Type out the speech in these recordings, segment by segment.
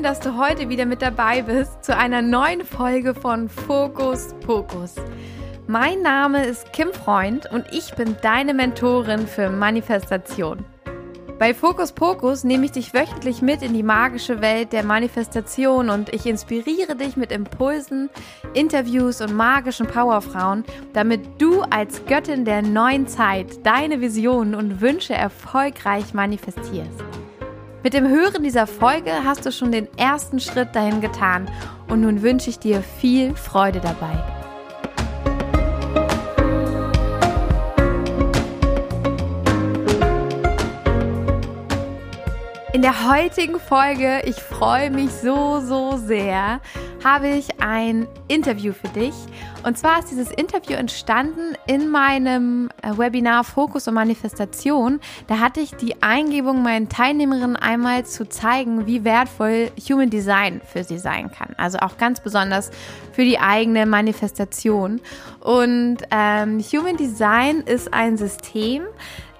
Schön, dass du heute wieder mit dabei bist zu einer neuen Folge von Fokus Pokus. Mein Name ist Kim Freund und ich bin deine Mentorin für Manifestation. Bei Fokus Pokus nehme ich dich wöchentlich mit in die magische Welt der Manifestation und ich inspiriere dich mit Impulsen, Interviews und magischen Powerfrauen, damit du als Göttin der neuen Zeit deine Visionen und Wünsche erfolgreich manifestierst. Mit dem Hören dieser Folge hast du schon den ersten Schritt dahin getan und nun wünsche ich dir viel Freude dabei. In der heutigen Folge, ich freue mich so, so sehr, habe ich ein Interview für dich. Und zwar ist dieses Interview entstanden in meinem äh, Webinar Fokus und Manifestation. Da hatte ich die Eingebung, meinen Teilnehmerinnen einmal zu zeigen, wie wertvoll Human Design für sie sein kann. Also auch ganz besonders für die eigene Manifestation. Und ähm, Human Design ist ein System,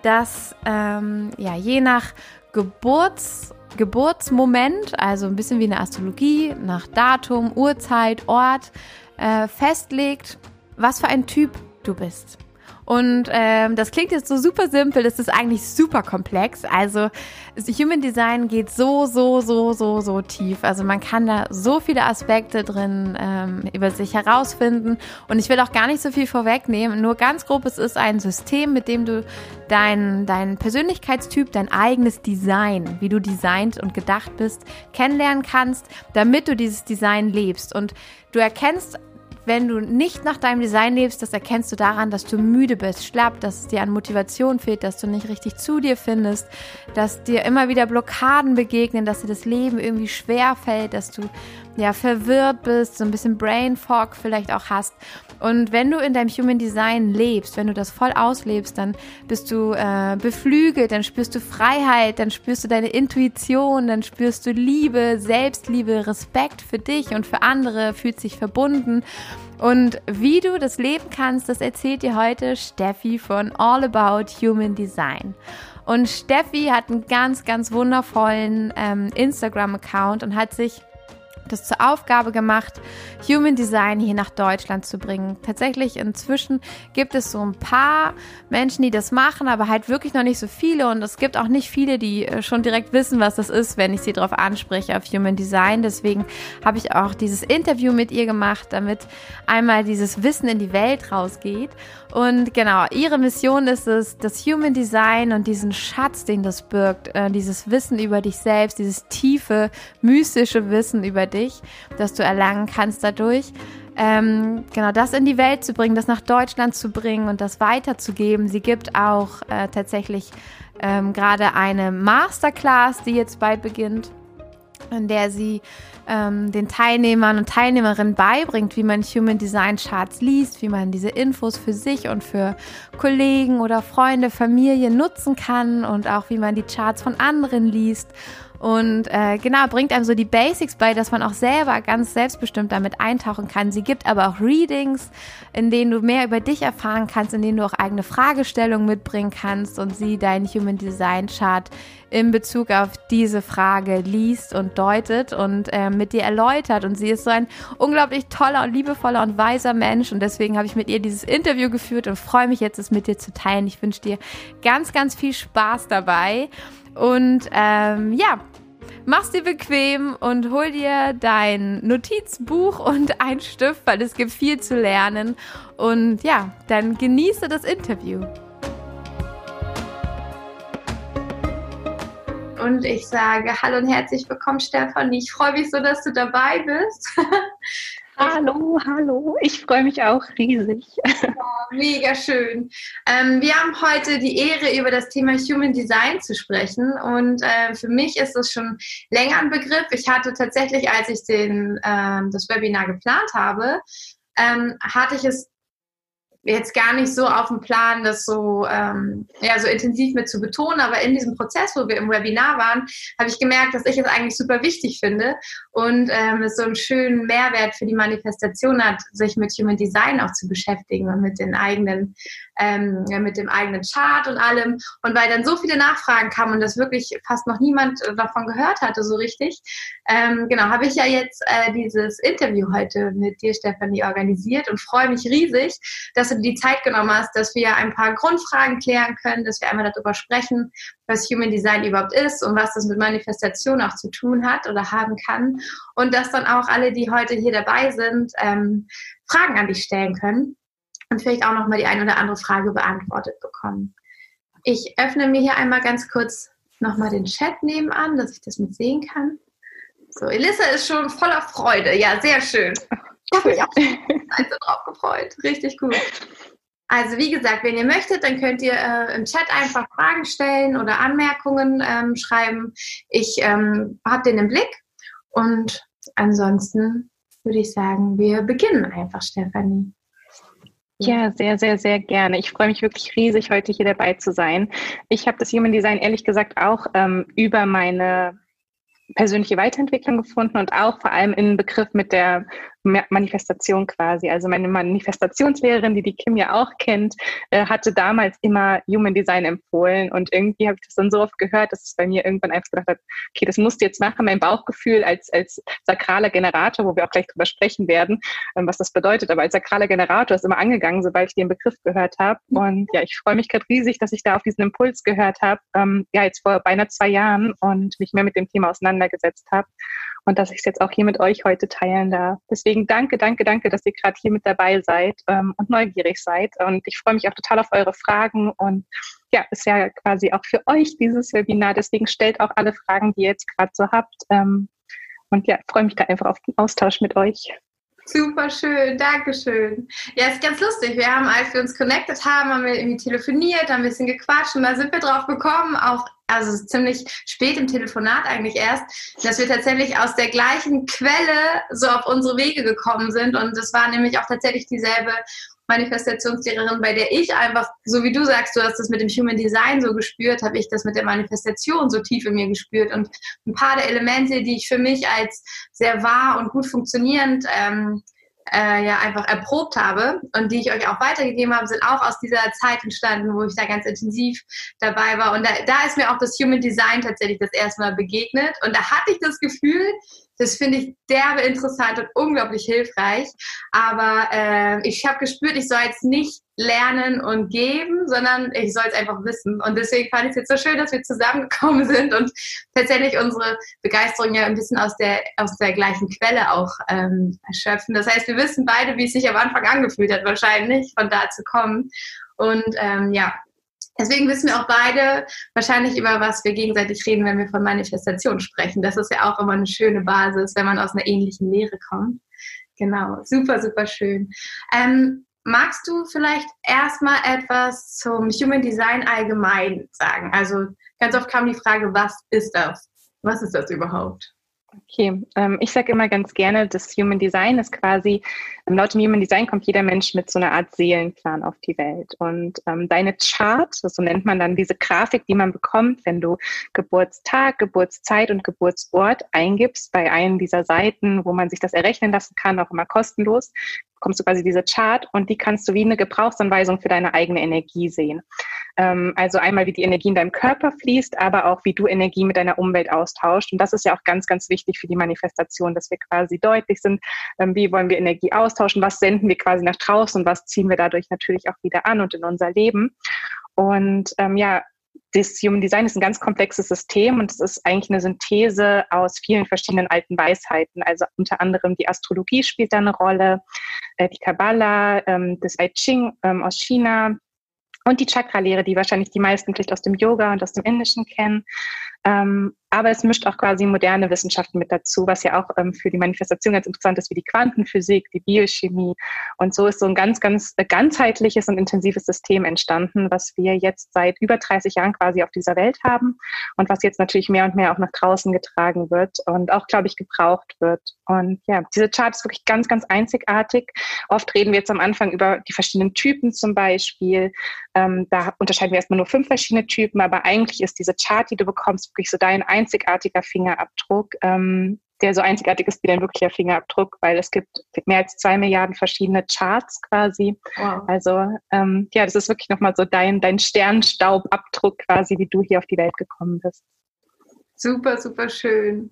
das ähm, ja je nach Geburts, Geburtsmoment, also ein bisschen wie eine Astrologie, nach Datum, Uhrzeit, Ort, äh, festlegt, was für ein Typ du bist. Und ähm, das klingt jetzt so super simpel, das ist eigentlich super komplex. Also Human Design geht so, so, so, so, so tief. Also man kann da so viele Aspekte drin ähm, über sich herausfinden. Und ich will auch gar nicht so viel vorwegnehmen. Nur ganz grob, es ist ein System, mit dem du dein, dein Persönlichkeitstyp, dein eigenes Design, wie du designt und gedacht bist, kennenlernen kannst, damit du dieses Design lebst. Und du erkennst wenn du nicht nach deinem Design lebst, das erkennst du daran, dass du müde bist, schlapp, dass es dir an Motivation fehlt, dass du nicht richtig zu dir findest, dass dir immer wieder Blockaden begegnen, dass dir das Leben irgendwie schwer fällt, dass du ja verwirrt bist, so ein bisschen Brain Fog vielleicht auch hast. Und wenn du in deinem Human Design lebst, wenn du das voll auslebst, dann bist du äh, beflügelt, dann spürst du Freiheit, dann spürst du deine Intuition, dann spürst du Liebe, Selbstliebe, Respekt für dich und für andere, fühlt sich verbunden. Und wie du das leben kannst, das erzählt dir heute Steffi von All About Human Design. Und Steffi hat einen ganz, ganz wundervollen ähm, Instagram-Account und hat sich das zur Aufgabe gemacht, Human Design hier nach Deutschland zu bringen. Tatsächlich inzwischen gibt es so ein paar Menschen, die das machen, aber halt wirklich noch nicht so viele und es gibt auch nicht viele, die äh, schon direkt wissen, was das ist, wenn ich sie darauf anspreche auf Human Design. Deswegen habe ich auch dieses Interview mit ihr gemacht, damit einmal dieses Wissen in die Welt rausgeht. Und genau, ihre Mission ist es, das Human Design und diesen Schatz, den das birgt, äh, dieses Wissen über dich selbst, dieses tiefe, mystische Wissen über dich, das du erlangen kannst dadurch, ähm, genau das in die Welt zu bringen, das nach Deutschland zu bringen und das weiterzugeben. Sie gibt auch äh, tatsächlich ähm, gerade eine Masterclass, die jetzt bald beginnt, in der sie ähm, den Teilnehmern und Teilnehmerinnen beibringt, wie man Human Design Charts liest, wie man diese Infos für sich und für Kollegen oder Freunde, Familie nutzen kann und auch wie man die Charts von anderen liest und äh, genau, bringt einem so die Basics bei, dass man auch selber ganz selbstbestimmt damit eintauchen kann. Sie gibt aber auch Readings, in denen du mehr über dich erfahren kannst, in denen du auch eigene Fragestellungen mitbringen kannst und sie deinen Human Design Chart in Bezug auf diese Frage liest und deutet und äh, mit dir erläutert. Und sie ist so ein unglaublich toller und liebevoller und weiser Mensch. Und deswegen habe ich mit ihr dieses Interview geführt und freue mich jetzt, es mit dir zu teilen. Ich wünsche dir ganz, ganz viel Spaß dabei. Und ähm, ja, mach's dir bequem und hol dir dein Notizbuch und ein Stift, weil es gibt viel zu lernen. Und ja, dann genieße das Interview. Und ich sage Hallo und herzlich willkommen, Stefanie. Ich freue mich so, dass du dabei bist. Hallo, hallo. Ich freue mich auch riesig. Ja, mega schön. Ähm, wir haben heute die Ehre, über das Thema Human Design zu sprechen. Und äh, für mich ist das schon länger ein Begriff. Ich hatte tatsächlich, als ich den, ähm, das Webinar geplant habe, ähm, hatte ich es jetzt gar nicht so auf dem Plan, das so, ähm, ja, so intensiv mit zu betonen, aber in diesem Prozess, wo wir im Webinar waren, habe ich gemerkt, dass ich es eigentlich super wichtig finde und ähm, es so einen schönen Mehrwert für die Manifestation hat, sich mit Human Design auch zu beschäftigen und mit den eigenen, ähm, ja, mit dem eigenen Chart und allem. Und weil dann so viele Nachfragen kamen und das wirklich fast noch niemand äh, davon gehört hatte, so richtig, ähm, genau, habe ich ja jetzt äh, dieses Interview heute mit dir, Stefanie, organisiert und freue mich riesig, dass du die Zeit genommen hast, dass wir ein paar Grundfragen klären können, dass wir einmal darüber sprechen, was Human Design überhaupt ist und was das mit Manifestation auch zu tun hat oder haben kann. Und dass dann auch alle, die heute hier dabei sind, ähm, Fragen an dich stellen können und vielleicht auch nochmal die eine oder andere Frage beantwortet bekommen. Ich öffne mir hier einmal ganz kurz nochmal den Chat nebenan, dass ich das mit sehen kann. So, Elissa ist schon voller Freude. Ja, sehr schön. Ich habe mich auch so drauf gefreut. Richtig gut. Also wie gesagt, wenn ihr möchtet, dann könnt ihr äh, im Chat einfach Fragen stellen oder Anmerkungen ähm, schreiben. Ich ähm, habe den im Blick und ansonsten würde ich sagen, wir beginnen einfach, Stefanie. Ja, sehr, sehr, sehr gerne. Ich freue mich wirklich riesig, heute hier dabei zu sein. Ich habe das Human Design ehrlich gesagt auch ähm, über meine persönliche Weiterentwicklung gefunden und auch vor allem in Begriff mit der Manifestation quasi. Also meine Manifestationslehrerin, die die Kim ja auch kennt, äh, hatte damals immer Human Design empfohlen und irgendwie habe ich das dann so oft gehört, dass es bei mir irgendwann einfach gedacht hat, okay, das musst du jetzt machen. Mein Bauchgefühl als, als sakraler Generator, wo wir auch gleich drüber sprechen werden, ähm, was das bedeutet, aber als sakraler Generator ist immer angegangen, sobald ich den Begriff gehört habe. Und ja, ich freue mich gerade riesig, dass ich da auf diesen Impuls gehört habe, ähm, ja, jetzt vor beinahe zwei Jahren und mich mehr mit dem Thema auseinandergesetzt habe und dass ich es jetzt auch hier mit euch heute teilen darf. Deswegen danke, danke, danke, dass ihr gerade hier mit dabei seid ähm, und neugierig seid. Und ich freue mich auch total auf eure Fragen und ja, ist ja quasi auch für euch dieses Webinar. Deswegen stellt auch alle Fragen, die ihr jetzt gerade so habt. Ähm, und ja, freue mich da einfach auf den Austausch mit euch. Super schön, danke schön. Ja, ist ganz lustig. Wir haben, als wir uns connected haben, haben wir irgendwie telefoniert, haben ein bisschen gequatscht und da sind wir drauf gekommen, auch also ziemlich spät im Telefonat eigentlich erst, dass wir tatsächlich aus der gleichen Quelle so auf unsere Wege gekommen sind und das war nämlich auch tatsächlich dieselbe Manifestationslehrerin, bei der ich einfach, so wie du sagst, du hast das mit dem Human Design so gespürt, habe ich das mit der Manifestation so tief in mir gespürt. Und ein paar der Elemente, die ich für mich als sehr wahr und gut funktionierend ähm, äh, ja einfach erprobt habe und die ich euch auch weitergegeben habe, sind auch aus dieser Zeit entstanden, wo ich da ganz intensiv dabei war. Und da, da ist mir auch das Human Design tatsächlich das erste Mal begegnet. Und da hatte ich das Gefühl, das finde ich derbe interessant und unglaublich hilfreich. Aber äh, ich habe gespürt, ich soll jetzt nicht lernen und geben, sondern ich soll es einfach wissen. Und deswegen fand ich es jetzt so schön, dass wir zusammengekommen sind und tatsächlich unsere Begeisterung ja ein bisschen aus der, aus der gleichen Quelle auch ähm, erschöpfen. Das heißt, wir wissen beide, wie es sich am Anfang angefühlt hat, wahrscheinlich von da zu kommen. Und ähm, ja, Deswegen wissen wir auch beide wahrscheinlich über was wir gegenseitig reden, wenn wir von Manifestation sprechen. Das ist ja auch immer eine schöne Basis, wenn man aus einer ähnlichen Lehre kommt. Genau, super, super schön. Ähm, magst du vielleicht erstmal etwas zum Human Design allgemein sagen? Also ganz oft kam die Frage, was ist das? Was ist das überhaupt? Okay, ähm, ich sage immer ganz gerne, das Human Design ist quasi, ähm, laut dem Human Design kommt jeder Mensch mit so einer Art Seelenplan auf die Welt. Und ähm, deine Chart, so nennt man dann diese Grafik, die man bekommt, wenn du Geburtstag, Geburtszeit und Geburtsort eingibst bei einem dieser Seiten, wo man sich das errechnen lassen kann, auch immer kostenlos, bekommst du quasi diese Chart und die kannst du wie eine Gebrauchsanweisung für deine eigene Energie sehen. Ähm, also einmal, wie die Energie in deinem Körper fließt, aber auch, wie du Energie mit deiner Umwelt austauscht. Und das ist ja auch ganz, ganz wichtig für die Manifestation, dass wir quasi deutlich sind, ähm, wie wollen wir Energie austauschen, was senden wir quasi nach draußen und was ziehen wir dadurch natürlich auch wieder an und in unser Leben. Und ähm, ja, das Human Design ist ein ganz komplexes System und es ist eigentlich eine Synthese aus vielen verschiedenen alten Weisheiten. Also unter anderem die Astrologie spielt da eine Rolle, äh, die Kabbalah, ähm, das I Ching ähm, aus China, und die Chakra-Lehre, die wahrscheinlich die meisten vielleicht aus dem Yoga und aus dem Indischen kennen. Ähm, aber es mischt auch quasi moderne Wissenschaften mit dazu, was ja auch ähm, für die Manifestation ganz interessant ist, wie die Quantenphysik, die Biochemie. Und so ist so ein ganz, ganz äh, ganzheitliches und intensives System entstanden, was wir jetzt seit über 30 Jahren quasi auf dieser Welt haben und was jetzt natürlich mehr und mehr auch nach draußen getragen wird und auch, glaube ich, gebraucht wird. Und ja, diese Chart ist wirklich ganz, ganz einzigartig. Oft reden wir jetzt am Anfang über die verschiedenen Typen zum Beispiel. Ähm, da unterscheiden wir erstmal nur fünf verschiedene Typen, aber eigentlich ist diese Chart, die du bekommst, wirklich so dein einzigartiger Fingerabdruck, ähm, der so einzigartig ist wie dein wirklicher Fingerabdruck, weil es gibt mehr als zwei Milliarden verschiedene Charts quasi. Wow. Also ähm, ja, das ist wirklich nochmal so dein, dein Sternstaubabdruck quasi, wie du hier auf die Welt gekommen bist. Super, super schön.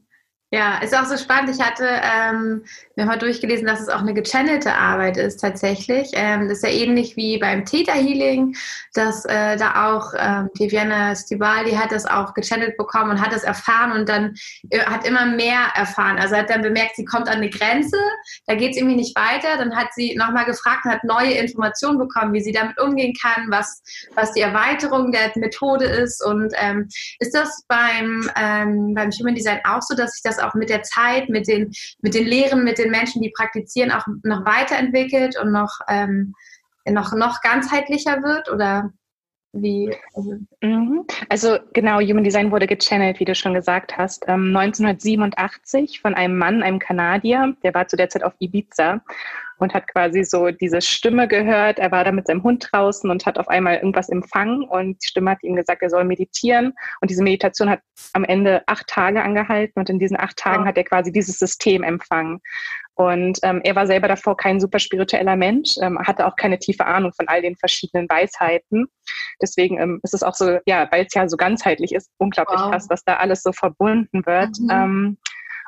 Ja, ist auch so spannend. Ich hatte ähm, mir mal durchgelesen, dass es auch eine gechannelte Arbeit ist tatsächlich. Ähm, das ist ja ähnlich wie beim Theta Healing, dass äh, da auch ähm, die Vienna Stibali hat das auch gechannelt bekommen und hat das erfahren und dann äh, hat immer mehr erfahren. Also hat dann bemerkt, sie kommt an eine Grenze, da geht es irgendwie nicht weiter. Dann hat sie nochmal gefragt und hat neue Informationen bekommen, wie sie damit umgehen kann, was, was die Erweiterung der Methode ist. Und ähm, ist das beim, ähm, beim Human Design auch so, dass sich das auch mit der Zeit, mit den, mit den Lehren, mit den Menschen, die praktizieren, auch noch weiterentwickelt und noch, ähm, noch, noch ganzheitlicher wird? Oder wie? Also, mhm. also genau, Human Design wurde gechannelt, wie du schon gesagt hast, ähm, 1987 von einem Mann, einem Kanadier, der war zu der Zeit auf Ibiza und hat quasi so diese Stimme gehört. Er war da mit seinem Hund draußen und hat auf einmal irgendwas empfangen und die Stimme hat ihm gesagt, er soll meditieren. Und diese Meditation hat am Ende acht Tage angehalten und in diesen acht Tagen hat er quasi dieses System empfangen. Und ähm, er war selber davor kein super spiritueller Mensch, ähm, hatte auch keine tiefe Ahnung von all den verschiedenen Weisheiten. Deswegen ähm, ist es auch so, ja, weil es ja so ganzheitlich ist, unglaublich wow. krass, was da alles so verbunden wird. Mhm. Ähm,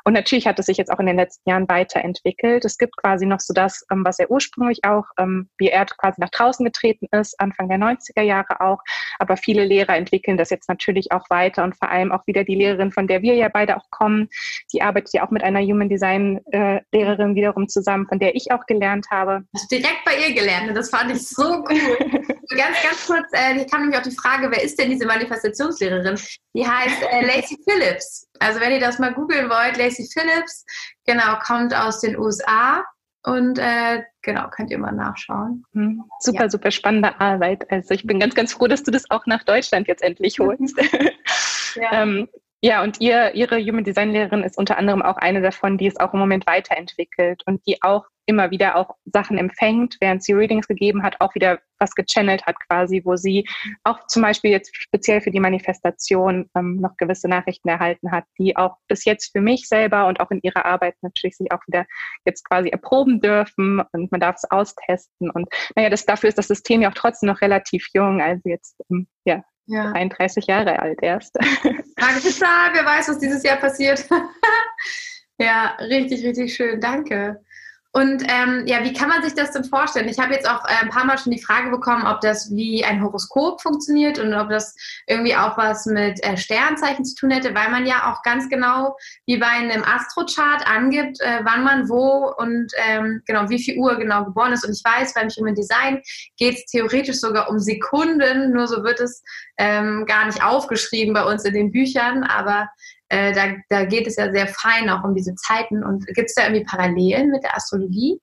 und natürlich hat es sich jetzt auch in den letzten Jahren weiterentwickelt. Es gibt quasi noch so das, ähm, was er ursprünglich auch, ähm, wie er quasi nach draußen getreten ist, Anfang der 90er Jahre auch. Aber viele Lehrer entwickeln das jetzt natürlich auch weiter und vor allem auch wieder die Lehrerin, von der wir ja beide auch kommen, die arbeitet ja auch mit einer Human Design äh, Lehrerin wiederum zusammen, von der ich auch gelernt habe. Hast direkt bei ihr gelernt das fand ich so cool. ganz, ganz kurz, äh, hier kam nämlich auch die Frage, wer ist denn diese Manifestationslehrerin? Die heißt äh, Lacey Phillips. Also wenn ihr das mal googeln wollt, Lacey Phillips, genau, kommt aus den USA und äh, genau, könnt ihr mal nachschauen. Hm, super, ja. super spannende Arbeit. Also ich bin ganz, ganz froh, dass du das auch nach Deutschland jetzt endlich holst. Ja. ähm, ja, und ihr, Ihre Human Design Lehrerin ist unter anderem auch eine davon, die es auch im Moment weiterentwickelt und die auch immer wieder auch Sachen empfängt, während sie Readings gegeben hat, auch wieder was gechannelt hat quasi, wo sie auch zum Beispiel jetzt speziell für die Manifestation ähm, noch gewisse Nachrichten erhalten hat, die auch bis jetzt für mich selber und auch in ihrer Arbeit natürlich sich auch wieder jetzt quasi erproben dürfen und man darf es austesten. Und naja, das, dafür ist das System ja auch trotzdem noch relativ jung, also jetzt ähm, ja, ja. 31 Jahre alt erst. Tag, wer weiß, was dieses Jahr passiert. ja, richtig, richtig schön. Danke. Und ähm, ja, wie kann man sich das denn vorstellen? Ich habe jetzt auch äh, ein paar Mal schon die Frage bekommen, ob das wie ein Horoskop funktioniert und ob das irgendwie auch was mit äh, Sternzeichen zu tun hätte, weil man ja auch ganz genau wie bei einem Astrochart angibt, äh, wann man wo und ähm, genau wie viel Uhr genau geboren ist. Und ich weiß, beim Human Design geht es theoretisch sogar um Sekunden, nur so wird es ähm, gar nicht aufgeschrieben bei uns in den Büchern, aber äh, da, da geht es ja sehr fein auch um diese Zeiten. Und gibt es da irgendwie Parallelen mit der Astrologie?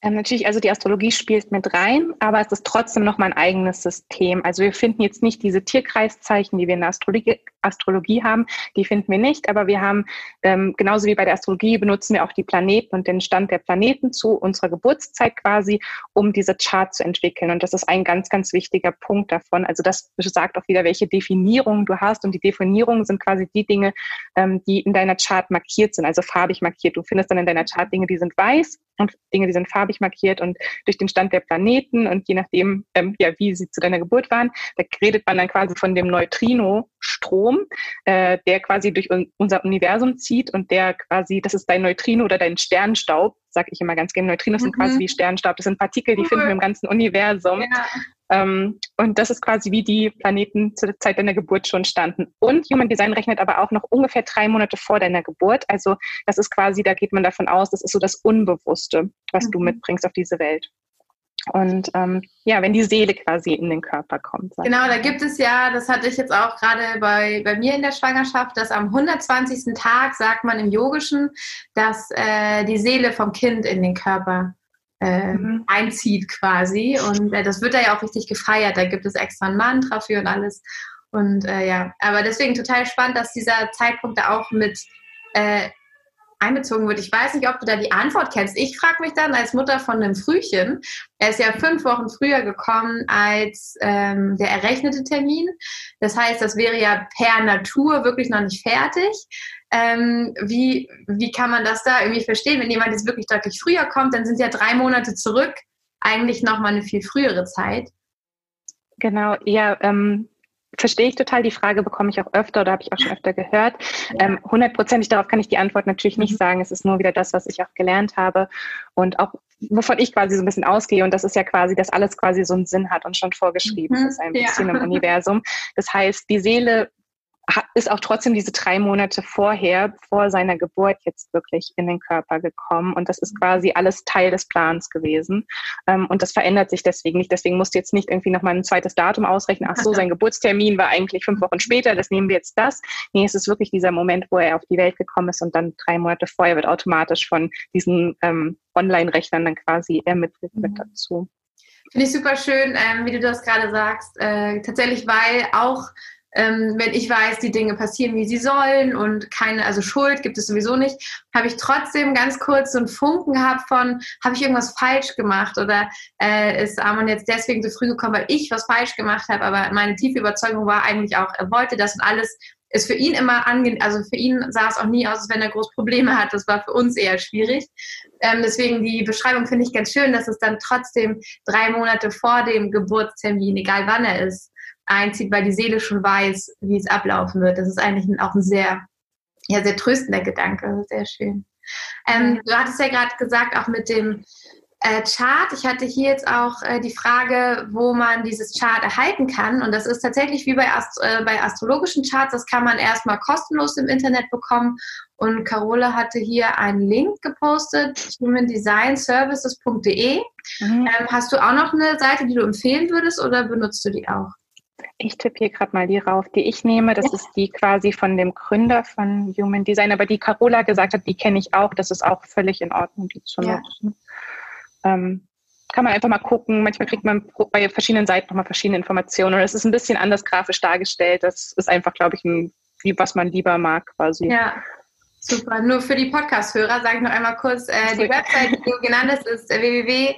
Ähm, natürlich, also die Astrologie spielt mit rein, aber es ist trotzdem noch mal ein eigenes System. Also wir finden jetzt nicht diese Tierkreiszeichen, die wir in der Astrologie, Astrologie haben, die finden wir nicht, aber wir haben, ähm, genauso wie bei der Astrologie, benutzen wir auch die Planeten und den Stand der Planeten zu unserer Geburtszeit quasi, um diese Chart zu entwickeln. Und das ist ein ganz, ganz wichtiger Punkt davon. Also das sagt auch wieder, welche Definierung du hast. Und die Definierungen sind quasi die Dinge, ähm, die in deiner Chart markiert sind, also farbig markiert. Du findest dann in deiner Chart Dinge, die sind weiß und Dinge, die sind farbig markiert und durch den Stand der Planeten und je nachdem, ähm, ja, wie sie zu deiner Geburt waren, da redet man dann quasi von dem Neutrino-Strom, äh, der quasi durch un unser Universum zieht und der quasi, das ist dein Neutrino oder dein Sternstaub, sage ich immer ganz gerne. Neutrinos mhm. sind quasi mhm. wie Sternstaub. Das sind Partikel, die cool. finden wir im ganzen Universum. Ja. Ähm, und das ist quasi wie die Planeten zur Zeit deiner Geburt schon standen. Und Human Design rechnet aber auch noch ungefähr drei Monate vor deiner Geburt. Also das ist quasi, da geht man davon aus, das ist so das Unbewusste, was mhm. du mitbringst auf diese Welt. Und ähm, ja, wenn die Seele quasi in den Körper kommt. Genau, da gibt es ja, das hatte ich jetzt auch gerade bei, bei mir in der Schwangerschaft, dass am 120. Tag, sagt man im Yogischen, dass äh, die Seele vom Kind in den Körper äh, mhm. einzieht quasi. Und äh, das wird da ja auch richtig gefeiert. Da gibt es extra ein Mantra für und alles. Und äh, ja, aber deswegen total spannend, dass dieser Zeitpunkt da auch mit äh, einbezogen wird. Ich weiß nicht, ob du da die Antwort kennst. Ich frage mich dann als Mutter von einem Frühchen, er ist ja fünf Wochen früher gekommen als ähm, der errechnete Termin. Das heißt, das wäre ja per Natur wirklich noch nicht fertig. Ähm, wie, wie kann man das da irgendwie verstehen? Wenn jemand jetzt wirklich deutlich früher kommt, dann sind ja drei Monate zurück eigentlich nochmal eine viel frühere Zeit. Genau, ja, ähm, verstehe ich total. Die Frage bekomme ich auch öfter oder habe ich auch schon öfter gehört. Ähm, hundertprozentig ähm, darauf kann ich die Antwort natürlich nicht mhm. sagen. Es ist nur wieder das, was ich auch gelernt habe und auch wovon ich quasi so ein bisschen ausgehe. Und das ist ja quasi, dass alles quasi so einen Sinn hat und schon vorgeschrieben mhm. ist ein bisschen ja. im Universum. Das heißt, die Seele ist auch trotzdem diese drei Monate vorher, vor seiner Geburt jetzt wirklich in den Körper gekommen. Und das ist quasi alles Teil des Plans gewesen. Ähm, und das verändert sich deswegen nicht. Deswegen musst du jetzt nicht irgendwie nochmal ein zweites Datum ausrechnen. Ach so, sein Geburtstermin war eigentlich fünf Wochen später, das nehmen wir jetzt das. Nee, es ist wirklich dieser Moment, wo er auf die Welt gekommen ist und dann drei Monate vorher wird automatisch von diesen ähm, Online-Rechnern dann quasi ermittelt mit mhm. dazu. Finde ich super schön, ähm, wie du das gerade sagst. Äh, tatsächlich, weil auch ähm, wenn ich weiß, die Dinge passieren, wie sie sollen und keine, also Schuld gibt es sowieso nicht, habe ich trotzdem ganz kurz so einen Funken gehabt von, habe ich irgendwas falsch gemacht oder äh, ist Amon jetzt deswegen so früh gekommen, weil ich was falsch gemacht habe, aber meine tiefe Überzeugung war eigentlich auch, er wollte das und alles ist für ihn immer angenehm, also für ihn sah es auch nie aus, als wenn er groß Probleme hat. Das war für uns eher schwierig. Ähm, deswegen die Beschreibung finde ich ganz schön, dass es dann trotzdem drei Monate vor dem Geburtstermin, egal wann er ist, einzieht, weil die Seele schon weiß, wie es ablaufen wird. Das ist eigentlich auch ein sehr, ja, sehr tröstender Gedanke. Sehr schön. Ähm, du hattest ja gerade gesagt, auch mit dem äh, Chart. Ich hatte hier jetzt auch äh, die Frage, wo man dieses Chart erhalten kann. Und das ist tatsächlich wie bei, Ast äh, bei astrologischen Charts. Das kann man erstmal kostenlos im Internet bekommen. Und Carola hatte hier einen Link gepostet, humandesignservices.de. Mhm. Ähm, hast du auch noch eine Seite, die du empfehlen würdest oder benutzt du die auch? Ich tippe hier gerade mal die rauf, die ich nehme. Das ja. ist die quasi von dem Gründer von Human Design. Aber die Carola gesagt hat, die kenne ich auch. Das ist auch völlig in Ordnung, die zu ja. nutzen. Ähm, kann man einfach mal gucken. Manchmal kriegt man bei verschiedenen Seiten nochmal verschiedene Informationen. Und es ist ein bisschen anders grafisch dargestellt. Das ist einfach, glaube ich, ein, was man lieber mag quasi. Ja. Super. Nur für die Podcast-Hörer sage ich noch einmal kurz, äh, die Website, die du genannt hast, ist www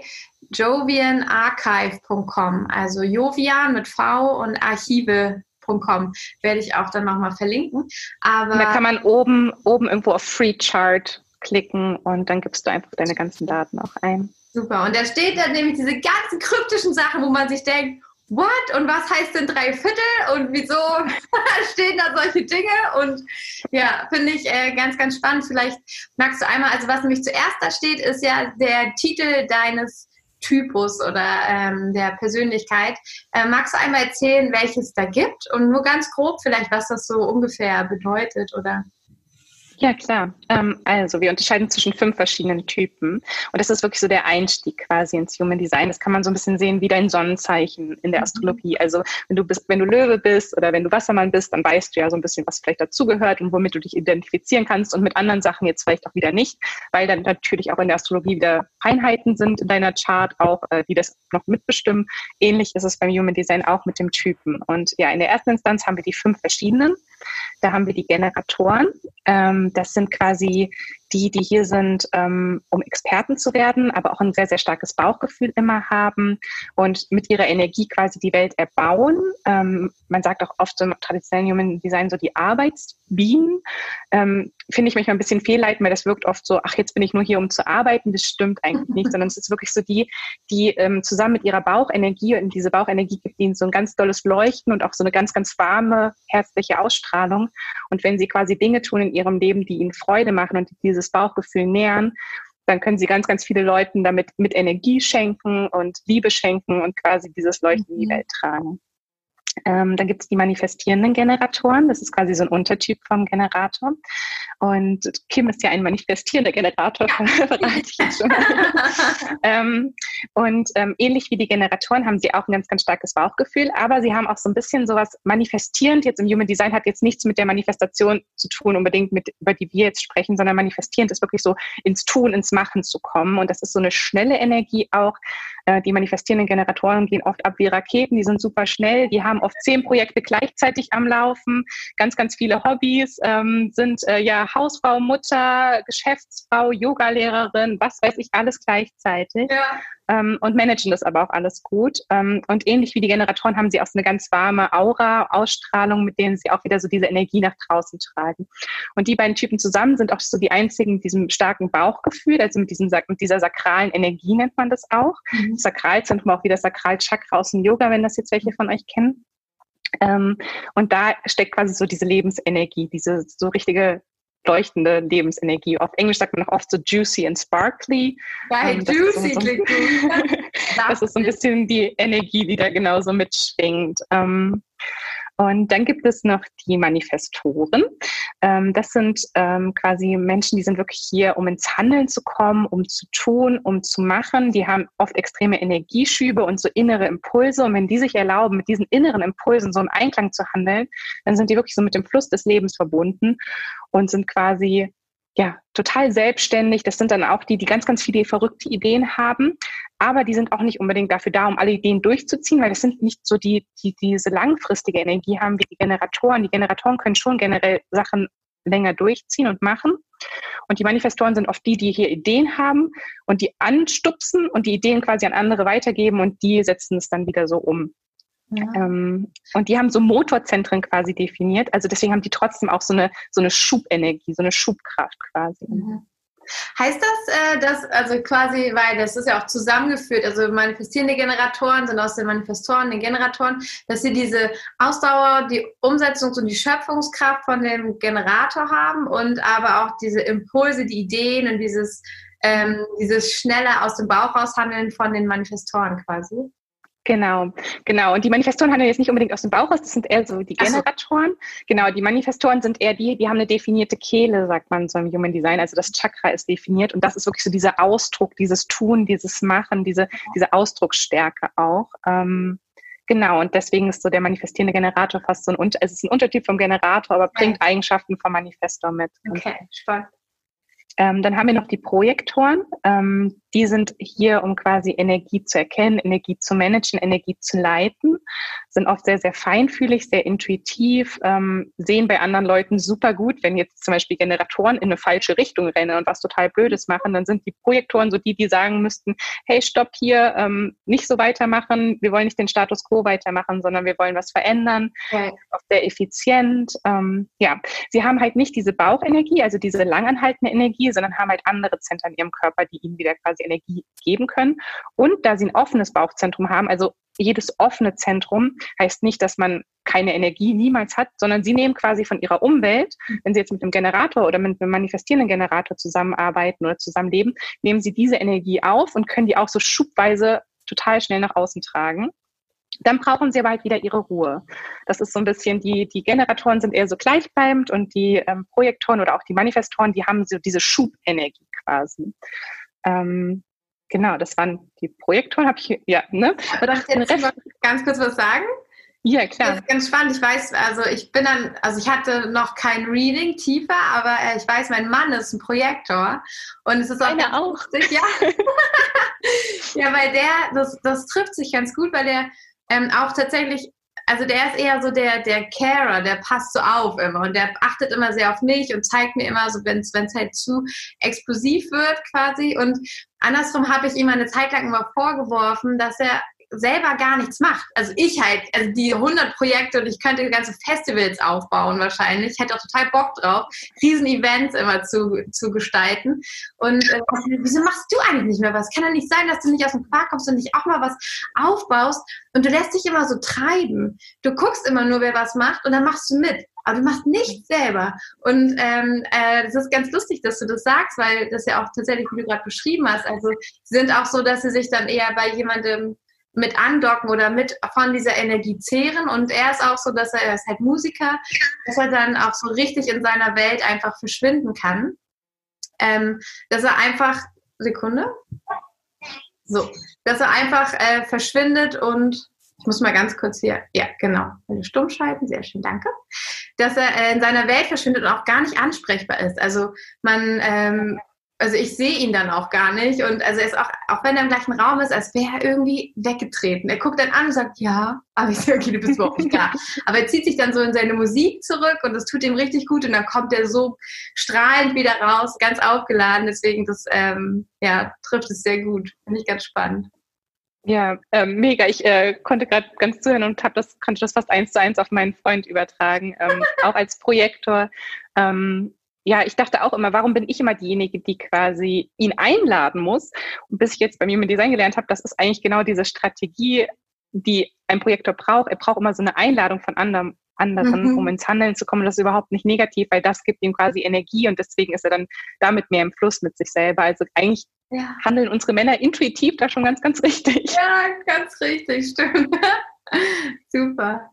jovianarchive.com, also Jovian mit V und Archive.com werde ich auch dann nochmal verlinken. Aber da kann man oben, oben irgendwo auf Free Chart klicken und dann gibst du einfach deine ganzen Daten auch ein. Super. Und da steht dann nämlich diese ganzen kryptischen Sachen, wo man sich denkt, what? Und was heißt denn drei Viertel? Und wieso stehen da solche Dinge? Und ja, finde ich äh, ganz, ganz spannend. Vielleicht magst du einmal, also was nämlich zuerst da steht, ist ja der Titel deines Typus oder ähm, der Persönlichkeit. Äh, magst du einmal erzählen, welches da gibt und nur ganz grob vielleicht, was das so ungefähr bedeutet oder? Ja, klar. Ähm, also wir unterscheiden zwischen fünf verschiedenen Typen. Und das ist wirklich so der Einstieg quasi ins Human Design. Das kann man so ein bisschen sehen wie dein Sonnenzeichen in der mhm. Astrologie. Also wenn du bist, wenn du Löwe bist oder wenn du Wassermann bist, dann weißt du ja so ein bisschen, was vielleicht dazugehört und womit du dich identifizieren kannst und mit anderen Sachen jetzt vielleicht auch wieder nicht, weil dann natürlich auch in der Astrologie wieder Einheiten sind in deiner Chart auch, äh, die das noch mitbestimmen. Ähnlich ist es beim Human Design auch mit dem Typen. Und ja, in der ersten Instanz haben wir die fünf verschiedenen. Da haben wir die Generatoren. Ähm, das sind quasi die, die hier sind, ähm, um Experten zu werden, aber auch ein sehr, sehr starkes Bauchgefühl immer haben und mit ihrer Energie quasi die Welt erbauen. Ähm, man sagt auch oft so im traditionellen Human Design so die Arbeitsbienen. Ähm, Finde ich manchmal ein bisschen fehlleitend, weil das wirkt oft so, ach, jetzt bin ich nur hier, um zu arbeiten. Das stimmt eigentlich nicht, sondern es ist wirklich so die, die ähm, zusammen mit ihrer Bauchenergie und diese Bauchenergie gibt ihnen so ein ganz dolles Leuchten und auch so eine ganz, ganz warme, herzliche Ausstrahlung. Und wenn sie quasi Dinge tun in ihrem Leben, die ihnen Freude machen und diese dieses Bauchgefühl nähern, dann können sie ganz, ganz viele Leuten damit mit Energie schenken und Liebe schenken und quasi dieses Leuchten in die mhm. Welt tragen. Ähm, dann gibt es die manifestierenden Generatoren. Das ist quasi so ein Untertyp vom Generator. Und Kim ist ja ein manifestierender Generator, verrate ich jetzt schon. ähm, Und ähm, ähnlich wie die Generatoren haben sie auch ein ganz, ganz starkes Bauchgefühl, aber sie haben auch so ein bisschen sowas manifestierend. Jetzt im Human Design hat jetzt nichts mit der Manifestation zu tun, unbedingt mit, über die wir jetzt sprechen, sondern manifestierend ist wirklich so ins Tun, ins Machen zu kommen. Und das ist so eine schnelle Energie auch. Äh, die manifestierenden Generatoren gehen oft ab wie Raketen, die sind super schnell, die haben oft zehn Projekte gleichzeitig am Laufen, ganz, ganz viele Hobbys, ähm, sind äh, ja Hausfrau, Mutter, Geschäftsfrau, Yogalehrerin, was weiß ich, alles gleichzeitig. Ja ähm, und managen das aber auch alles gut. Ähm, und ähnlich wie die Generatoren haben sie auch so eine ganz warme Aura, Ausstrahlung, mit denen sie auch wieder so diese Energie nach draußen tragen. Und die beiden Typen zusammen sind auch so die einzigen mit diesem starken Bauchgefühl, also mit, diesem, mit dieser sakralen Energie nennt man das auch. Mhm. Sakralzentrum auch wie das Sakralchakra aus dem Yoga, wenn das jetzt welche von euch kennen. Ähm, und da steckt quasi so diese Lebensenergie, diese so richtige leuchtende Lebensenergie. Auf Englisch sagt man auch oft so juicy and sparkly. Geil, ähm, juicy so, klingt gut. das ist so ein bisschen die Energie, die da genauso mitschwingt. Ähm, und dann gibt es noch die Manifestoren. Ähm, das sind ähm, quasi Menschen, die sind wirklich hier, um ins Handeln zu kommen, um zu tun, um zu machen. Die haben oft extreme Energieschübe und so innere Impulse. Und wenn die sich erlauben, mit diesen inneren Impulsen so im Einklang zu handeln, dann sind die wirklich so mit dem Fluss des Lebens verbunden und sind quasi ja, total selbstständig. Das sind dann auch die, die ganz, ganz viele verrückte Ideen haben. Aber die sind auch nicht unbedingt dafür da, um alle Ideen durchzuziehen, weil das sind nicht so die, die diese langfristige Energie haben wie die Generatoren. Die Generatoren können schon generell Sachen länger durchziehen und machen. Und die Manifestoren sind oft die, die hier Ideen haben und die anstupsen und die Ideen quasi an andere weitergeben und die setzen es dann wieder so um. Ja. Ähm, und die haben so Motorzentren quasi definiert. Also deswegen haben die trotzdem auch so eine, so eine Schubenergie, so eine Schubkraft quasi. Mhm. Heißt das, äh, dass, also quasi, weil das ist ja auch zusammengeführt, also manifestierende Generatoren sind aus den Manifestoren, den Generatoren, dass sie diese Ausdauer, die Umsetzungs- und die Schöpfungskraft von dem Generator haben und aber auch diese Impulse, die Ideen und dieses, ähm, dieses schnelle aus dem Bauch raushandeln von den Manifestoren quasi? Genau, genau. Und die Manifestoren handeln jetzt nicht unbedingt aus dem Bauch raus, das sind eher so die Generatoren. So. Genau, die Manifestoren sind eher die, die haben eine definierte Kehle, sagt man so im Human Design. Also das Chakra ist definiert und das ist wirklich so dieser Ausdruck, dieses Tun, dieses Machen, diese, diese Ausdrucksstärke auch. Ähm, genau, und deswegen ist so der manifestierende Generator fast so ein, es ist ein Untertyp vom Generator, aber bringt. Eigenschaften vom Manifestor mit. Okay, spannend. Ähm, dann haben wir noch die Projektoren. Ähm, die sind hier, um quasi Energie zu erkennen, Energie zu managen, Energie zu leiten. Sind oft sehr, sehr feinfühlig, sehr intuitiv, ähm, sehen bei anderen Leuten super gut. Wenn jetzt zum Beispiel Generatoren in eine falsche Richtung rennen und was total Blödes machen, dann sind die Projektoren so die, die sagen müssten, hey, stopp hier, ähm, nicht so weitermachen. Wir wollen nicht den Status quo weitermachen, sondern wir wollen was verändern. Okay. Auch sehr effizient. Ähm, ja, sie haben halt nicht diese Bauchenergie, also diese langanhaltende Energie, sondern haben halt andere Zentren in ihrem Körper, die ihnen wieder quasi Energie geben können. Und da sie ein offenes Bauchzentrum haben, also jedes offene Zentrum heißt nicht, dass man keine Energie niemals hat, sondern sie nehmen quasi von ihrer Umwelt, wenn sie jetzt mit einem Generator oder mit einem manifestierenden Generator zusammenarbeiten oder zusammenleben, nehmen sie diese Energie auf und können die auch so schubweise total schnell nach außen tragen. Dann brauchen sie aber halt wieder ihre Ruhe. Das ist so ein bisschen, die, die Generatoren sind eher so gleichbleibend und die ähm, Projektoren oder auch die Manifestoren, die haben so diese Schubenergie quasi. Ähm, genau, das waren die Projektoren, habe ich, ja, ne? Darf ich jetzt noch ganz kurz was sagen? Ja, klar. Das ist ganz spannend. Ich weiß, also ich bin dann, also ich hatte noch kein Reading tiefer, aber äh, ich weiß, mein Mann ist ein Projektor und es ist auch, Meine auch. Lustig, ja. ja, weil der, das, das trifft sich ganz gut, weil der ähm, auch tatsächlich also der ist eher so der, der Carer, der passt so auf immer und der achtet immer sehr auf mich und zeigt mir immer so, wenn es halt zu explosiv wird quasi. Und andersrum habe ich ihm eine Zeit lang immer vorgeworfen, dass er selber gar nichts macht. Also ich halt, also die 100 Projekte und ich könnte ganze Festivals aufbauen wahrscheinlich. Ich hätte auch total Bock drauf, Riesen-Events immer zu, zu gestalten. Und äh, wieso machst du eigentlich nicht mehr was? Kann ja nicht sein, dass du nicht aus dem Quark kommst und nicht auch mal was aufbaust und du lässt dich immer so treiben. Du guckst immer nur, wer was macht und dann machst du mit aber du machst nichts selber. Und ähm, äh, das ist ganz lustig, dass du das sagst, weil das ja auch tatsächlich, wie du gerade beschrieben hast, also sind auch so, dass sie sich dann eher bei jemandem mit andocken oder mit von dieser Energie zehren. Und er ist auch so, dass er, er ist halt Musiker, dass er dann auch so richtig in seiner Welt einfach verschwinden kann. Ähm, dass er einfach, Sekunde. So, dass er einfach äh, verschwindet und ich muss mal ganz kurz hier, ja, genau, eine stumm schalten, sehr schön, danke. Dass er äh, in seiner Welt verschwindet und auch gar nicht ansprechbar ist. Also man ähm, also ich sehe ihn dann auch gar nicht und also er ist auch, auch wenn er im gleichen Raum ist, als wäre er irgendwie weggetreten. Er guckt dann an und sagt, ja, aber ich sage, okay, du bist überhaupt nicht da. Aber er zieht sich dann so in seine Musik zurück und das tut ihm richtig gut und dann kommt er so strahlend wieder raus, ganz aufgeladen. Deswegen, das ähm, ja, trifft es sehr gut. Finde ich ganz spannend. Ja, ähm, mega. Ich äh, konnte gerade ganz zuhören und hab das, konnte das fast eins zu eins auf meinen Freund übertragen, ähm, auch als Projektor. Ähm, ja, ich dachte auch immer, warum bin ich immer diejenige, die quasi ihn einladen muss? Und bis ich jetzt bei mir mit Design gelernt habe, das ist eigentlich genau diese Strategie, die ein Projektor braucht. Er braucht immer so eine Einladung von anderen, anderen mhm. um ins Handeln zu kommen. Das ist überhaupt nicht negativ, weil das gibt ihm quasi Energie und deswegen ist er dann damit mehr im Fluss mit sich selber. Also eigentlich ja. handeln unsere Männer intuitiv da schon ganz, ganz richtig. Ja, ganz richtig, stimmt. Super.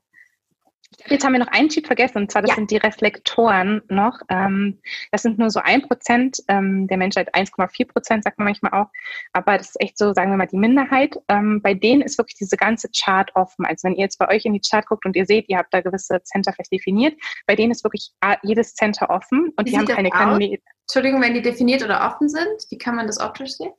Jetzt haben wir noch einen Typ vergessen, und zwar das ja. sind die Reflektoren noch. Ähm, das sind nur so ein Prozent ähm, der Menschheit, 1,4 Prozent sagt man manchmal auch. Aber das ist echt so, sagen wir mal, die Minderheit. Ähm, bei denen ist wirklich diese ganze Chart offen. Also wenn ihr jetzt bei euch in die Chart guckt und ihr seht, ihr habt da gewisse Center vielleicht definiert, bei denen ist wirklich jedes Center offen und wie die haben keine kleinen. Entschuldigung, wenn die definiert oder offen sind, wie kann man das optisch sehen?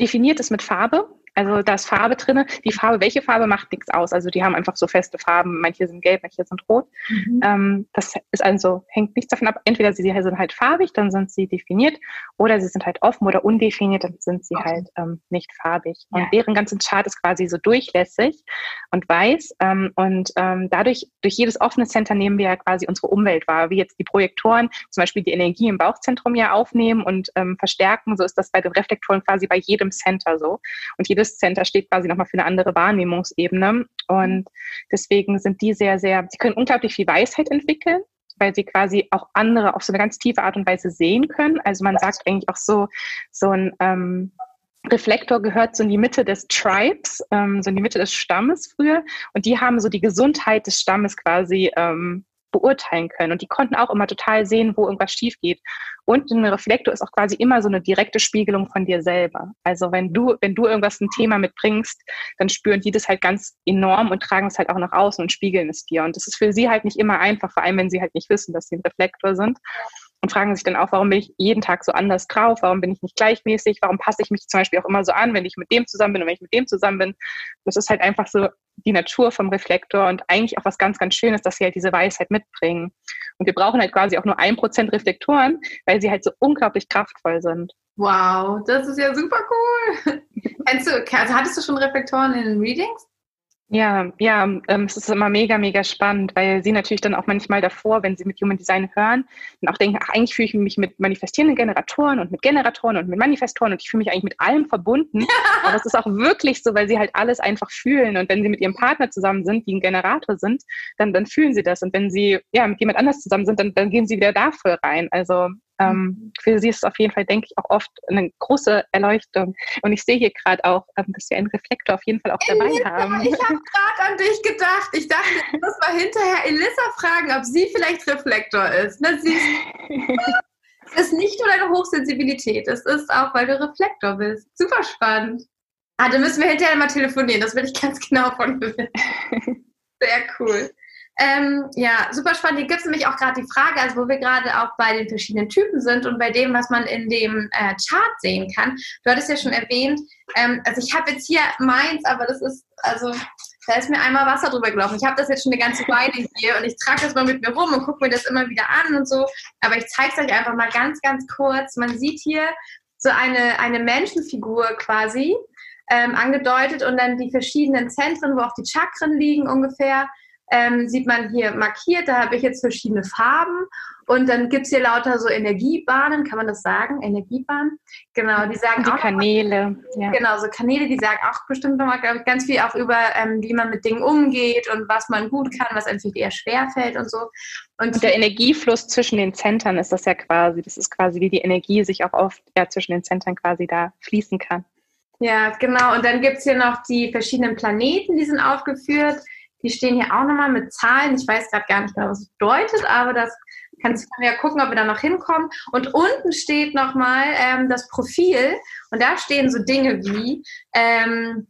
Definiert ist mit Farbe. Also da ist Farbe drin. Die Farbe, welche Farbe macht nichts aus. Also die haben einfach so feste Farben. Manche sind gelb, manche sind rot. Mhm. Ähm, das ist also, hängt nichts davon ab. Entweder sie sind halt farbig, dann sind sie definiert, oder sie sind halt offen oder undefiniert, dann sind sie okay. halt ähm, nicht farbig. Ja. Und deren ganzen Chart ist quasi so durchlässig und weiß. Ähm, und ähm, dadurch, durch jedes offene Center nehmen wir ja quasi unsere Umwelt wahr, wie jetzt die Projektoren zum Beispiel die Energie im Bauchzentrum ja aufnehmen und ähm, verstärken. So ist das bei den Reflektoren quasi bei jedem Center so. Und jedes Business Center steht quasi nochmal für eine andere Wahrnehmungsebene. Und deswegen sind die sehr, sehr, sie können unglaublich viel Weisheit entwickeln weil sie quasi auch andere auf so eine ganz tiefe Art und Weise sehen können. Also man sagt eigentlich auch so, so ein ähm, Reflektor gehört so in die Mitte des Tribes, ähm, so in die Mitte des Stammes früher. Und die haben so die Gesundheit des Stammes quasi ähm, beurteilen können. Und die konnten auch immer total sehen, wo irgendwas schief geht. Und ein Reflektor ist auch quasi immer so eine direkte Spiegelung von dir selber. Also wenn du, wenn du irgendwas ein Thema mitbringst, dann spüren die das halt ganz enorm und tragen es halt auch nach außen und spiegeln es dir. Und das ist für sie halt nicht immer einfach, vor allem wenn sie halt nicht wissen, dass sie ein Reflektor sind und fragen sich dann auch, warum bin ich jeden Tag so anders drauf? Warum bin ich nicht gleichmäßig? Warum passe ich mich zum Beispiel auch immer so an, wenn ich mit dem zusammen bin und wenn ich mit dem zusammen bin? Das ist halt einfach so die Natur vom Reflektor und eigentlich auch was ganz, ganz Schönes, dass sie halt diese Weisheit mitbringen. Und wir brauchen halt quasi auch nur ein Prozent Reflektoren, weil sie halt so unglaublich kraftvoll sind. Wow, das ist ja super cool. Kennst du, also hattest du schon Reflektoren in den Readings? Ja, ja, ähm, es ist immer mega, mega spannend, weil sie natürlich dann auch manchmal davor, wenn sie mit Human Design hören, dann auch denken, ach, eigentlich fühle ich mich mit manifestierenden Generatoren und mit Generatoren und mit Manifestoren und ich fühle mich eigentlich mit allem verbunden. Aber es ist auch wirklich so, weil sie halt alles einfach fühlen und wenn sie mit ihrem Partner zusammen sind, die ein Generator sind, dann, dann fühlen sie das und wenn sie ja mit jemand anders zusammen sind, dann, dann gehen sie wieder dafür rein. Also ähm, für sie ist es auf jeden Fall, denke ich, auch oft eine große Erleuchtung. Und ich sehe hier gerade auch, ähm, dass wir einen Reflektor auf jeden Fall auch dabei Elissa, haben. Ich habe gerade an dich gedacht. Ich dachte, ich muss mal hinterher Elissa fragen, ob sie vielleicht Reflektor ist. Na, sie ist, es ist nicht nur deine Hochsensibilität, es ist auch, weil du Reflektor bist. Super spannend. Ah, dann müssen wir hinterher mal telefonieren. Das will ich ganz genau von dir wissen. Sehr cool. Ähm, ja, super spannend. Hier gibt es nämlich auch gerade die Frage, also wo wir gerade auch bei den verschiedenen Typen sind und bei dem, was man in dem äh, Chart sehen kann. Du hattest ja schon erwähnt, ähm, also ich habe jetzt hier meins, aber das ist, also da ist mir einmal Wasser drüber gelaufen. Ich habe das jetzt schon eine ganze Weile hier und ich trage das mal mit mir rum und gucke mir das immer wieder an und so. Aber ich zeige es euch einfach mal ganz, ganz kurz. Man sieht hier so eine, eine Menschenfigur quasi ähm, angedeutet und dann die verschiedenen Zentren, wo auch die Chakren liegen ungefähr ähm, sieht man hier markiert, da habe ich jetzt verschiedene Farben und dann gibt es hier lauter so Energiebahnen, kann man das sagen? Energiebahnen? Genau, die sagen die auch. Kanäle. Ja. Genau, so Kanäle, die sagen auch bestimmt nochmal, ganz viel auch über, ähm, wie man mit Dingen umgeht und was man gut kann, was einem eher schwer fällt und so. Und, und der Energiefluss zwischen den Zentren ist das ja quasi, das ist quasi wie die Energie sich auch oft ja, zwischen den Zentren quasi da fließen kann. Ja, genau. Und dann gibt es hier noch die verschiedenen Planeten, die sind aufgeführt. Die stehen hier auch nochmal mit Zahlen. Ich weiß gerade gar nicht genau, was es bedeutet, aber das Kannst du ja gucken, ob wir da noch hinkommen. Und unten steht nochmal ähm, das Profil und da stehen so Dinge wie, ähm,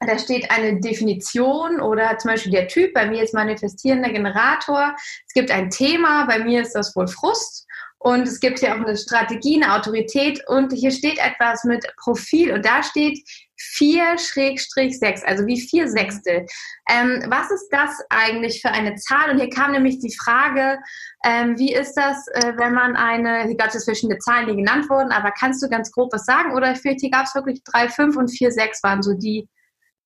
da steht eine Definition oder zum Beispiel der Typ, bei mir ist manifestierender Generator. Es gibt ein Thema, bei mir ist das wohl Frust. Und es gibt hier auch eine Strategie, eine Autorität und hier steht etwas mit Profil und da steht 4-6, also wie vier Sechstel. Ähm, was ist das eigentlich für eine Zahl? Und hier kam nämlich die Frage, ähm, wie ist das, äh, wenn man eine, hier gab es verschiedene Zahlen, die genannt wurden, aber kannst du ganz grob was sagen? Oder vielleicht hier gab es wirklich 3, 5 und 4, 6 waren so die,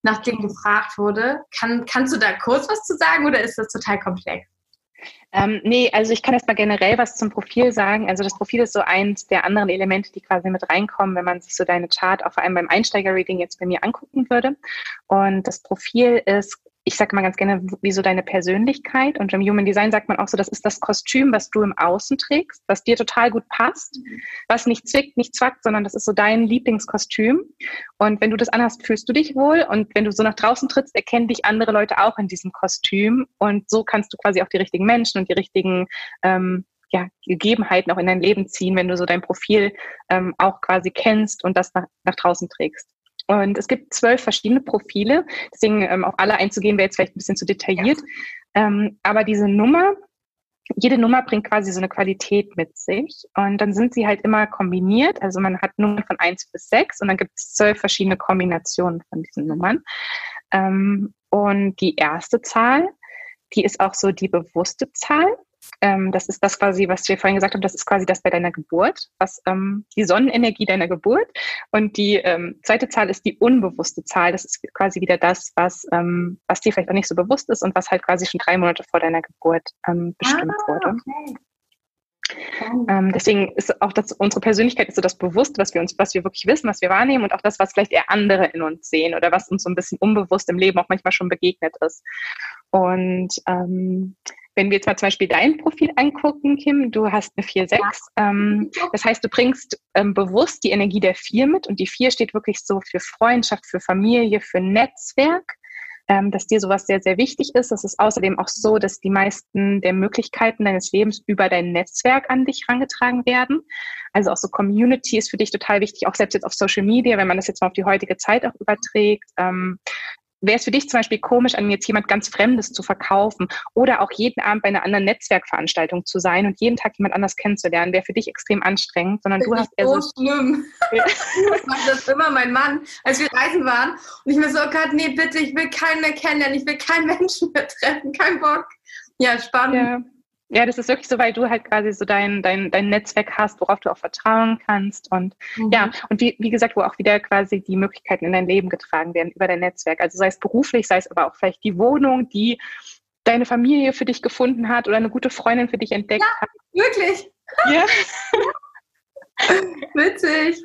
nach denen gefragt wurde. Kann, kannst du da kurz was zu sagen oder ist das total komplex? Ähm, nee, also ich kann erst mal generell was zum Profil sagen. Also das Profil ist so eins der anderen Elemente, die quasi mit reinkommen, wenn man sich so deine Chart auch vor allem beim Einsteiger-Reading jetzt bei mir angucken würde. Und das Profil ist ich sage mal ganz gerne, wie so deine Persönlichkeit. Und im Human Design sagt man auch so, das ist das Kostüm, was du im Außen trägst, was dir total gut passt, was nicht zwickt, nicht zwackt, sondern das ist so dein Lieblingskostüm. Und wenn du das anhast, fühlst du dich wohl. Und wenn du so nach draußen trittst, erkennen dich andere Leute auch in diesem Kostüm. Und so kannst du quasi auch die richtigen Menschen und die richtigen ähm, ja, Gegebenheiten auch in dein Leben ziehen, wenn du so dein Profil ähm, auch quasi kennst und das nach, nach draußen trägst. Und es gibt zwölf verschiedene Profile, deswegen ähm, auf alle einzugehen wäre jetzt vielleicht ein bisschen zu detailliert. Ähm, aber diese Nummer, jede Nummer bringt quasi so eine Qualität mit sich und dann sind sie halt immer kombiniert. Also man hat Nummern von eins bis sechs und dann gibt es zwölf verschiedene Kombinationen von diesen Nummern. Ähm, und die erste Zahl, die ist auch so die bewusste Zahl. Ähm, das ist das quasi, was wir vorhin gesagt haben, das ist quasi das bei deiner Geburt, was ähm, die Sonnenenergie deiner Geburt. Und die ähm, zweite Zahl ist die unbewusste Zahl. Das ist quasi wieder das, was, ähm, was dir vielleicht auch nicht so bewusst ist und was halt quasi schon drei Monate vor deiner Geburt ähm, bestimmt ah, wurde. Okay. Ähm, deswegen ist auch das, unsere Persönlichkeit ist so das Bewusste, was wir uns, was wir wirklich wissen, was wir wahrnehmen und auch das, was vielleicht eher andere in uns sehen oder was uns so ein bisschen unbewusst im Leben auch manchmal schon begegnet ist. Und ähm, wenn wir jetzt mal zum Beispiel dein Profil angucken, Kim, du hast eine 4-6. Ähm, das heißt, du bringst ähm, bewusst die Energie der 4 mit und die 4 steht wirklich so für Freundschaft, für Familie, für Netzwerk, ähm, dass dir sowas sehr, sehr wichtig ist. Es ist außerdem auch so, dass die meisten der Möglichkeiten deines Lebens über dein Netzwerk an dich herangetragen werden. Also auch so Community ist für dich total wichtig, auch selbst jetzt auf Social Media, wenn man das jetzt mal auf die heutige Zeit auch überträgt. Ähm, wäre es für dich zum Beispiel komisch, an jetzt jemand ganz Fremdes zu verkaufen oder auch jeden Abend bei einer anderen Netzwerkveranstaltung zu sein und jeden Tag jemand anders kennenzulernen, wäre für dich extrem anstrengend, sondern du hast eher so schlimm. Ja. ich mache das immer mein Mann, als wir reisen waren und ich mir so, oh Gott, nee, bitte, ich will keinen mehr kennenlernen, ich will keinen Menschen mehr treffen, kein Bock. Ja, spannend. Ja. Ja, das ist wirklich so, weil du halt quasi so dein, dein, dein Netzwerk hast, worauf du auch vertrauen kannst. Und mhm. ja, und wie, wie gesagt, wo auch wieder quasi die Möglichkeiten in dein Leben getragen werden über dein Netzwerk. Also sei es beruflich, sei es aber auch vielleicht die Wohnung, die deine Familie für dich gefunden hat oder eine gute Freundin für dich entdeckt ja, hat. Wirklich? Ja. Witzig.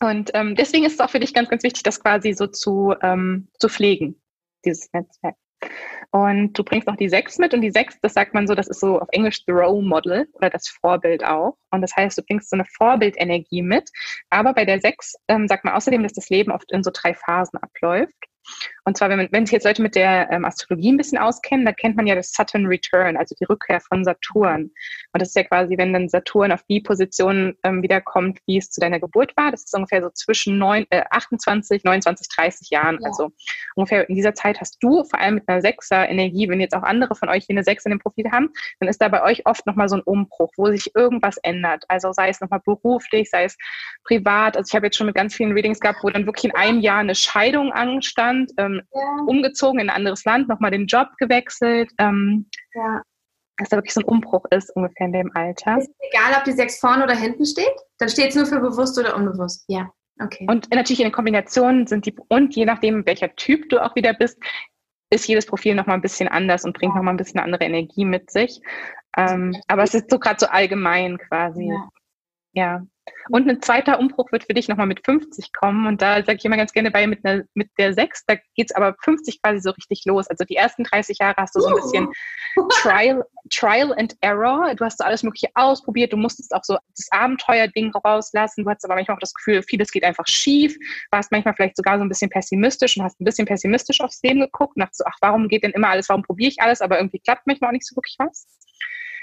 Und ähm, deswegen ist es auch für dich ganz, ganz wichtig, das quasi so zu, ähm, zu pflegen, dieses Netzwerk. Und du bringst auch die Sechs mit und die Sechs, das sagt man so, das ist so auf Englisch the Role Model oder das Vorbild auch. Und das heißt, du bringst so eine Vorbildenergie mit. Aber bei der Sechs ähm, sagt man außerdem, dass das Leben oft in so drei Phasen abläuft. Und zwar, wenn, man, wenn sich jetzt Leute mit der ähm, Astrologie ein bisschen auskennen, da kennt man ja das Saturn Return, also die Rückkehr von Saturn. Und das ist ja quasi, wenn dann Saturn auf die Position ähm, wiederkommt, wie es zu deiner Geburt war. Das ist ungefähr so zwischen neun, äh, 28, 29, 30 Jahren. Ja. Also ungefähr in dieser Zeit hast du vor allem mit einer Sechser Energie, wenn jetzt auch andere von euch hier eine Sechs in dem Profil haben, dann ist da bei euch oft nochmal so ein Umbruch, wo sich irgendwas ändert. Also sei es nochmal beruflich, sei es privat. Also ich habe jetzt schon mit ganz vielen Readings gehabt, wo dann wirklich in einem Jahr eine Scheidung anstand. Ähm, ähm, ja. umgezogen in ein anderes Land, nochmal den Job gewechselt. Ähm, ja. Dass da wirklich so ein Umbruch ist, ungefähr in dem Alter. Ist egal, ob die sechs vorne oder hinten steht? Dann steht es nur für bewusst oder unbewusst. Ja. Okay. Und natürlich in den Kombinationen sind die, und je nachdem, welcher Typ du auch wieder bist, ist jedes Profil nochmal ein bisschen anders und bringt nochmal ein bisschen andere Energie mit sich. Ähm, aber es ist so gerade so allgemein quasi. Ja. Ja. Und ein zweiter Umbruch wird für dich nochmal mit 50 kommen. Und da sage ich immer ganz gerne bei mit, einer, mit der 6, da geht es aber 50 quasi so richtig los. Also die ersten 30 Jahre hast du so ein bisschen Trial, Trial and Error. Du hast so alles Mögliche ausprobiert. Du musstest auch so das Abenteuer-Ding rauslassen. Du hast aber manchmal auch das Gefühl, vieles geht einfach schief. Warst manchmal vielleicht sogar so ein bisschen pessimistisch und hast ein bisschen pessimistisch aufs Leben geguckt und dachtest so, ach, warum geht denn immer alles? Warum probiere ich alles? Aber irgendwie klappt manchmal auch nicht so wirklich was.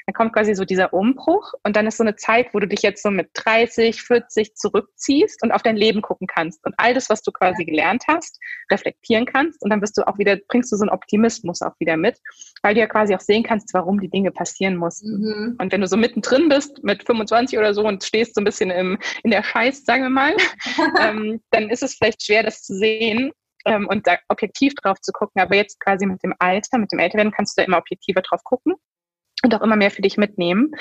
Dann kommt quasi so dieser Umbruch und dann ist so eine Zeit, wo du dich jetzt so mit 30, 40 zurückziehst und auf dein Leben gucken kannst und all das, was du quasi gelernt hast, reflektieren kannst und dann bist du auch wieder, bringst du so einen Optimismus auch wieder mit, weil du ja quasi auch sehen kannst, warum die Dinge passieren mussten. Mhm. Und wenn du so mittendrin bist mit 25 oder so und stehst so ein bisschen im, in der Scheiß, sagen wir mal, ähm, dann ist es vielleicht schwer, das zu sehen ähm, und da objektiv drauf zu gucken. Aber jetzt quasi mit dem Alter, mit dem Älterwerden kannst du da immer objektiver drauf gucken und auch immer mehr für dich mitnehmen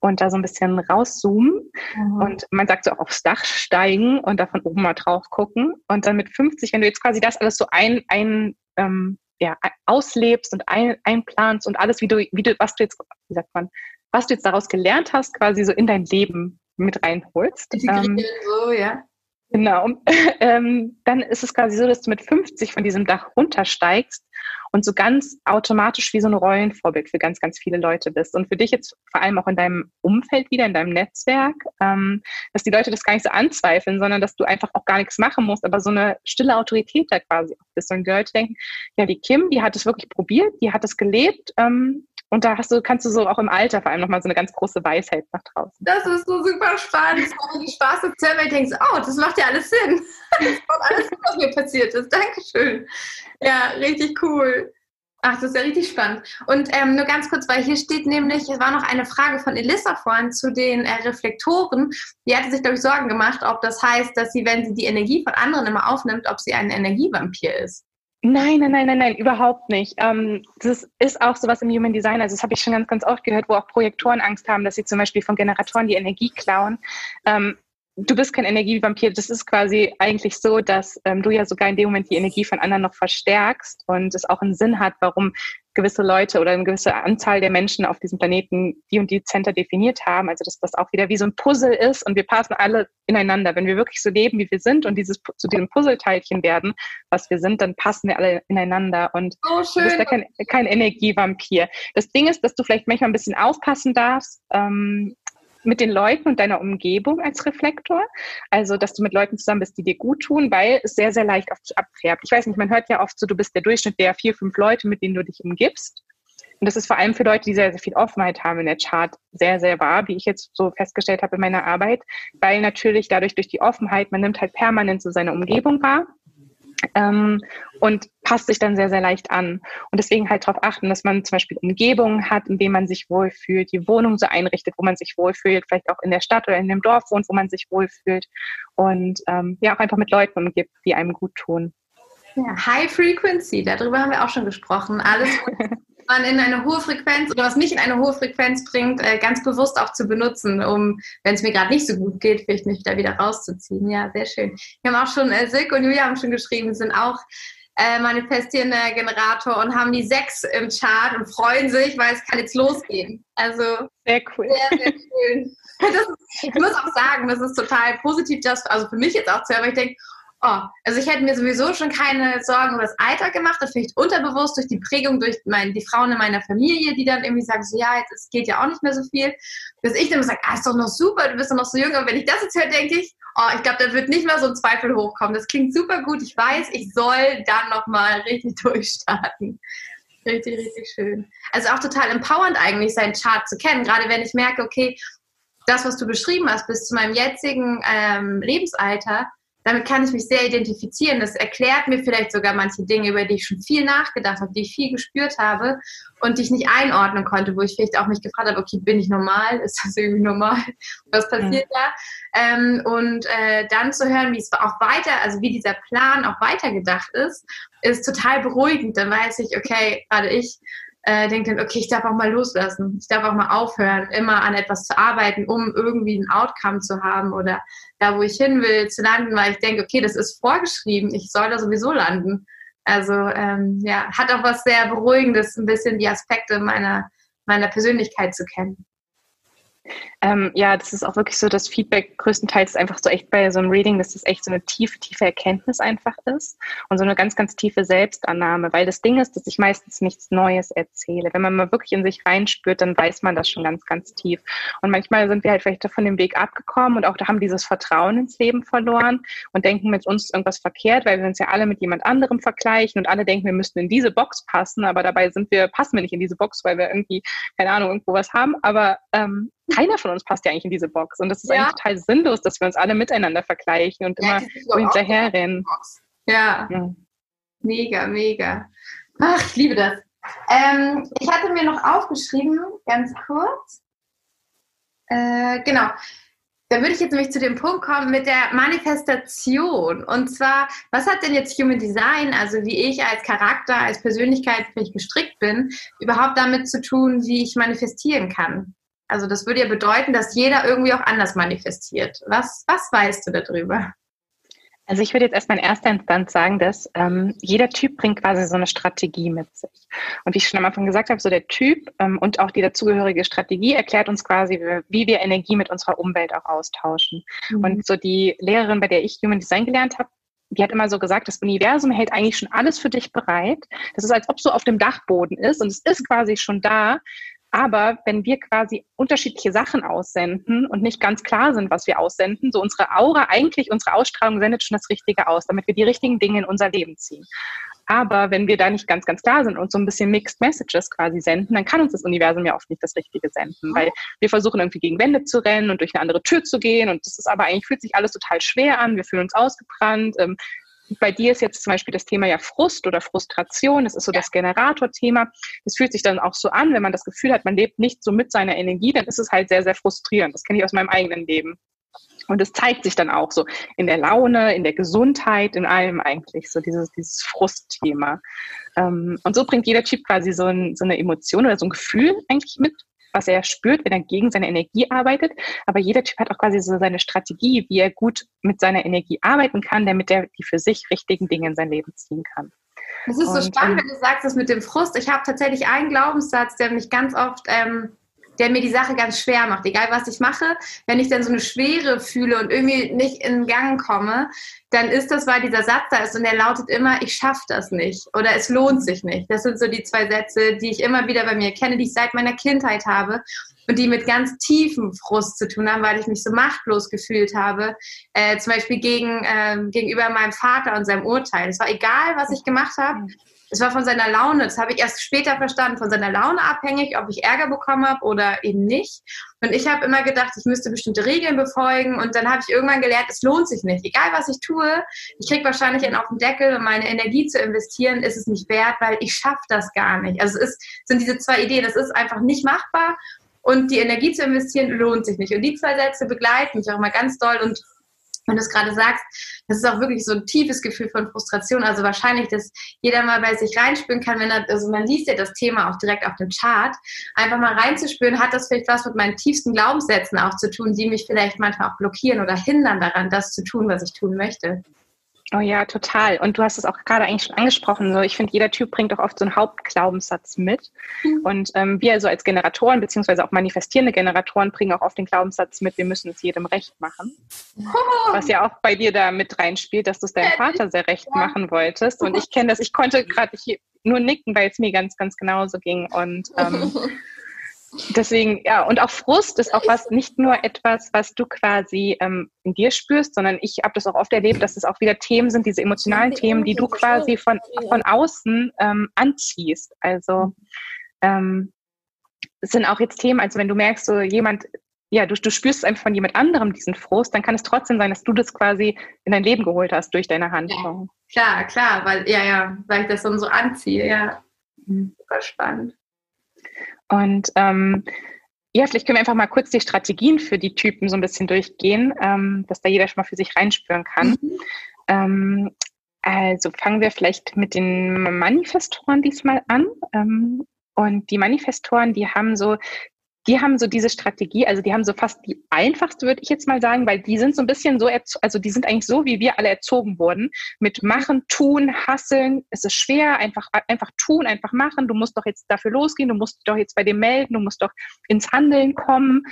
und da so ein bisschen rauszoomen. Mhm. Und man sagt so auch aufs Dach steigen und da von oben mal drauf gucken. Und dann mit 50, wenn du jetzt quasi das alles so ein, ein ähm, ja, auslebst und ein, einplanst und alles, wie du, wie du, was du jetzt, wie sagt man, was du jetzt daraus gelernt hast, quasi so in dein Leben mit reinholst. Ähm, so, ja. Genau. ähm, dann ist es quasi so, dass du mit 50 von diesem Dach runtersteigst und so ganz automatisch wie so ein Rollenvorbild für ganz, ganz viele Leute bist. Und für dich jetzt vor allem auch in deinem Umfeld wieder, in deinem Netzwerk, ähm, dass die Leute das gar nicht so anzweifeln, sondern dass du einfach auch gar nichts machen musst, aber so eine stille Autorität da quasi auch bist. Und die Leute denken, ja, die Kim, die hat es wirklich probiert, die hat es gelebt, ähm, und da hast du, kannst du so auch im Alter vor allem nochmal so eine ganz große Weisheit nach draußen. Das ist so super spannend. Das macht richtig Spaß weil ich denke, oh, das macht ja alles Sinn. Das macht alles Sinn, was mir passiert ist. Dankeschön. Ja, richtig cool. Ach, das ist ja richtig spannend. Und ähm, nur ganz kurz, weil hier steht nämlich, es war noch eine Frage von Elissa vorhin zu den äh, Reflektoren. Die hatte sich, glaube ich, Sorgen gemacht, ob das heißt, dass sie, wenn sie die Energie von anderen immer aufnimmt, ob sie ein Energievampir ist. Nein, nein, nein, nein, nein, überhaupt nicht. Ähm, das ist auch sowas im Human Design. Also das habe ich schon ganz, ganz oft gehört, wo auch Projektoren Angst haben, dass sie zum Beispiel von Generatoren die Energie klauen. Ähm, du bist kein Energievampir. Das ist quasi eigentlich so, dass ähm, du ja sogar in dem Moment die Energie von anderen noch verstärkst und es auch einen Sinn hat, warum gewisse Leute oder eine gewisse Anzahl der Menschen auf diesem Planeten die und die Center definiert haben. Also dass das auch wieder wie so ein Puzzle ist und wir passen alle ineinander. Wenn wir wirklich so leben, wie wir sind und dieses zu diesem Puzzleteilchen werden, was wir sind, dann passen wir alle ineinander. Und oh, du bist ja kein, kein Energievampir. Das Ding ist, dass du vielleicht manchmal ein bisschen aufpassen darfst. Ähm, mit den Leuten und deiner Umgebung als Reflektor. Also, dass du mit Leuten zusammen bist, die dir gut tun, weil es sehr, sehr leicht oft abfärbt. Ich weiß nicht, man hört ja oft so, du bist der Durchschnitt der vier, fünf Leute, mit denen du dich umgibst. Und das ist vor allem für Leute, die sehr, sehr viel Offenheit haben in der Chart, sehr, sehr wahr, wie ich jetzt so festgestellt habe in meiner Arbeit, weil natürlich dadurch durch die Offenheit, man nimmt halt permanent so seine Umgebung wahr ähm, und passt sich dann sehr, sehr leicht an. Und deswegen halt darauf achten, dass man zum Beispiel Umgebungen hat, in denen man sich wohlfühlt, die Wohnung so einrichtet, wo man sich wohlfühlt, vielleicht auch in der Stadt oder in dem Dorf wohnt, wo man sich wohlfühlt und ähm, ja auch einfach mit Leuten umgibt, die einem gut tun. Ja, High Frequency, darüber haben wir auch schon gesprochen. Alles, man in eine hohe Frequenz oder was mich in eine hohe Frequenz bringt, äh, ganz bewusst auch zu benutzen, um, wenn es mir gerade nicht so gut geht, vielleicht mich da wieder rauszuziehen. Ja, sehr schön. Wir haben auch schon, äh, Silke und Julia haben schon geschrieben, sind auch äh, manifestierender Generator und haben die sechs im Chart und freuen sich, weil es kann jetzt losgehen. Also sehr cool. Sehr, sehr schön. Ist, ich muss auch sagen, das ist total positiv, das, also für mich jetzt auch zu hören, weil ich denke, oh, also ich hätte mir sowieso schon keine Sorgen über das Alter gemacht, das vielleicht unterbewusst durch die Prägung durch mein, die Frauen in meiner Familie, die dann irgendwie sagen, so ja, jetzt es geht ja auch nicht mehr so viel, bis ich dann sage, ah, ist doch noch super, du bist doch noch so jung, aber wenn ich das jetzt höre, denke ich, oh, ich glaube, da wird nicht mehr so ein Zweifel hochkommen. Das klingt super gut, ich weiß, ich soll dann nochmal richtig durchstarten. Richtig, richtig schön. Also auch total empowernd eigentlich, seinen Chart zu kennen, gerade wenn ich merke, okay, das, was du beschrieben hast, bis zu meinem jetzigen ähm, Lebensalter, damit kann ich mich sehr identifizieren. Das erklärt mir vielleicht sogar manche Dinge, über die ich schon viel nachgedacht habe, die ich viel gespürt habe und die ich nicht einordnen konnte, wo ich vielleicht auch mich gefragt habe, okay, bin ich normal? Ist das irgendwie normal? Was passiert mhm. da? Ähm, und äh, dann zu hören, wie es auch weiter, also wie dieser Plan auch weitergedacht ist, ist total beruhigend. Dann weiß ich, okay, gerade ich äh, denke dann, okay, ich darf auch mal loslassen. Ich darf auch mal aufhören, immer an etwas zu arbeiten, um irgendwie ein Outcome zu haben oder da, wo ich hin will, zu landen, weil ich denke, okay, das ist vorgeschrieben, ich soll da sowieso landen. Also ähm, ja, hat auch was sehr Beruhigendes, ein bisschen die Aspekte meiner, meiner Persönlichkeit zu kennen. Ähm, ja, das ist auch wirklich so, das Feedback größtenteils einfach so echt bei so einem Reading, dass das echt so eine tiefe, tiefe Erkenntnis einfach ist und so eine ganz, ganz tiefe Selbstannahme, weil das Ding ist, dass ich meistens nichts Neues erzähle. Wenn man mal wirklich in sich reinspürt, dann weiß man das schon ganz, ganz tief. Und manchmal sind wir halt vielleicht von dem Weg abgekommen und auch da haben dieses Vertrauen ins Leben verloren und denken mit uns irgendwas verkehrt, weil wir uns ja alle mit jemand anderem vergleichen und alle denken, wir müssten in diese Box passen, aber dabei sind wir, passen wir nicht in diese Box, weil wir irgendwie, keine Ahnung, irgendwo was haben. Aber ähm, keiner von uns passt ja eigentlich in diese Box. Und das ist ja. eigentlich total sinnlos, dass wir uns alle miteinander vergleichen und ja, immer so hinterherrennen. Ja. ja. Mega, mega. Ach, ich liebe das. Ähm, ich hatte mir noch aufgeschrieben, ganz kurz. Äh, genau. Da würde ich jetzt nämlich zu dem Punkt kommen mit der Manifestation. Und zwar, was hat denn jetzt Human Design, also wie ich als Charakter, als Persönlichkeit vielleicht gestrickt bin, überhaupt damit zu tun, wie ich manifestieren kann? Also das würde ja bedeuten, dass jeder irgendwie auch anders manifestiert. Was, was weißt du darüber? Also ich würde jetzt erstmal in erster Instanz sagen, dass ähm, jeder Typ bringt quasi so eine Strategie mit sich. Und wie ich schon am Anfang gesagt habe, so der Typ ähm, und auch die dazugehörige Strategie erklärt uns quasi, wie wir Energie mit unserer Umwelt auch austauschen. Mhm. Und so die Lehrerin, bei der ich Human Design gelernt habe, die hat immer so gesagt, das Universum hält eigentlich schon alles für dich bereit. Das ist, als ob so auf dem Dachboden ist und es ist quasi schon da. Aber wenn wir quasi unterschiedliche Sachen aussenden und nicht ganz klar sind, was wir aussenden, so unsere Aura, eigentlich unsere Ausstrahlung sendet schon das Richtige aus, damit wir die richtigen Dinge in unser Leben ziehen. Aber wenn wir da nicht ganz, ganz klar sind und so ein bisschen Mixed Messages quasi senden, dann kann uns das Universum ja oft nicht das Richtige senden, weil wir versuchen irgendwie gegen Wände zu rennen und durch eine andere Tür zu gehen. Und das ist aber eigentlich fühlt sich alles total schwer an, wir fühlen uns ausgebrannt, ähm, bei dir ist jetzt zum Beispiel das Thema ja Frust oder Frustration. Das ist so ja. das Generatorthema. Das fühlt sich dann auch so an, wenn man das Gefühl hat, man lebt nicht so mit seiner Energie, dann ist es halt sehr, sehr frustrierend. Das kenne ich aus meinem eigenen Leben. Und es zeigt sich dann auch so in der Laune, in der Gesundheit, in allem eigentlich, so dieses, dieses Frustthema. Ähm, und so bringt jeder Typ quasi so, ein, so eine Emotion oder so ein Gefühl eigentlich mit, was er spürt, wenn er gegen seine Energie arbeitet. Aber jeder Typ hat auch quasi so seine Strategie, wie er gut mit seiner Energie arbeiten kann, damit er die für sich richtigen Dinge in sein Leben ziehen kann. Das ist so spannend, ähm, wenn du sagst, das mit dem Frust. Ich habe tatsächlich einen Glaubenssatz, der mich ganz oft ähm, der mir die Sache ganz schwer macht. Egal was ich mache, wenn ich dann so eine Schwere fühle und irgendwie nicht in Gang komme, dann ist das, weil dieser Satz da ist und der lautet immer, ich schaffe das nicht oder es lohnt sich nicht. Das sind so die zwei Sätze, die ich immer wieder bei mir kenne, die ich seit meiner Kindheit habe und die mit ganz tiefem Frust zu tun haben, weil ich mich so machtlos gefühlt habe, äh, zum Beispiel gegen, äh, gegenüber meinem Vater und seinem Urteil. Es war egal, was ich gemacht habe. Es war von seiner Laune, das habe ich erst später verstanden, von seiner Laune abhängig, ob ich Ärger bekommen habe oder eben nicht. Und ich habe immer gedacht, ich müsste bestimmte Regeln befolgen und dann habe ich irgendwann gelernt, es lohnt sich nicht. Egal was ich tue, ich kriege wahrscheinlich einen auf den Deckel und meine Energie zu investieren, ist es nicht wert, weil ich schaffe das gar nicht. Also es ist, sind diese zwei Ideen, das ist einfach nicht machbar und die Energie zu investieren lohnt sich nicht. Und die zwei Sätze begleiten mich auch immer ganz doll und wenn du es gerade sagst, das ist auch wirklich so ein tiefes Gefühl von Frustration. Also wahrscheinlich, dass jeder mal bei sich reinspüren kann, wenn er, also man liest ja das Thema auch direkt auf dem Chart, einfach mal reinzuspüren, hat das vielleicht was mit meinen tiefsten Glaubenssätzen auch zu tun, die mich vielleicht manchmal auch blockieren oder hindern daran, das zu tun, was ich tun möchte. Oh ja, total. Und du hast es auch gerade eigentlich schon angesprochen. So, ich finde, jeder Typ bringt auch oft so einen Hauptglaubenssatz mit. Mhm. Und ähm, wir also als Generatoren, beziehungsweise auch manifestierende Generatoren, bringen auch oft den Glaubenssatz mit, wir müssen es jedem recht machen. Oh. Was ja auch bei dir da mit reinspielt, dass du es deinem Vater sehr recht ja. machen wolltest. Und ich kenne das, ich konnte gerade nur nicken, weil es mir ganz, ganz genauso ging. Und ähm, Deswegen, ja, und auch Frust ist auch was, nicht nur etwas, was du quasi ähm, in dir spürst, sondern ich habe das auch oft erlebt, dass es auch wieder Themen sind, diese emotionalen Themen, die du quasi von, von außen ähm, anziehst. Also ähm, es sind auch jetzt Themen, also wenn du merkst, so jemand, ja, du, du spürst einfach von jemand anderem diesen Frust, dann kann es trotzdem sein, dass du das quasi in dein Leben geholt hast durch deine Handlung. Ja, klar, klar, weil, ja, ja, weil ich das dann so anziehe, ja. Mhm. Super spannend. Und ähm, ja, vielleicht können wir einfach mal kurz die Strategien für die Typen so ein bisschen durchgehen, ähm, dass da jeder schon mal für sich reinspüren kann. Mhm. Ähm, also fangen wir vielleicht mit den Manifestoren diesmal an. Ähm, und die Manifestoren, die haben so die haben so diese Strategie, also die haben so fast die einfachste, würde ich jetzt mal sagen, weil die sind so ein bisschen so, also die sind eigentlich so, wie wir alle erzogen wurden, mit machen, tun, hasseln. Es ist schwer, einfach, einfach tun, einfach machen. Du musst doch jetzt dafür losgehen, du musst doch jetzt bei dem melden, du musst doch ins Handeln kommen.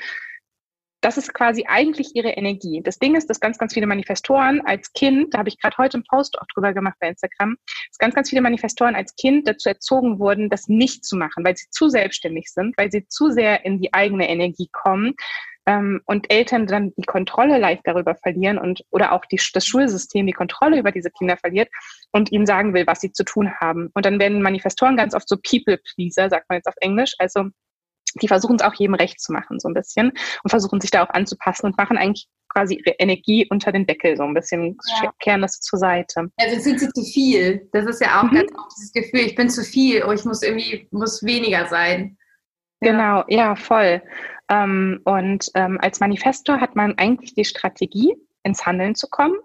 Das ist quasi eigentlich ihre Energie. Das Ding ist, dass ganz, ganz viele Manifestoren als Kind, da habe ich gerade heute einen Post auch drüber gemacht bei Instagram, dass ganz, ganz viele Manifestoren als Kind dazu erzogen wurden, das nicht zu machen, weil sie zu selbstständig sind, weil sie zu sehr in die eigene Energie kommen ähm, und Eltern dann die Kontrolle leicht darüber verlieren und oder auch die, das Schulsystem die Kontrolle über diese Kinder verliert und ihnen sagen will, was sie zu tun haben. Und dann werden Manifestoren ganz oft so People-Pleaser, sagt man jetzt auf Englisch, also die versuchen es auch jedem recht zu machen, so ein bisschen, und versuchen sich da auch anzupassen und machen eigentlich quasi ihre Energie unter den Deckel, so ein bisschen, ja. kehren das zur Seite. Also sind sie zu viel. Das ist ja auch mhm. ganz oft dieses Gefühl, ich bin zu viel, oh, ich muss irgendwie, muss weniger sein. Ja. Genau, ja, voll. Ähm, und ähm, als Manifestor hat man eigentlich die Strategie, ins Handeln zu kommen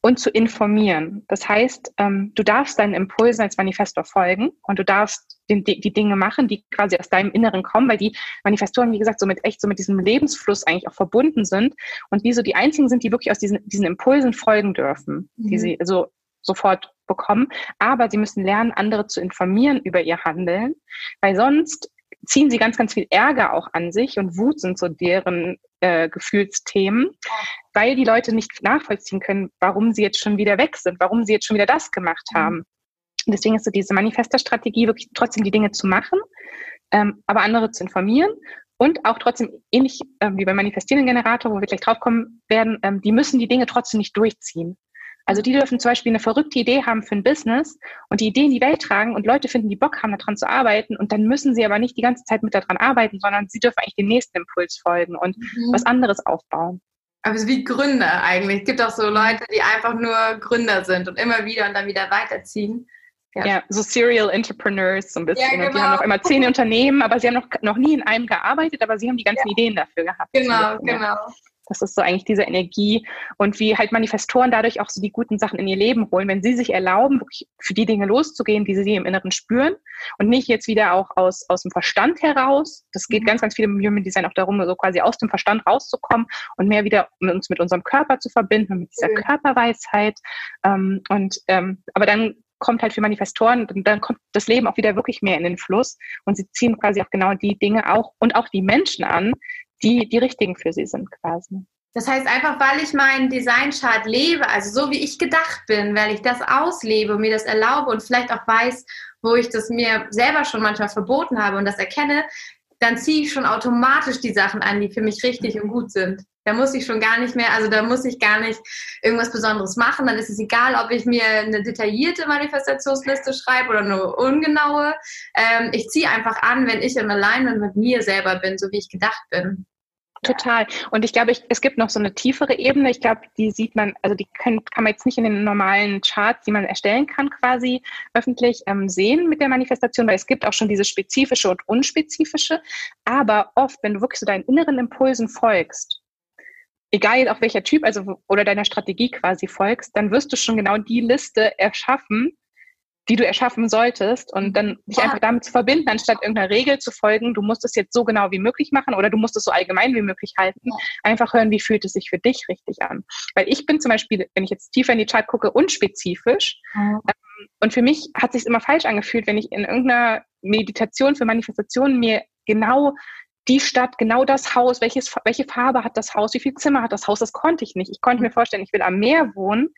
und zu informieren. Das heißt, ähm, du darfst deinen Impulsen als Manifestor folgen und du darfst den, die Dinge machen, die quasi aus deinem Inneren kommen, weil die Manifestoren, wie gesagt, so mit echt so mit diesem Lebensfluss eigentlich auch verbunden sind und wie so die einzigen sind, die wirklich aus diesen, diesen Impulsen folgen dürfen, mhm. die sie so sofort bekommen. Aber sie müssen lernen, andere zu informieren über ihr Handeln, weil sonst ziehen sie ganz, ganz viel Ärger auch an sich und Wut sind so deren äh, Gefühlsthemen, weil die Leute nicht nachvollziehen können, warum sie jetzt schon wieder weg sind, warum sie jetzt schon wieder das gemacht mhm. haben. Und deswegen ist so diese Manifesterstrategie wirklich trotzdem die Dinge zu machen, ähm, aber andere zu informieren und auch trotzdem ähnlich ähm, wie beim manifestierenden Generator, wo wir gleich draufkommen werden, ähm, die müssen die Dinge trotzdem nicht durchziehen. Also die dürfen zum Beispiel eine verrückte Idee haben für ein Business und die Idee in die Welt tragen und Leute finden, die Bock haben, daran zu arbeiten und dann müssen sie aber nicht die ganze Zeit mit daran arbeiten, sondern sie dürfen eigentlich dem nächsten Impuls folgen und mhm. was anderes aufbauen. Aber es ist wie Gründer eigentlich. Es gibt auch so Leute, die einfach nur Gründer sind und immer wieder und dann wieder weiterziehen. Ja, ja so Serial Entrepreneurs so ein bisschen. Ja, genau. Die haben noch immer zehn Unternehmen, aber sie haben noch, noch nie in einem gearbeitet, aber sie haben die ganzen ja. Ideen dafür gehabt. Genau, genau. Das ist so eigentlich diese Energie und wie halt Manifestoren dadurch auch so die guten Sachen in ihr Leben holen, wenn sie sich erlauben, wirklich für die Dinge loszugehen, die sie im Inneren spüren und nicht jetzt wieder auch aus, aus dem Verstand heraus. Das geht mhm. ganz, ganz viel im Human Design auch darum, so quasi aus dem Verstand rauszukommen und mehr wieder uns mit unserem Körper zu verbinden, mit dieser mhm. Körperweisheit. Ähm, und ähm, aber dann kommt halt für Manifestoren, dann kommt das Leben auch wieder wirklich mehr in den Fluss und sie ziehen quasi auch genau die Dinge auch und auch die Menschen an, die die richtigen für sie sind quasi. Das heißt einfach, weil ich meinen Designchart lebe, also so wie ich gedacht bin, weil ich das auslebe und mir das erlaube und vielleicht auch weiß, wo ich das mir selber schon manchmal verboten habe und das erkenne, dann ziehe ich schon automatisch die Sachen an, die für mich richtig und gut sind. Da muss ich schon gar nicht mehr, also da muss ich gar nicht irgendwas Besonderes machen. Dann ist es egal, ob ich mir eine detaillierte Manifestationsliste schreibe oder eine ungenaue. Ähm, ich ziehe einfach an, wenn ich im Alignment mit mir selber bin, so wie ich gedacht bin. Total. Und ich glaube, ich, es gibt noch so eine tiefere Ebene. Ich glaube, die sieht man, also die können, kann man jetzt nicht in den normalen Charts, die man erstellen kann, quasi öffentlich ähm, sehen mit der Manifestation, weil es gibt auch schon diese spezifische und unspezifische. Aber oft, wenn du wirklich so deinen inneren Impulsen folgst, egal auf welcher Typ, also oder deiner Strategie quasi folgst, dann wirst du schon genau die Liste erschaffen, die du erschaffen solltest und dann dich einfach damit zu verbinden, anstatt irgendeiner Regel zu folgen, du musst es jetzt so genau wie möglich machen oder du musst es so allgemein wie möglich halten, einfach hören, wie fühlt es sich für dich richtig an. Weil ich bin zum Beispiel, wenn ich jetzt tiefer in die Chart gucke, unspezifisch mhm. und für mich hat es sich immer falsch angefühlt, wenn ich in irgendeiner Meditation für Manifestationen mir genau die Stadt, genau das Haus, welches, welche Farbe hat das Haus, wie viel Zimmer hat das Haus, das konnte ich nicht. Ich konnte mir vorstellen, ich will am Meer wohnen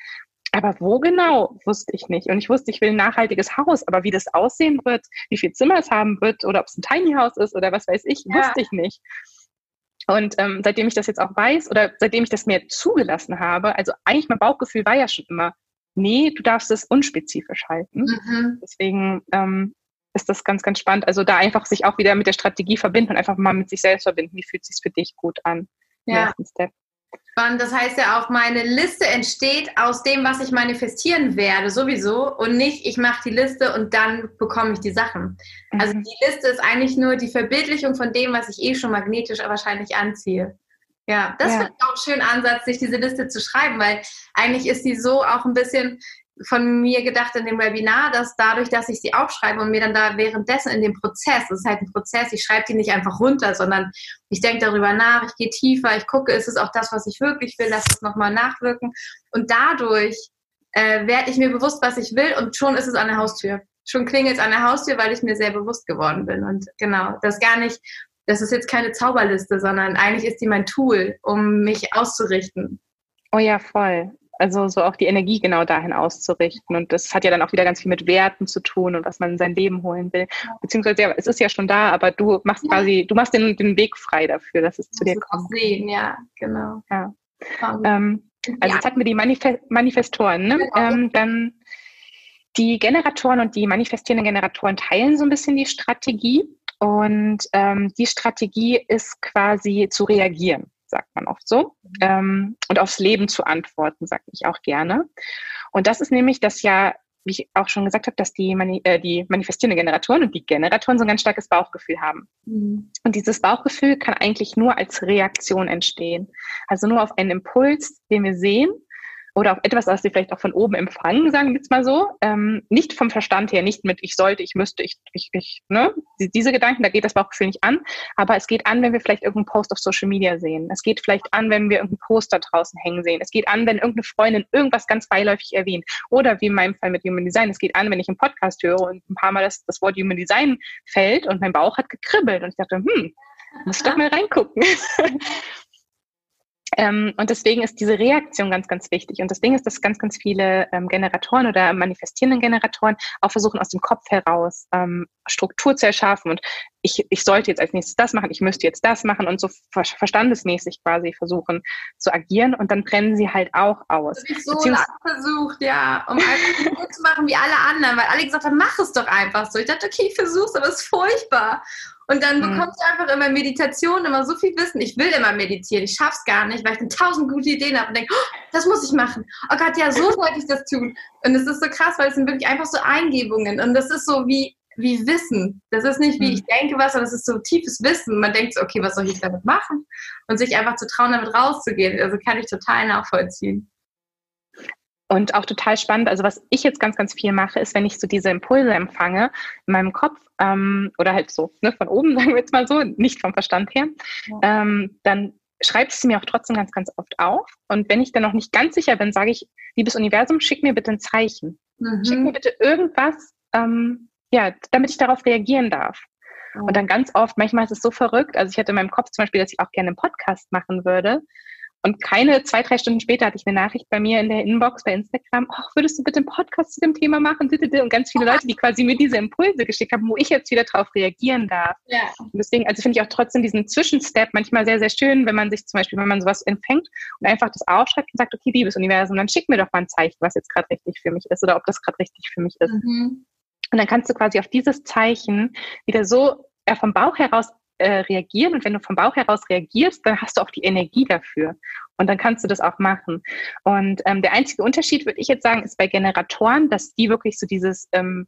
aber wo genau, wusste ich nicht. Und ich wusste, ich will ein nachhaltiges Haus, aber wie das aussehen wird, wie viel Zimmer es haben wird oder ob es ein Tiny House ist oder was weiß ich, ja. wusste ich nicht. Und ähm, seitdem ich das jetzt auch weiß oder seitdem ich das mir zugelassen habe, also eigentlich mein Bauchgefühl war ja schon immer, nee, du darfst es unspezifisch halten. Mhm. Deswegen ähm, ist das ganz, ganz spannend. Also da einfach sich auch wieder mit der Strategie verbinden und einfach mal mit sich selbst verbinden. Wie fühlt es sich für dich gut an? Ja. Step. Und das heißt ja auch, meine Liste entsteht aus dem, was ich manifestieren werde, sowieso. Und nicht, ich mache die Liste und dann bekomme ich die Sachen. Also mhm. Also die Liste ist eigentlich nur die Verbildlichung von dem, was ich eh schon magnetisch wahrscheinlich anziehe. Ja, das ja. finde ich auch einen schönen Ansatz, sich diese Liste zu schreiben, weil eigentlich ist die so auch ein bisschen, von mir gedacht in dem Webinar, dass dadurch, dass ich sie aufschreibe und mir dann da währenddessen in dem Prozess, das ist halt ein Prozess, ich schreibe die nicht einfach runter, sondern ich denke darüber nach, ich gehe tiefer, ich gucke, ist es auch das, was ich wirklich will, lass es nochmal nachwirken. Und dadurch äh, werde ich mir bewusst, was ich will und schon ist es an der Haustür. Schon klingelt es an der Haustür, weil ich mir sehr bewusst geworden bin. Und genau, das gar nicht das ist jetzt keine Zauberliste, sondern eigentlich ist die mein Tool, um mich auszurichten. Oh ja, voll. Also so auch die Energie genau dahin auszurichten. Und das hat ja dann auch wieder ganz viel mit Werten zu tun und was man in sein Leben holen will. Beziehungsweise ja, es ist ja schon da, aber du machst ja. quasi, du machst den, den Weg frei dafür, dass es zu dir kommt. Sehen, ja, genau. Ja. Ähm, also ja. jetzt hatten wir die Manifest Manifestoren, ne? Genau. Ähm, dann die Generatoren und die manifestierenden Generatoren teilen so ein bisschen die Strategie. Und ähm, die Strategie ist quasi zu reagieren sagt man oft so, ähm, und aufs Leben zu antworten, sage ich auch gerne. Und das ist nämlich das ja, wie ich auch schon gesagt habe, dass die, Mani äh, die manifestierenden Generatoren und die Generatoren so ein ganz starkes Bauchgefühl haben. Mhm. Und dieses Bauchgefühl kann eigentlich nur als Reaktion entstehen. Also nur auf einen Impuls, den wir sehen oder auf etwas, was sie vielleicht auch von oben empfangen, sagen wir jetzt mal so. Ähm, nicht vom Verstand her, nicht mit ich sollte, ich müsste, ich, ich, ich, ne? Diese Gedanken, da geht das Bauchgefühl nicht an. Aber es geht an, wenn wir vielleicht irgendeinen Post auf Social Media sehen. Es geht vielleicht an, wenn wir irgendeinen Poster draußen hängen sehen. Es geht an, wenn irgendeine Freundin irgendwas ganz beiläufig erwähnt. Oder wie in meinem Fall mit Human Design. Es geht an, wenn ich einen Podcast höre und ein paar Mal das, das Wort Human Design fällt und mein Bauch hat gekribbelt und ich dachte, hm, muss ich doch mal reingucken. Ähm, und deswegen ist diese Reaktion ganz, ganz wichtig. Und das Ding ist, dass ganz, ganz viele ähm, Generatoren oder manifestierenden Generatoren auch versuchen, aus dem Kopf heraus ähm, Struktur zu erschaffen. Und ich, ich sollte jetzt als nächstes das machen, ich müsste jetzt das machen und so ver verstandesmäßig quasi versuchen zu agieren. Und dann trennen sie halt auch aus. Das so versucht, ja, um einfach so zu machen wie alle anderen, weil alle gesagt haben, mach es doch einfach so. Ich dachte, okay, ich versuch's, aber es ist furchtbar. Und dann mhm. bekommst du einfach immer Meditation, immer so viel Wissen. Ich will immer meditieren, ich schaff's gar nicht, weil ich dann tausend gute Ideen habe und denke, oh, das muss ich machen. Oh Gott, ja, so sollte ich das tun. Und es ist so krass, weil es sind wirklich einfach so Eingebungen. Und das ist so wie, wie Wissen. Das ist nicht wie mhm. ich denke was, sondern das ist so tiefes Wissen. Man denkt so, okay, was soll ich damit machen? Und sich einfach zu trauen, damit rauszugehen. Also kann ich total nachvollziehen. Und auch total spannend, also was ich jetzt ganz, ganz viel mache, ist, wenn ich so diese Impulse empfange in meinem Kopf ähm, oder halt so ne, von oben, sagen wir jetzt mal so, nicht vom Verstand her, ja. ähm, dann schreibe ich sie mir auch trotzdem ganz, ganz oft auf. Und wenn ich dann noch nicht ganz sicher bin, sage ich, liebes Universum, schick mir bitte ein Zeichen. Mhm. Schick mir bitte irgendwas, ähm, ja, damit ich darauf reagieren darf. Und dann ganz oft, manchmal ist es so verrückt, also ich hatte in meinem Kopf zum Beispiel, dass ich auch gerne einen Podcast machen würde. Und keine zwei, drei Stunden später hatte ich eine Nachricht bei mir in der Inbox bei Instagram, ach, würdest du bitte einen Podcast zu dem Thema machen? Und ganz viele Leute, die quasi mir diese Impulse geschickt haben, wo ich jetzt wieder drauf reagieren darf. Ja. Und deswegen, also finde ich auch trotzdem diesen Zwischenstep manchmal sehr, sehr schön, wenn man sich zum Beispiel, wenn man sowas empfängt und einfach das aufschreibt und sagt, okay, liebes Universum, dann schick mir doch mal ein Zeichen, was jetzt gerade richtig für mich ist oder ob das gerade richtig für mich ist. Mhm. Und dann kannst du quasi auf dieses Zeichen wieder so äh, vom Bauch heraus äh, reagieren und wenn du vom Bauch heraus reagierst, dann hast du auch die Energie dafür und dann kannst du das auch machen. Und ähm, der einzige Unterschied, würde ich jetzt sagen, ist bei Generatoren, dass die wirklich so dieses ähm,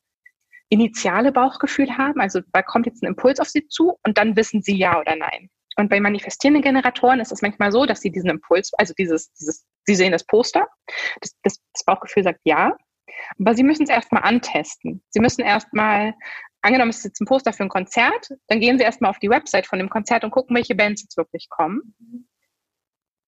initiale Bauchgefühl haben. Also da kommt jetzt ein Impuls auf sie zu und dann wissen sie ja oder nein. Und bei manifestierenden Generatoren ist es manchmal so, dass sie diesen Impuls, also dieses, dieses, sie sehen das Poster, das, das, das Bauchgefühl sagt ja, aber sie müssen es erstmal antesten. Sie müssen erstmal angenommen, es ist jetzt ein Poster für ein Konzert, dann gehen Sie erstmal auf die Website von dem Konzert und gucken, welche Bands jetzt wirklich kommen.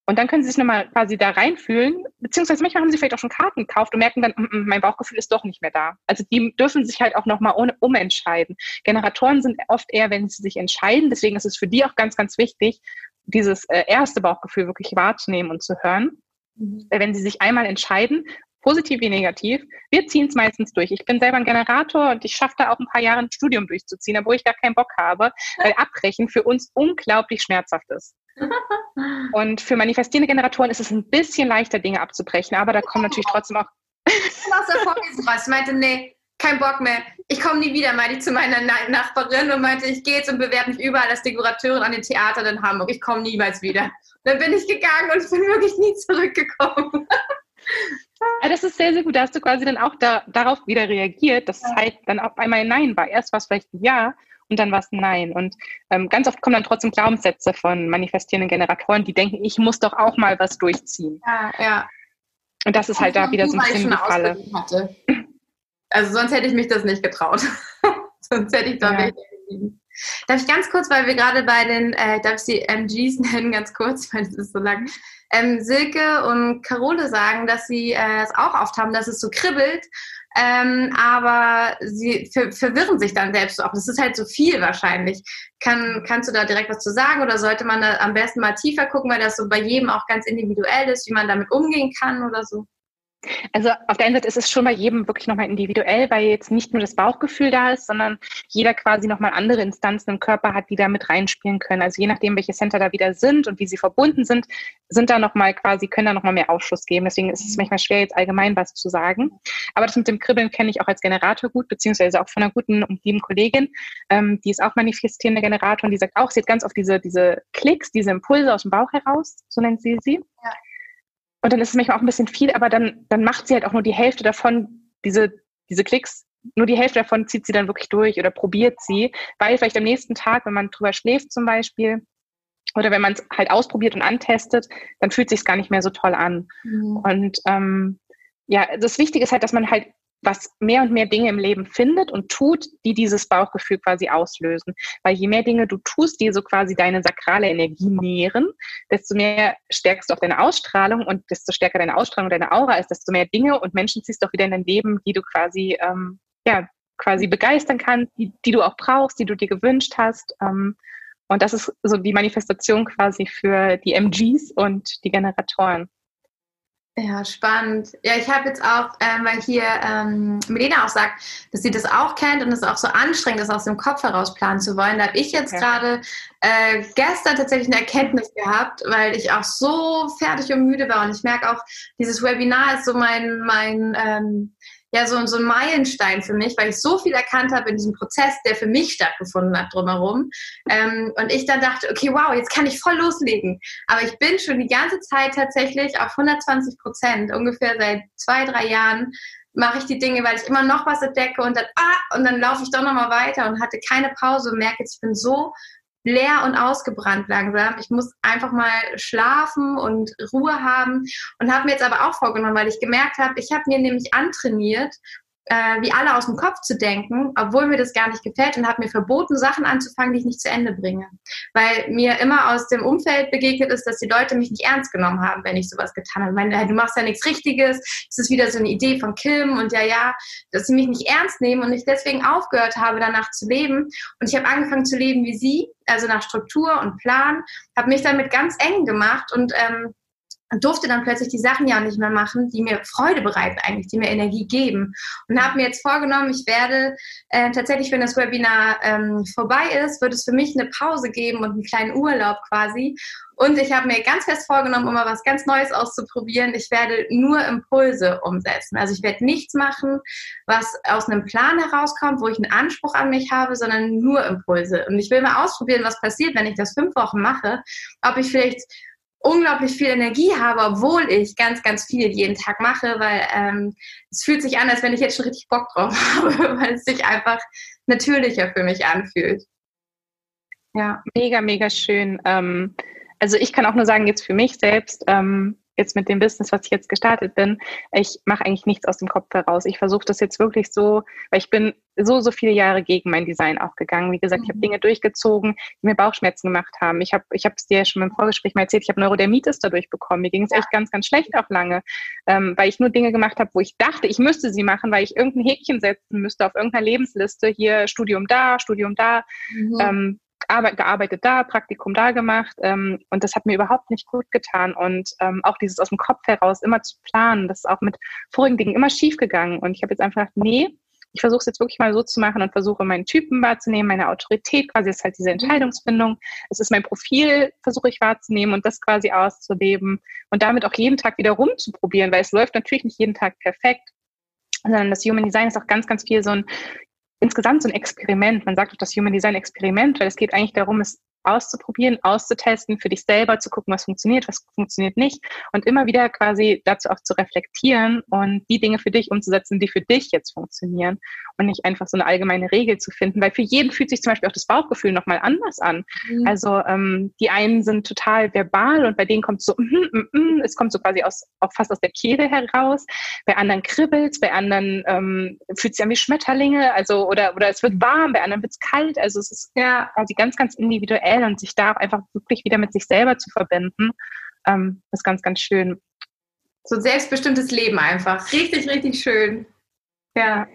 Und dann können Sie sich nochmal quasi da reinfühlen, beziehungsweise manchmal haben Sie vielleicht auch schon Karten gekauft und merken dann, mm, mm, mein Bauchgefühl ist doch nicht mehr da. Also die dürfen sich halt auch nochmal umentscheiden. Generatoren sind oft eher, wenn sie sich entscheiden. Deswegen ist es für die auch ganz, ganz wichtig, dieses äh, erste Bauchgefühl wirklich wahrzunehmen und zu hören. Mhm. Wenn sie sich einmal entscheiden, positiv wie negativ, wir ziehen es meistens durch. Ich bin selber ein Generator und ich schaffe da auch ein paar Jahre ein Studium durchzuziehen, obwohl ich gar keinen Bock habe, weil Abbrechen für uns unglaublich schmerzhaft ist. Und für manifestierende Generatoren ist es ein bisschen leichter, Dinge abzubrechen, aber da kommen natürlich trotzdem auch. aus der Vorlesung raus. Ich meinte, nee, kein Bock mehr. Ich komme nie wieder, meinte ich zu meiner Nachbarin und meinte, ich gehe jetzt und bewerbe mich überall als Dekorateurin an den Theatern in Hamburg. Ich komme niemals wieder. Dann bin ich gegangen und bin wirklich nie zurückgekommen. Ja, das ist sehr, sehr gut. Da hast du quasi dann auch da, darauf wieder reagiert, dass es halt dann auf einmal ein Nein war. Erst war es vielleicht ein Ja und dann war es ein Nein. Und ähm, ganz oft kommen dann trotzdem Glaubenssätze von manifestierenden Generatoren, die denken, ich muss doch auch mal was durchziehen. Ja, ja. Und das ist halt da wieder so ein bisschen die Falle. Also sonst hätte ich mich das nicht getraut. sonst hätte ich da ja. geblieben. Darf ich ganz kurz, weil wir gerade bei den, äh, darf ich sie MGs nennen, ganz kurz, weil es ist so lang ähm, Silke und Carole sagen, dass sie äh, es auch oft haben, dass es so kribbelt, ähm, aber sie ver verwirren sich dann selbst auch. Das ist halt so viel wahrscheinlich. Kann, kannst du da direkt was zu sagen oder sollte man da am besten mal tiefer gucken, weil das so bei jedem auch ganz individuell ist, wie man damit umgehen kann oder so? Also auf der einen Seite ist es schon bei jedem wirklich nochmal individuell, weil jetzt nicht nur das Bauchgefühl da ist, sondern jeder quasi nochmal andere Instanzen im Körper hat, die da mit reinspielen können. Also je nachdem, welche Center da wieder sind und wie sie verbunden sind, sind da nochmal quasi, können da nochmal mehr Aufschluss geben. Deswegen ist es manchmal schwer, jetzt allgemein was zu sagen. Aber das mit dem Kribbeln kenne ich auch als Generator gut, beziehungsweise auch von einer guten und lieben Kollegin, ähm, die ist auch manifestierende Generator und die sagt auch, sie hat ganz oft diese, diese Klicks, diese Impulse aus dem Bauch heraus, so nennt sie sie. Ja. Und dann ist es manchmal auch ein bisschen viel, aber dann, dann macht sie halt auch nur die Hälfte davon, diese, diese Klicks, nur die Hälfte davon zieht sie dann wirklich durch oder probiert sie, weil vielleicht am nächsten Tag, wenn man drüber schläft zum Beispiel, oder wenn man es halt ausprobiert und antestet, dann fühlt sich gar nicht mehr so toll an. Mhm. Und ähm, ja, das Wichtige ist halt, dass man halt was mehr und mehr Dinge im Leben findet und tut, die dieses Bauchgefühl quasi auslösen. Weil je mehr Dinge du tust, die so quasi deine sakrale Energie nähren, desto mehr stärkst du auch deine Ausstrahlung und desto stärker deine Ausstrahlung, deine Aura ist, desto mehr Dinge und Menschen ziehst du auch wieder in dein Leben, die du quasi, ähm, ja, quasi begeistern kannst, die, die du auch brauchst, die du dir gewünscht hast. Ähm, und das ist so die Manifestation quasi für die MGs und die Generatoren. Ja, spannend. Ja, ich habe jetzt auch, ähm, weil hier ähm, Melina auch sagt, dass sie das auch kennt und es auch so anstrengend ist, aus dem Kopf heraus planen zu wollen. Da habe ich jetzt ja. gerade äh, gestern tatsächlich eine Erkenntnis gehabt, weil ich auch so fertig und müde war. Und ich merke auch, dieses Webinar ist so mein, mein ähm, ja so, so ein Meilenstein für mich, weil ich so viel erkannt habe in diesem Prozess, der für mich stattgefunden hat drumherum. Ähm, und ich dann dachte, okay, wow, jetzt kann ich voll loslegen. Aber ich bin schon die ganze Zeit tatsächlich auf 120 Prozent, ungefähr seit zwei, drei Jahren mache ich die Dinge, weil ich immer noch was entdecke und dann, ah, und dann laufe ich doch nochmal weiter und hatte keine Pause und merke jetzt, ich bin so leer und ausgebrannt langsam. Ich muss einfach mal schlafen und Ruhe haben und habe mir jetzt aber auch vorgenommen, weil ich gemerkt habe, ich habe mir nämlich antrainiert, äh, wie alle aus dem Kopf zu denken, obwohl mir das gar nicht gefällt und habe mir verboten, Sachen anzufangen, die ich nicht zu Ende bringe. Weil mir immer aus dem Umfeld begegnet ist, dass die Leute mich nicht ernst genommen haben, wenn ich sowas getan habe. Meine, du machst ja nichts Richtiges, es ist wieder so eine Idee von Kim und ja, ja, dass sie mich nicht ernst nehmen und ich deswegen aufgehört habe, danach zu leben. Und ich habe angefangen zu leben wie sie, also nach Struktur und Plan, habe mich damit ganz eng gemacht und ähm, durfte dann plötzlich die Sachen ja auch nicht mehr machen, die mir Freude bereiten eigentlich, die mir Energie geben. Und habe mir jetzt vorgenommen, ich werde äh, tatsächlich, wenn das Webinar ähm, vorbei ist, wird es für mich eine Pause geben und einen kleinen Urlaub quasi. Und ich habe mir ganz fest vorgenommen, um mal was ganz Neues auszuprobieren. Ich werde nur Impulse umsetzen. Also ich werde nichts machen, was aus einem Plan herauskommt, wo ich einen Anspruch an mich habe, sondern nur Impulse. Und ich will mal ausprobieren, was passiert, wenn ich das fünf Wochen mache. Ob ich vielleicht unglaublich viel Energie habe, obwohl ich ganz, ganz viel jeden Tag mache, weil ähm, es fühlt sich an, als wenn ich jetzt schon richtig Bock drauf habe, weil es sich einfach natürlicher für mich anfühlt. Ja, mega, mega schön. Ähm, also ich kann auch nur sagen, jetzt für mich selbst, ähm, jetzt mit dem Business, was ich jetzt gestartet bin, ich mache eigentlich nichts aus dem Kopf heraus. Ich versuche das jetzt wirklich so, weil ich bin so, so viele Jahre gegen mein Design auch gegangen. Wie gesagt, mhm. ich habe Dinge durchgezogen, die mir Bauchschmerzen gemacht haben. Ich habe ich es dir ja schon im Vorgespräch mal erzählt, ich habe Neurodermitis dadurch bekommen. Mir ging es ja. echt ganz, ganz schlecht auch lange, ähm, weil ich nur Dinge gemacht habe, wo ich dachte, ich müsste sie machen, weil ich irgendein Häkchen setzen müsste auf irgendeiner Lebensliste. Hier Studium da, Studium da. Mhm. Ähm, gearbeitet da, Praktikum da gemacht ähm, und das hat mir überhaupt nicht gut getan. Und ähm, auch dieses aus dem Kopf heraus immer zu planen, das ist auch mit vorigen Dingen immer schief gegangen. Und ich habe jetzt einfach gedacht, nee, ich versuche es jetzt wirklich mal so zu machen und versuche meinen Typen wahrzunehmen, meine Autorität quasi ist halt diese Entscheidungsfindung, es ist mein Profil, versuche ich wahrzunehmen und das quasi auszuleben und damit auch jeden Tag wieder rumzuprobieren, weil es läuft natürlich nicht jeden Tag perfekt, sondern das Human Design ist auch ganz, ganz viel so ein insgesamt so ein Experiment. Man sagt auch das Human Design Experiment, weil es geht eigentlich darum, es auszuprobieren, auszutesten, für dich selber zu gucken, was funktioniert, was funktioniert nicht und immer wieder quasi dazu auch zu reflektieren und die Dinge für dich umzusetzen, die für dich jetzt funktionieren und nicht einfach so eine allgemeine Regel zu finden, weil für jeden fühlt sich zum Beispiel auch das Bauchgefühl nochmal anders an. Mhm. Also ähm, die einen sind total verbal und bei denen kommt so, mm, mm, mm, es kommt so quasi aus, auch fast aus der Kehle heraus, bei anderen kribbelt bei anderen ähm, fühlt sich an wie Schmetterlinge, also oder, oder es wird warm, bei anderen wird es kalt, also es ist ja. quasi ganz, ganz individuell individuell und sich da auch einfach wirklich wieder mit sich selber zu verbinden, ähm, ist ganz, ganz schön. So ein selbstbestimmtes Leben einfach. Richtig, richtig schön. Ja.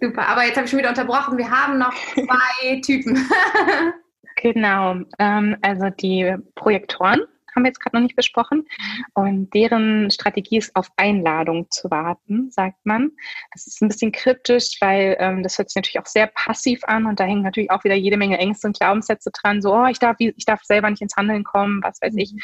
Super. Aber jetzt habe ich schon wieder unterbrochen. Wir haben noch zwei Typen. genau. Ähm, also die Projektoren haben wir jetzt gerade noch nicht besprochen. Und deren Strategie ist, auf Einladung zu warten, sagt man. Das ist ein bisschen kryptisch, weil ähm, das hört sich natürlich auch sehr passiv an und da hängen natürlich auch wieder jede Menge Ängste und Glaubenssätze dran, so, oh, ich darf, ich darf selber nicht ins Handeln kommen, was weiß ich.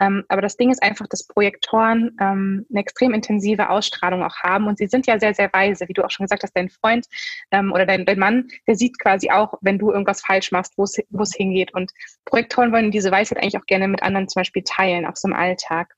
Ähm, aber das Ding ist einfach, dass Projektoren ähm, eine extrem intensive Ausstrahlung auch haben und sie sind ja sehr, sehr weise, wie du auch schon gesagt hast, dein Freund ähm, oder dein, dein Mann, der sieht quasi auch, wenn du irgendwas falsch machst, wo es hingeht. Und Projektoren wollen diese Weisheit eigentlich auch gerne mit anderen zum Beispiel teilen, auch so im Alltag.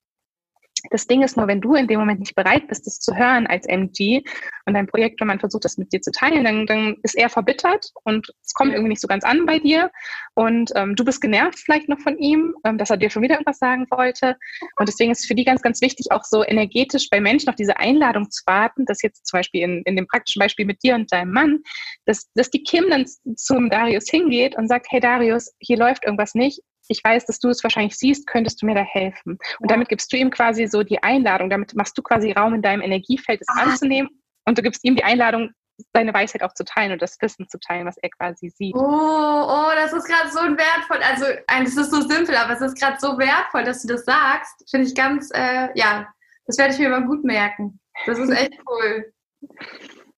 Das Ding ist nur, wenn du in dem Moment nicht bereit bist, das zu hören als MG und dein Projekt, wenn man versucht, das mit dir zu teilen, dann, dann ist er verbittert und es kommt irgendwie nicht so ganz an bei dir und ähm, du bist genervt vielleicht noch von ihm, ähm, dass er dir schon wieder irgendwas sagen wollte. Und deswegen ist es für die ganz, ganz wichtig, auch so energetisch bei Menschen auf diese Einladung zu warten, dass jetzt zum Beispiel in, in dem praktischen Beispiel mit dir und deinem Mann, dass, dass die Kim dann zum Darius hingeht und sagt, hey Darius, hier läuft irgendwas nicht, ich weiß, dass du es wahrscheinlich siehst, könntest du mir da helfen? Und damit gibst du ihm quasi so die Einladung, damit machst du quasi Raum in deinem Energiefeld, es ah. anzunehmen und du gibst ihm die Einladung, seine Weisheit auch zu teilen und das Wissen zu teilen, was er quasi sieht. Oh, oh, das ist gerade so wertvoll. Also, es ist so simpel, aber es ist gerade so wertvoll, dass du das sagst. Finde ich ganz, äh, ja, das werde ich mir mal gut merken. Das ist echt cool.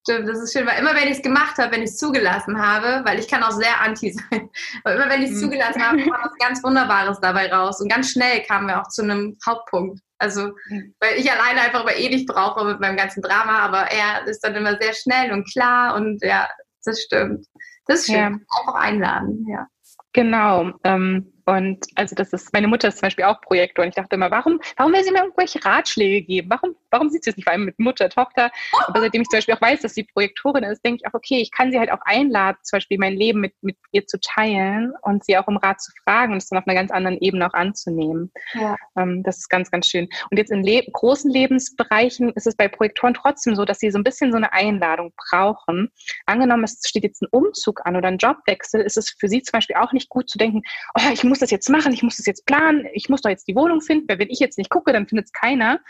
Stimmt, das ist schön, weil immer wenn ich es gemacht habe, wenn ich es zugelassen habe, weil ich kann auch sehr anti sein, aber immer wenn ich es mhm. zugelassen habe, kam was ganz Wunderbares dabei raus. Und ganz schnell kamen wir auch zu einem Hauptpunkt. Also, mhm. weil ich alleine einfach immer ewig brauche mit meinem ganzen Drama, aber er ist dann immer sehr schnell und klar und ja, das stimmt. Das ist schön. Ja. Einfach einladen, ja. Genau. Ähm, und also das ist, meine Mutter ist zum Beispiel auch Projektor und ich dachte immer, warum, warum will sie mir irgendwelche Ratschläge geben? Warum, warum sieht sie es nicht vor allem mit Mutter, Tochter? Aber seitdem ich zum Beispiel auch weiß, dass sie Projektorin ist, denke ich auch, okay, ich kann sie halt auch einladen, zum Beispiel mein Leben mit, mit ihr zu teilen und sie auch um Rat zu fragen und es dann auf einer ganz anderen Ebene auch anzunehmen. Ja. Ähm, das ist ganz, ganz schön. Und jetzt in Le großen Lebensbereichen ist es bei Projektoren trotzdem so, dass sie so ein bisschen so eine Einladung brauchen. Angenommen, es steht jetzt ein Umzug an oder ein Jobwechsel, ist es für sie zum Beispiel auch nicht gut zu denken, oh, ich muss das jetzt machen, ich muss das jetzt planen, ich muss doch jetzt die Wohnung finden, weil wenn ich jetzt nicht gucke, dann findet es keiner,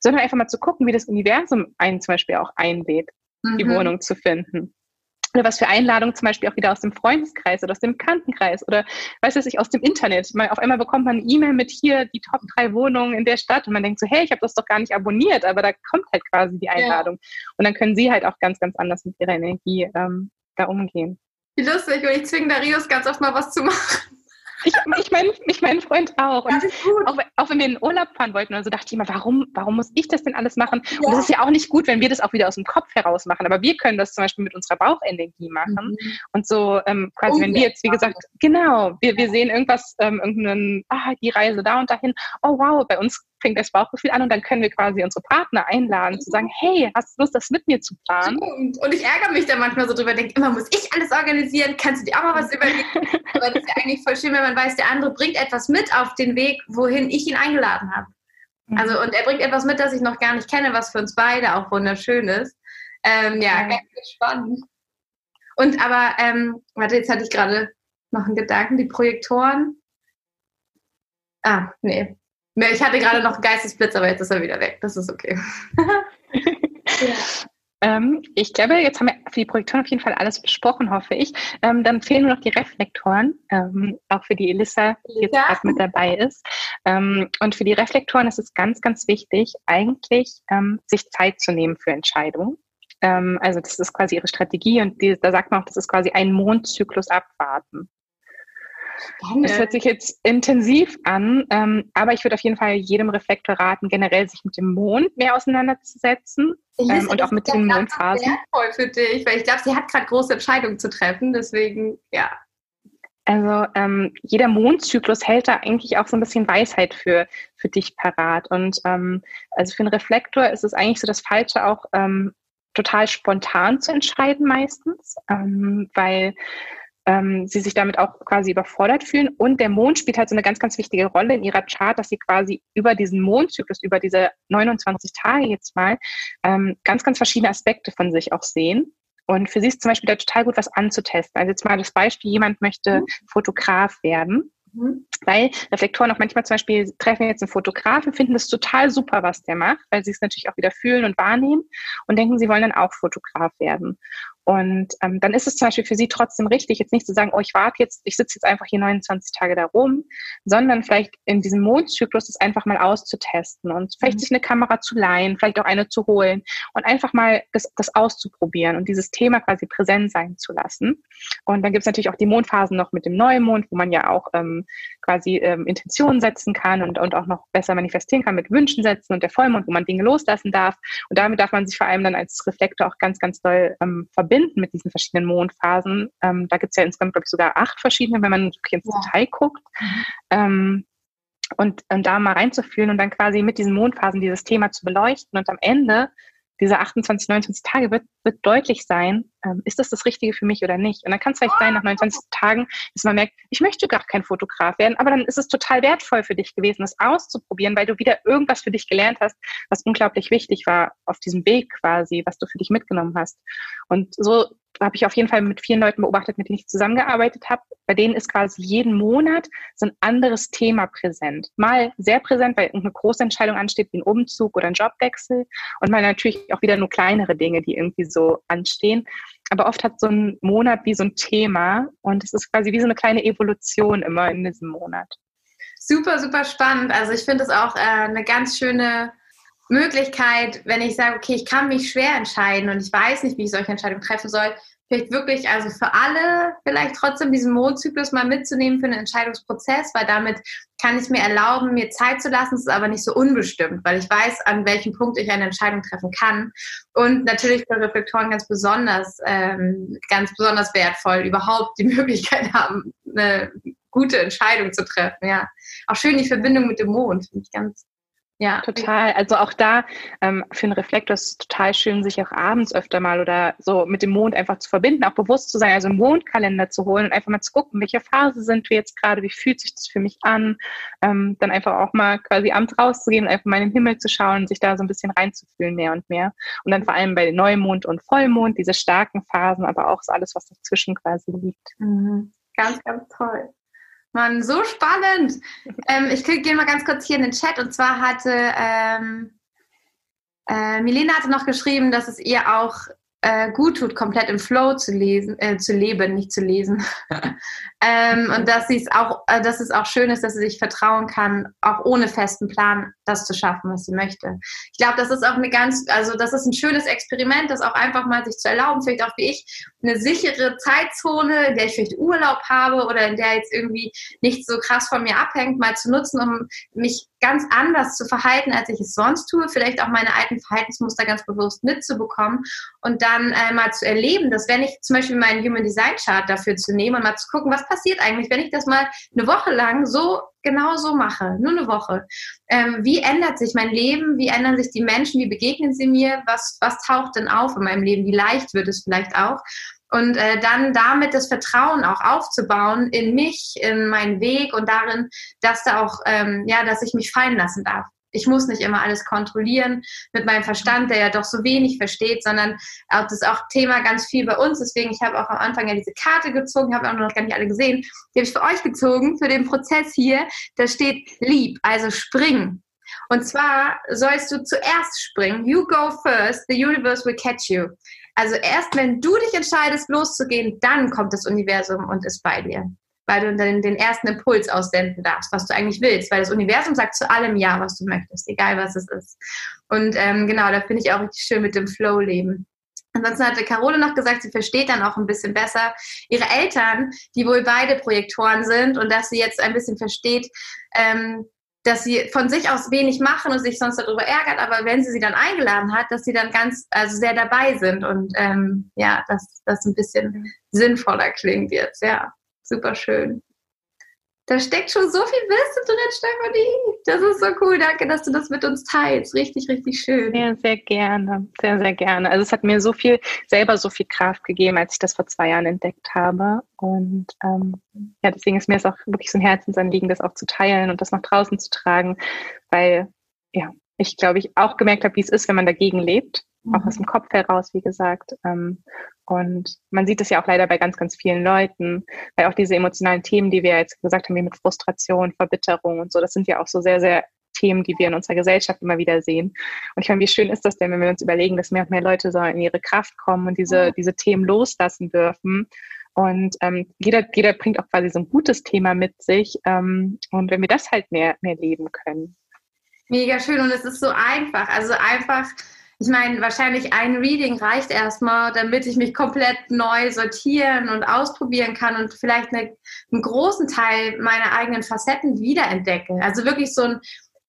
sondern einfach mal zu gucken, wie das Universum einen zum Beispiel auch einlädt, mhm. die Wohnung zu finden. Oder was für Einladungen zum Beispiel auch wieder aus dem Freundeskreis oder aus dem Bekanntenkreis oder weiß ich, aus dem Internet. Mal, auf einmal bekommt man eine E-Mail mit hier die Top drei Wohnungen in der Stadt und man denkt so, hey, ich habe das doch gar nicht abonniert, aber da kommt halt quasi die Einladung. Ja. Und dann können sie halt auch ganz, ganz anders mit ihrer Energie ähm, da umgehen. Wie lustig, und ich zwinge Darius ganz oft mal was zu machen. Ich, ich meine ich mein Freund auch. Und auch, auch, wenn wir in den Urlaub fahren wollten, also dachte ich immer, warum, warum muss ich das denn alles machen? Ja. Und das ist ja auch nicht gut, wenn wir das auch wieder aus dem Kopf heraus machen. Aber wir können das zum Beispiel mit unserer Bauchenergie machen. Mhm. Und so ähm, quasi, oh, wenn wir jetzt, wie gesagt, genau, wir, wir sehen irgendwas, ähm, irgendeinen, ah, die Reise da und dahin. Oh wow, bei uns fängt das Bauchgefühl an und dann können wir quasi unsere Partner einladen, zu sagen, hey, hast du Lust, das mit mir zu planen? Und ich ärgere mich da manchmal so drüber, denke, immer muss ich alles organisieren, kannst du dir auch mal was überlegen? Aber das ist ja eigentlich voll schön, wenn man weiß, der andere bringt etwas mit auf den Weg, wohin ich ihn eingeladen habe. Mhm. Also, und er bringt etwas mit, das ich noch gar nicht kenne, was für uns beide auch wunderschön ist. Ähm, ja, ja, ganz spannend. Und aber, ähm, warte, jetzt hatte ich gerade noch einen Gedanken, die Projektoren. Ah, nee, ich hatte gerade noch einen Geistesblitz, aber jetzt ist er wieder weg. Das ist okay. ja. ähm, ich glaube, jetzt haben wir für die Projektoren auf jeden Fall alles besprochen, hoffe ich. Ähm, dann fehlen nur noch die Reflektoren, ähm, auch für die Elissa, die jetzt gerade mit dabei ist. Ähm, und für die Reflektoren ist es ganz, ganz wichtig, eigentlich ähm, sich Zeit zu nehmen für Entscheidungen. Ähm, also das ist quasi ihre Strategie und die, da sagt man auch, das ist quasi ein Mondzyklus abwarten. Das hört sich jetzt intensiv an, ähm, aber ich würde auf jeden Fall jedem Reflektor raten, generell sich mit dem Mond mehr auseinanderzusetzen ähm, und auch mit den Mondphasen. wertvoll für dich, weil ich glaube, sie hat gerade große Entscheidungen zu treffen, deswegen ja. Also ähm, jeder Mondzyklus hält da eigentlich auch so ein bisschen Weisheit für, für dich parat. Und ähm, also für einen Reflektor ist es eigentlich so das Falsche auch ähm, total spontan zu entscheiden meistens, ähm, weil ähm, sie sich damit auch quasi überfordert fühlen. Und der Mond spielt halt so eine ganz, ganz wichtige Rolle in ihrer Chart, dass sie quasi über diesen Mondzyklus, über diese 29 Tage jetzt mal, ähm, ganz, ganz verschiedene Aspekte von sich auch sehen. Und für sie ist zum Beispiel da total gut, was anzutesten. Also jetzt mal das Beispiel, jemand möchte mhm. Fotograf werden. Mhm. Weil Reflektoren auch manchmal zum Beispiel treffen jetzt einen Fotografen, finden das total super, was der macht, weil sie es natürlich auch wieder fühlen und wahrnehmen und denken, sie wollen dann auch Fotograf werden. Und ähm, dann ist es zum Beispiel für sie trotzdem richtig, jetzt nicht zu sagen, oh, ich warte jetzt, ich sitze jetzt einfach hier 29 Tage da rum, sondern vielleicht in diesem Mondzyklus das einfach mal auszutesten und vielleicht mhm. sich eine Kamera zu leihen, vielleicht auch eine zu holen und einfach mal das, das auszuprobieren und dieses Thema quasi präsent sein zu lassen. Und dann gibt es natürlich auch die Mondphasen noch mit dem Neumond, wo man ja auch ähm, quasi ähm, Intentionen setzen kann und, und auch noch besser manifestieren kann mit Wünschen setzen und der Vollmond, wo man Dinge loslassen darf. Und damit darf man sich vor allem dann als Reflektor auch ganz, ganz doll ähm, verbinden mit diesen verschiedenen Mondphasen. Ähm, da gibt es ja insgesamt, glaube ich, sogar acht verschiedene, wenn man wirklich ins ja. Detail guckt. Mhm. Ähm, und, und da mal reinzufühlen und dann quasi mit diesen Mondphasen dieses Thema zu beleuchten und am Ende diese 28, 29 Tage wird, wird deutlich sein, ähm, ist das das Richtige für mich oder nicht? Und dann kann es vielleicht sein, nach 29 Tagen, dass man merkt, ich möchte gar kein Fotograf werden, aber dann ist es total wertvoll für dich gewesen, das auszuprobieren, weil du wieder irgendwas für dich gelernt hast, was unglaublich wichtig war auf diesem Weg quasi, was du für dich mitgenommen hast. Und so habe ich auf jeden Fall mit vielen Leuten beobachtet, mit denen ich zusammengearbeitet habe. Bei denen ist quasi jeden Monat so ein anderes Thema präsent. Mal sehr präsent, weil irgendeine große Entscheidung ansteht, wie ein Umzug oder ein Jobwechsel. Und mal natürlich auch wieder nur kleinere Dinge, die irgendwie so anstehen. Aber oft hat so ein Monat wie so ein Thema und es ist quasi wie so eine kleine Evolution immer in diesem Monat. Super, super spannend. Also ich finde es auch äh, eine ganz schöne Möglichkeit, wenn ich sage, okay, ich kann mich schwer entscheiden und ich weiß nicht, wie ich solche Entscheidungen treffen soll, vielleicht wirklich, also für alle vielleicht trotzdem diesen Mondzyklus mal mitzunehmen für einen Entscheidungsprozess, weil damit kann ich mir erlauben, mir Zeit zu lassen, es ist aber nicht so unbestimmt, weil ich weiß, an welchem Punkt ich eine Entscheidung treffen kann. Und natürlich für Reflektoren ganz besonders, ähm, ganz besonders wertvoll, überhaupt die Möglichkeit haben, eine gute Entscheidung zu treffen. Ja, auch schön die Verbindung mit dem Mond, finde ich ganz ja, total. Also auch da ähm, für einen Reflektor ist es total schön, sich auch abends öfter mal oder so mit dem Mond einfach zu verbinden, auch bewusst zu sein, also einen Mondkalender zu holen und einfach mal zu gucken, welche Phase sind wir jetzt gerade, wie fühlt sich das für mich an, ähm, dann einfach auch mal quasi abends rauszugehen einfach mal in den Himmel zu schauen sich da so ein bisschen reinzufühlen mehr und mehr. Und dann vor allem bei Neumond und Vollmond, diese starken Phasen, aber auch so alles, was dazwischen quasi liegt. Mhm. Ganz, ganz toll. Mann, so spannend. Ähm, ich gehe mal ganz kurz hier in den Chat und zwar hatte ähm, äh, Milena hatte noch geschrieben, dass es ihr auch äh, gut tut, komplett im Flow zu lesen, äh, zu leben, nicht zu lesen. ähm, und dass sie es auch, äh, dass es auch schön ist, dass sie sich vertrauen kann, auch ohne festen Plan das zu schaffen, was sie möchte. Ich glaube, das ist auch eine ganz, also das ist ein schönes Experiment, das auch einfach mal sich zu erlauben, vielleicht auch wie ich, eine sichere Zeitzone, in der ich vielleicht Urlaub habe oder in der jetzt irgendwie nicht so krass von mir abhängt, mal zu nutzen, um mich ganz anders zu verhalten, als ich es sonst tue, vielleicht auch meine alten Verhaltensmuster ganz bewusst mitzubekommen und dann äh, mal zu erleben, dass wenn ich zum Beispiel meinen Human Design Chart dafür zu nehmen und mal zu gucken, was passiert eigentlich, wenn ich das mal eine Woche lang so genau so mache, nur eine Woche. Ähm, wie ändert sich mein Leben? Wie ändern sich die Menschen? Wie begegnen sie mir? Was, was taucht denn auf in meinem Leben? Wie leicht wird es vielleicht auch? Und äh, dann damit das Vertrauen auch aufzubauen in mich, in meinen Weg und darin, dass da auch, ähm, ja, dass ich mich fallen lassen darf. Ich muss nicht immer alles kontrollieren mit meinem Verstand, der ja doch so wenig versteht, sondern das ist auch Thema ganz viel bei uns. Deswegen, ich habe auch am Anfang ja diese Karte gezogen, habe auch noch gar nicht alle gesehen. Die habe ich für euch gezogen, für den Prozess hier. Da steht lieb, also springen. Und zwar sollst du zuerst springen. You go first, the universe will catch you. Also erst wenn du dich entscheidest, loszugehen, dann kommt das Universum und ist bei dir. Weil du dann den ersten Impuls aussenden darfst, was du eigentlich willst. Weil das Universum sagt zu allem Ja, was du möchtest, egal was es ist. Und ähm, genau, da finde ich auch richtig schön mit dem Flow-Leben. Ansonsten hatte Carole noch gesagt, sie versteht dann auch ein bisschen besser ihre Eltern, die wohl beide Projektoren sind und dass sie jetzt ein bisschen versteht, ähm, dass sie von sich aus wenig machen und sich sonst darüber ärgert, aber wenn sie sie dann eingeladen hat, dass sie dann ganz, also sehr dabei sind und ähm, ja, dass das ein bisschen sinnvoller klingt jetzt. Ja, super schön. Da steckt schon so viel Wissen drin, Stefanie. Das ist so cool. Danke, dass du das mit uns teilst. Richtig, richtig schön. Ja, sehr gerne. Sehr, sehr gerne. Also es hat mir so viel, selber so viel Kraft gegeben, als ich das vor zwei Jahren entdeckt habe. Und ähm, ja, deswegen ist mir es auch wirklich so ein Herzensanliegen, das auch zu teilen und das nach draußen zu tragen, weil ja, ich glaube, ich auch gemerkt habe, wie es ist, wenn man dagegen lebt mhm. auch aus dem Kopf heraus, wie gesagt. Ähm, und man sieht es ja auch leider bei ganz, ganz vielen Leuten, weil auch diese emotionalen Themen, die wir jetzt gesagt haben, wie mit Frustration, Verbitterung und so, das sind ja auch so sehr, sehr Themen, die wir in unserer Gesellschaft immer wieder sehen. Und ich meine, wie schön ist das denn, wenn wir uns überlegen, dass mehr und mehr Leute so in ihre Kraft kommen und diese, diese Themen loslassen dürfen. Und ähm, jeder, jeder bringt auch quasi so ein gutes Thema mit sich. Ähm, und wenn wir das halt mehr, mehr leben können. Mega schön und es ist so einfach. Also einfach, ich meine, wahrscheinlich ein Reading reicht erstmal, damit ich mich komplett neu sortieren und ausprobieren kann und vielleicht eine, einen großen Teil meiner eigenen Facetten wiederentdecke. Also wirklich so ein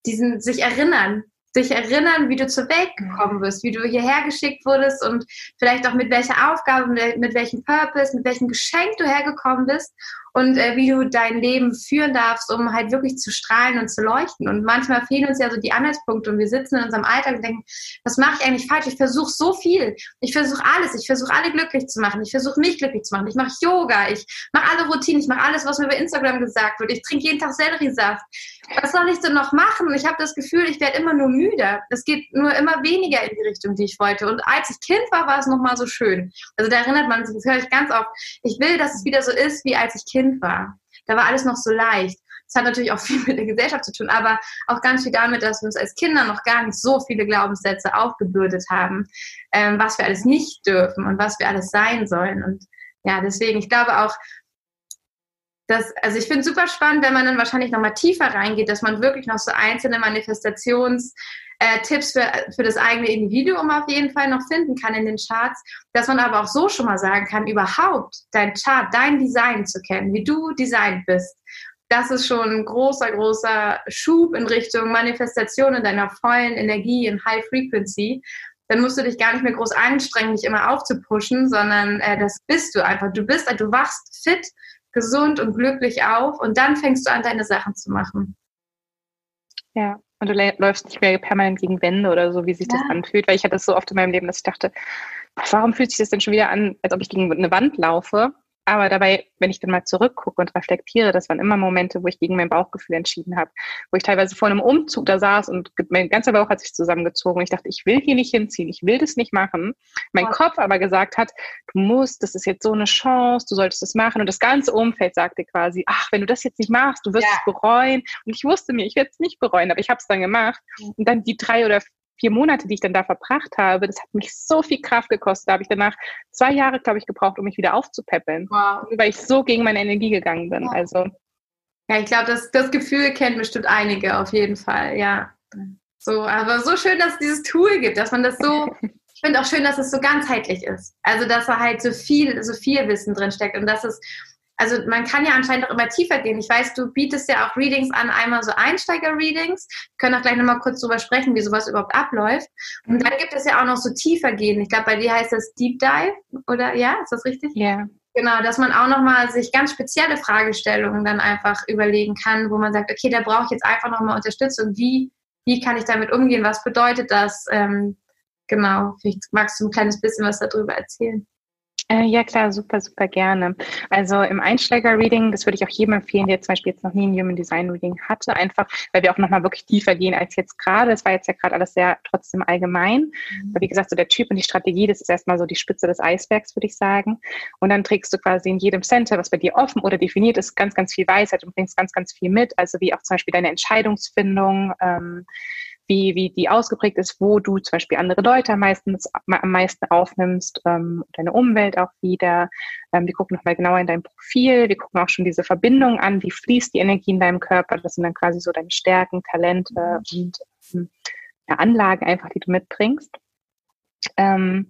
diesen sich erinnern, sich erinnern, wie du zur Welt gekommen bist, wie du hierher geschickt wurdest und vielleicht auch mit welcher Aufgabe, mit welchem Purpose, mit welchem Geschenk du hergekommen bist und äh, wie du dein Leben führen darfst, um halt wirklich zu strahlen und zu leuchten. Und manchmal fehlen uns ja so die Anhaltspunkte und wir sitzen in unserem Alltag und denken, was mache ich eigentlich falsch? Ich versuche so viel. Ich versuche alles. Ich versuche alle glücklich zu machen. Ich versuche mich glücklich zu machen. Ich mache Yoga. Ich mache alle Routinen. Ich mache alles, was mir bei Instagram gesagt wird. Ich trinke jeden Tag Selleriesaft. Was soll ich denn noch machen? Ich habe das Gefühl, ich werde immer nur müder. Es geht nur immer weniger in die Richtung, die ich wollte. Und als ich Kind war, war es nochmal so schön. Also da erinnert man sich, das höre ich ganz oft. Ich will, dass es wieder so ist, wie als ich Kind Kind war. Da war alles noch so leicht. Das hat natürlich auch viel mit der Gesellschaft zu tun, aber auch ganz viel damit, dass wir uns als Kinder noch gar nicht so viele Glaubenssätze aufgebürdet haben, ähm, was wir alles nicht dürfen und was wir alles sein sollen. Und ja, deswegen, ich glaube auch, dass, also ich finde es super spannend, wenn man dann wahrscheinlich nochmal tiefer reingeht, dass man wirklich noch so einzelne Manifestations- äh, Tipps für, für das eigene Individuum auf jeden Fall noch finden kann in den Charts, dass man aber auch so schon mal sagen kann, überhaupt dein Chart, dein Design zu kennen, wie du designt bist. Das ist schon ein großer, großer Schub in Richtung Manifestation in deiner vollen Energie in High Frequency. Dann musst du dich gar nicht mehr groß anstrengen, dich immer aufzupushen, sondern äh, das bist du einfach. Du bist, du wachst fit, gesund und glücklich auf und dann fängst du an, deine Sachen zu machen. Ja, und du läufst nicht mehr permanent gegen Wände oder so, wie sich ja. das anfühlt. Weil ich hatte das so oft in meinem Leben, dass ich dachte, warum fühlt sich das denn schon wieder an, als ob ich gegen eine Wand laufe? Aber dabei, wenn ich dann mal zurückgucke und reflektiere, das waren immer Momente, wo ich gegen mein Bauchgefühl entschieden habe, wo ich teilweise vor einem Umzug da saß und mein ganzer Bauch hat sich zusammengezogen und ich dachte, ich will hier nicht hinziehen, ich will das nicht machen. Mein wow. Kopf aber gesagt hat, du musst, das ist jetzt so eine Chance, du solltest das machen und das ganze Umfeld sagte quasi, ach, wenn du das jetzt nicht machst, du wirst ja. es bereuen und ich wusste mir, ich werde es nicht bereuen, aber ich habe es dann gemacht und dann die drei oder vier Monate, die ich dann da verbracht habe, das hat mich so viel Kraft gekostet. Da habe ich danach zwei Jahre, glaube ich, gebraucht, um mich wieder aufzupäppeln, wow. weil ich so gegen meine Energie gegangen bin. Ja. Also ja, ich glaube, das, das Gefühl kennen bestimmt einige auf jeden Fall. Ja, so, aber so schön, dass es dieses Tool gibt, dass man das so ich finde auch schön, dass es so ganzheitlich ist. Also, dass da halt so viel, so viel Wissen drin steckt und dass es also man kann ja anscheinend auch immer tiefer gehen. Ich weiß, du bietest ja auch Readings an, einmal so Einsteiger-Readings. Wir können auch gleich nochmal kurz drüber sprechen, wie sowas überhaupt abläuft. Und dann gibt es ja auch noch so tiefer gehen. Ich glaube, bei dir heißt das Deep Dive, oder ja, ist das richtig? Ja. Yeah. Genau, dass man auch nochmal sich ganz spezielle Fragestellungen dann einfach überlegen kann, wo man sagt, okay, da brauche ich jetzt einfach nochmal Unterstützung. Wie, wie kann ich damit umgehen? Was bedeutet das? Ähm, genau, vielleicht magst du ein kleines bisschen was darüber erzählen. Äh, ja, klar, super, super gerne. Also im Einsteiger-Reading, das würde ich auch jedem empfehlen, der zum Beispiel jetzt noch nie ein Human Design Reading hatte, einfach, weil wir auch nochmal wirklich tiefer gehen als jetzt gerade. Es war jetzt ja gerade alles sehr trotzdem allgemein. Mhm. Aber wie gesagt, so der Typ und die Strategie, das ist erstmal so die Spitze des Eisbergs, würde ich sagen. Und dann trägst du quasi in jedem Center, was bei dir offen oder definiert ist, ganz, ganz viel Weisheit und bringst ganz, ganz viel mit. Also wie auch zum Beispiel deine Entscheidungsfindung, ähm, wie, wie die ausgeprägt ist, wo du zum Beispiel andere Leute am meisten, am meisten aufnimmst, ähm, deine Umwelt auch wieder. Ähm, wir gucken nochmal genauer in dein Profil, wir gucken auch schon diese Verbindung an, wie fließt die Energie in deinem Körper. Das sind dann quasi so deine Stärken, Talente und ähm, ja, Anlagen einfach, die du mitbringst. Ähm,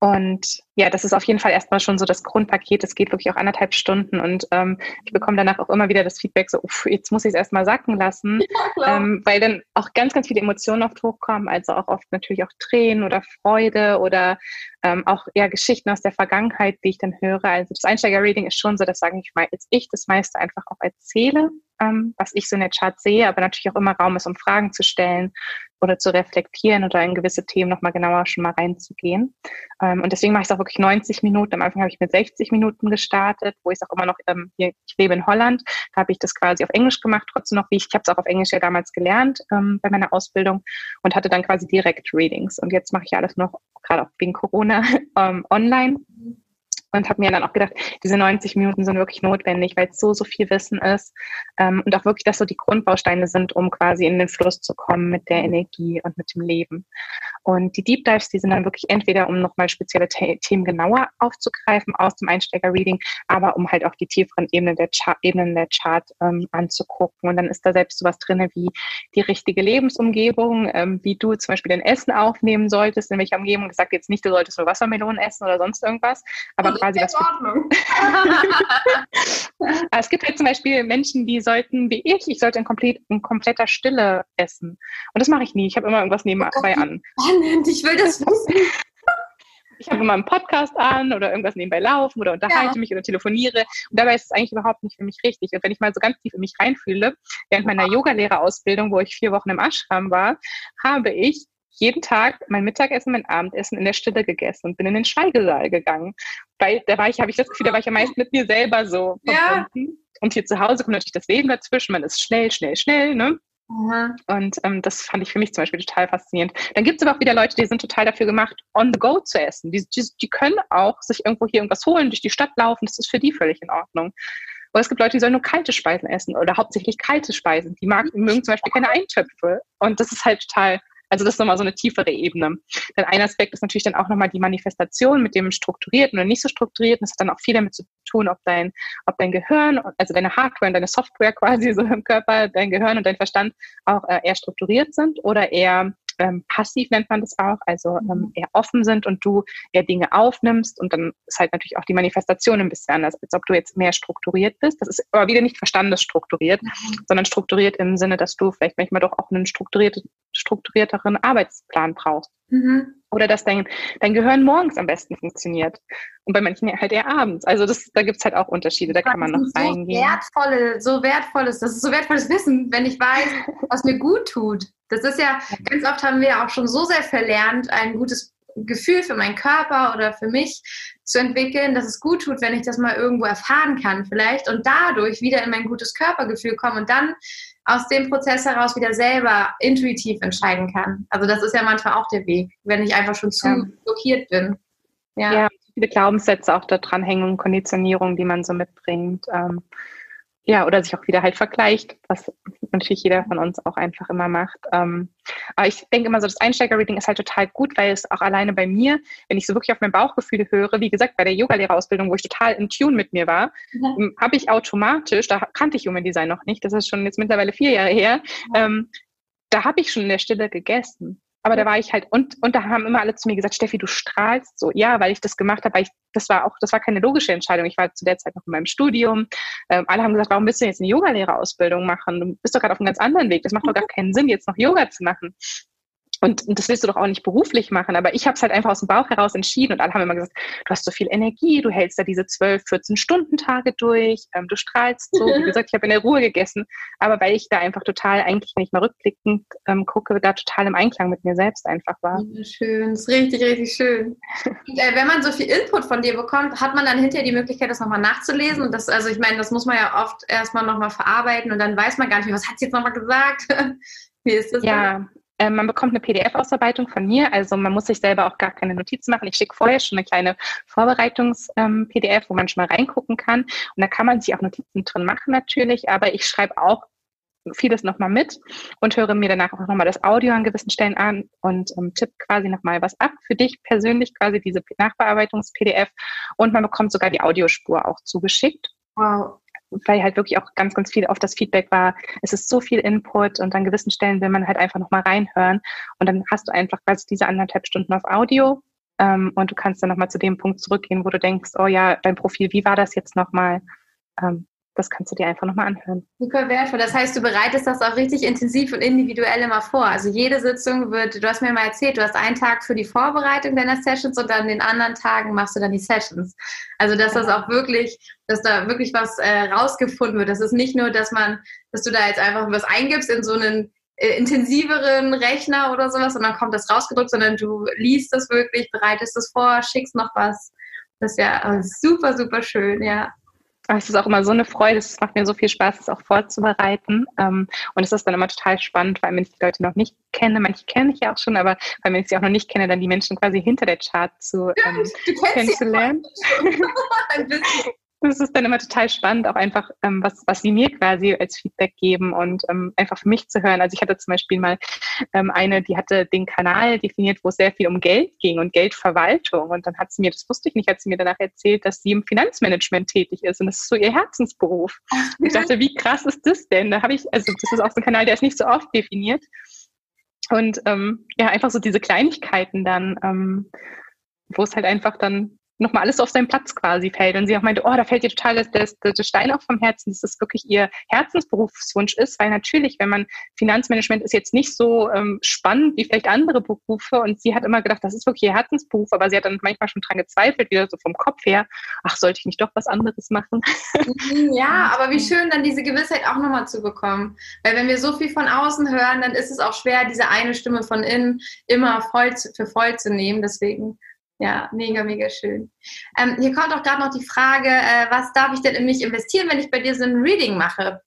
und ja, das ist auf jeden Fall erstmal schon so das Grundpaket. Es geht wirklich auch anderthalb Stunden und ähm, ich bekomme danach auch immer wieder das Feedback so, uff, jetzt muss ich es erstmal sacken lassen, ja, ähm, weil dann auch ganz, ganz viele Emotionen oft hochkommen, also auch oft natürlich auch Tränen oder Freude oder ähm, auch eher Geschichten aus der Vergangenheit, die ich dann höre. Also das Einsteiger-Reading ist schon so, dass sage ich mal, jetzt ich das meiste einfach auch erzähle, ähm, was ich so in der Chart sehe, aber natürlich auch immer Raum ist, um Fragen zu stellen oder zu reflektieren oder in gewisse Themen nochmal genauer schon mal reinzugehen. Ähm, und deswegen mache ich es auch wirklich 90 Minuten. Am Anfang habe ich mit 60 Minuten gestartet, wo ich es auch immer noch, ähm, hier, ich lebe in Holland, da habe ich das quasi auf Englisch gemacht, trotzdem noch, wie ich, ich habe es auch auf Englisch ja damals gelernt ähm, bei meiner Ausbildung und hatte dann quasi direkt Readings. Und jetzt mache ich alles noch, gerade auch wegen Corona, online und habe mir dann auch gedacht, diese 90 Minuten sind wirklich notwendig, weil es so, so viel Wissen ist ähm, und auch wirklich das so die Grundbausteine sind, um quasi in den Fluss zu kommen mit der Energie und mit dem Leben. Und die Deep Dives, die sind dann wirklich entweder, um nochmal spezielle Themen genauer aufzugreifen aus dem Einsteiger-Reading, aber um halt auch die tieferen Ebenen der Chart, Ebenen der Chart ähm, anzugucken. Und dann ist da selbst sowas drin wie die richtige Lebensumgebung, ähm, wie du zum Beispiel dein Essen aufnehmen solltest, in welcher Umgebung. Ich sage jetzt nicht, du solltest nur Wassermelonen essen oder sonst irgendwas, aber quasi was. Ordnung. es gibt halt zum Beispiel Menschen, die sollten, wie ich, ich sollte in, komplett, in kompletter Stille essen. Und das mache ich nie. Ich habe immer irgendwas nebenbei oh an. Spannend, ich will das wissen. ich habe immer einen Podcast an oder irgendwas nebenbei laufen oder unterhalte ja. mich oder telefoniere. Und dabei ist es eigentlich überhaupt nicht für mich richtig. Und wenn ich mal so ganz tief in mich reinfühle, während meiner Yogalehrerausbildung, wo ich vier Wochen im Ashram war, habe ich jeden Tag mein Mittagessen, mein Abendessen in der Stille gegessen und bin in den Schweigesaal gegangen. Weil da war ich, habe ich das Gefühl, da war ich am meisten mit mir selber so verbunden. Ja. Und hier zu Hause kommt natürlich das Leben dazwischen. Man ist schnell, schnell, schnell, ne? Mhm. Und ähm, das fand ich für mich zum Beispiel total faszinierend. Dann gibt es aber auch wieder Leute, die sind total dafür gemacht, on the go zu essen. Die, die, die können auch sich irgendwo hier irgendwas holen, durch die Stadt laufen. Das ist für die völlig in Ordnung. Oder es gibt Leute, die sollen nur kalte Speisen essen oder hauptsächlich kalte Speisen. Die mag, mögen zum Beispiel keine Eintöpfe. Und das ist halt total also das ist nochmal so eine tiefere Ebene. Denn ein Aspekt ist natürlich dann auch nochmal die Manifestation mit dem strukturierten und nicht so strukturierten. Das hat dann auch viel damit zu tun, ob dein, ob dein Gehirn, also deine Hardware und deine Software quasi so im Körper, dein Gehirn und dein Verstand auch äh, eher strukturiert sind oder eher ähm, passiv nennt man das auch, also ähm, mhm. eher offen sind und du eher Dinge aufnimmst und dann ist halt natürlich auch die Manifestation ein bisschen anders, als ob du jetzt mehr strukturiert bist. Das ist aber wieder nicht verstandesstrukturiert, mhm. sondern strukturiert im Sinne, dass du vielleicht manchmal doch auch einen strukturiert, strukturierteren Arbeitsplan brauchst. Mhm. Oder dass dein, dein Gehirn morgens am besten funktioniert und bei manchen halt eher abends. Also das, da gibt es halt auch Unterschiede, da kann man noch so reingehen. Wertvolle, so wertvolles, das ist so wertvolles Wissen, wenn ich weiß, was mir gut tut. Das ist ja, ganz oft haben wir auch schon so sehr verlernt, ein gutes Gefühl für meinen Körper oder für mich zu entwickeln, dass es gut tut, wenn ich das mal irgendwo erfahren kann vielleicht und dadurch wieder in mein gutes Körpergefühl komme und dann aus dem Prozess heraus wieder selber intuitiv entscheiden kann. Also das ist ja manchmal auch der Weg, wenn ich einfach schon zu ja. blockiert bin. Ja. ja, viele Glaubenssätze auch da dran hängen und Konditionierung, die man so mitbringt. Ähm, ja, oder sich auch wieder halt vergleicht, was natürlich jeder von uns auch einfach immer macht. Ähm, aber ich denke immer so, das Einsteiger-Reading ist halt total gut, weil es auch alleine bei mir, wenn ich so wirklich auf mein Bauchgefühl höre, wie gesagt, bei der Yogalehrerausbildung, wo ich total in Tune mit mir war, ja. Ähm, habe ich automatisch, da kannte ich Human Design noch nicht, das ist schon jetzt mittlerweile vier Jahre her, ähm, da habe ich schon in der Stille gegessen. Aber da war ich halt, und, und da haben immer alle zu mir gesagt, Steffi, du strahlst so. Ja, weil ich das gemacht habe, weil ich, das war auch, das war keine logische Entscheidung. Ich war zu der Zeit noch in meinem Studium. Ähm, alle haben gesagt, warum willst du jetzt eine Yogalehrerausbildung machen? Du bist doch gerade auf einem ganz anderen Weg. Das macht doch gar keinen Sinn, jetzt noch Yoga zu machen. Und, und das willst du doch auch nicht beruflich machen. Aber ich habe es halt einfach aus dem Bauch heraus entschieden und alle haben immer gesagt, du hast so viel Energie, du hältst da diese 12, 14 Stunden Tage durch, ähm, du strahlst so. Wie gesagt, ich habe in der Ruhe gegessen, aber weil ich da einfach total, eigentlich, wenn ich mal rückblickend ähm, gucke, da total im Einklang mit mir selbst einfach war. Schön, das ist richtig, richtig schön. Und, äh, wenn man so viel Input von dir bekommt, hat man dann hinterher die Möglichkeit, das nochmal nachzulesen. Und das, also ich meine, das muss man ja oft erstmal nochmal verarbeiten und dann weiß man gar nicht mehr, was hat sie jetzt nochmal gesagt? Wie ist das? Ja, dann? Ähm, man bekommt eine PDF-Ausarbeitung von mir, also man muss sich selber auch gar keine Notizen machen. Ich schicke vorher schon eine kleine Vorbereitungs-PDF, ähm, wo man schon mal reingucken kann. Und da kann man sich auch Notizen drin machen natürlich, aber ich schreibe auch vieles nochmal mit und höre mir danach auch nochmal das Audio an gewissen Stellen an und ähm, tippe quasi nochmal was ab für dich persönlich, quasi diese Nachbearbeitungs-PDF. Und man bekommt sogar die Audiospur auch zugeschickt. Wow weil halt wirklich auch ganz, ganz viel auf das Feedback war, es ist so viel Input und an gewissen Stellen will man halt einfach nochmal reinhören und dann hast du einfach quasi diese anderthalb Stunden auf Audio ähm, und du kannst dann nochmal zu dem Punkt zurückgehen, wo du denkst, oh ja, dein Profil, wie war das jetzt nochmal? Ähm, das kannst du dir einfach nochmal anhören. Super wertvoll. Das heißt, du bereitest das auch richtig intensiv und individuell immer vor. Also jede Sitzung wird, du hast mir mal erzählt, du hast einen Tag für die Vorbereitung deiner Sessions und dann den anderen Tagen machst du dann die Sessions. Also dass das auch wirklich, dass da wirklich was äh, rausgefunden wird. Das ist nicht nur, dass man, dass du da jetzt einfach was eingibst in so einen äh, intensiveren Rechner oder sowas und dann kommt das rausgedrückt, sondern du liest das wirklich, bereitest es vor, schickst noch was. Das ist ja äh, super, super schön, ja. Es ist auch immer so eine Freude, es macht mir so viel Spaß, es auch vorzubereiten. Ähm, und es ist dann immer total spannend, weil wenn ich die Leute noch nicht kenne, manche kenne ich ja auch schon, aber weil wenn ich sie auch noch nicht kenne, dann die Menschen quasi hinter der Chart zu ähm, kennenzulernen. Ein bisschen das ist dann immer total spannend, auch einfach, ähm, was, was sie mir quasi als Feedback geben und ähm, einfach für mich zu hören. Also ich hatte zum Beispiel mal ähm, eine, die hatte den Kanal definiert, wo es sehr viel um Geld ging und Geldverwaltung. Und dann hat sie mir, das wusste ich nicht, hat sie mir danach erzählt, dass sie im Finanzmanagement tätig ist und das ist so ihr Herzensberuf. Und ich dachte, wie krass ist das denn? Da habe ich, also das ist auch so ein Kanal, der ist nicht so oft definiert. Und ähm, ja, einfach so diese Kleinigkeiten dann, ähm, wo es halt einfach dann nochmal alles auf seinen Platz quasi fällt. Und sie auch meinte, oh, da fällt ihr total das, das, das Stein auch vom Herzen, dass das wirklich ihr Herzensberufswunsch ist, weil natürlich, wenn man Finanzmanagement ist jetzt nicht so ähm, spannend wie vielleicht andere Berufe und sie hat immer gedacht, das ist wirklich ihr Herzensberuf, aber sie hat dann manchmal schon dran gezweifelt, wieder so vom Kopf her, ach, sollte ich nicht doch was anderes machen? Mhm, ja, aber wie schön, dann diese Gewissheit auch nochmal zu bekommen. Weil wenn wir so viel von außen hören, dann ist es auch schwer, diese eine Stimme von innen immer voll zu, für voll zu nehmen. Deswegen ja, mega, mega schön. Ähm, hier kommt auch gerade noch die Frage, äh, was darf ich denn in mich investieren, wenn ich bei dir so ein Reading mache?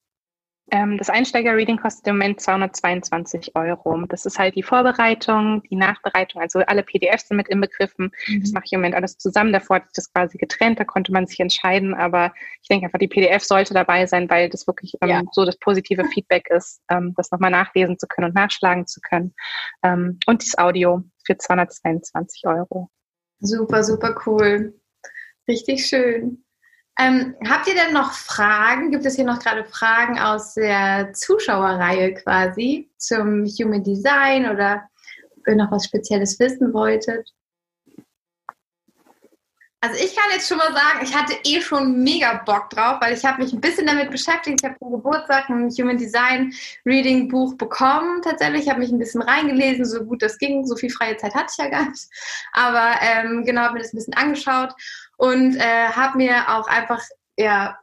Ähm, das Einsteiger-Reading kostet im Moment 222 Euro. Das ist halt die Vorbereitung, die Nachbereitung, also alle PDFs sind mit inbegriffen. Mhm. Das mache ich im Moment alles zusammen. Davor hatte ich das quasi getrennt, da konnte man sich entscheiden. Aber ich denke einfach, die PDF sollte dabei sein, weil das wirklich ähm, ja. so das positive Feedback ist, ähm, das nochmal nachlesen zu können und nachschlagen zu können. Ähm, und das Audio für 222 Euro. Super, super cool. Richtig schön. Ähm, habt ihr denn noch Fragen? Gibt es hier noch gerade Fragen aus der Zuschauerreihe quasi zum Human Design oder ob ihr noch was Spezielles wissen wolltet? Also ich kann jetzt schon mal sagen, ich hatte eh schon mega Bock drauf, weil ich habe mich ein bisschen damit beschäftigt. Ich habe zum Geburtstag ein Human Design Reading Buch bekommen. Tatsächlich habe mich ein bisschen reingelesen, so gut das ging. So viel freie Zeit hatte ich ja gar nicht. Aber ähm, genau, habe mir das ein bisschen angeschaut und äh, habe mir auch einfach ja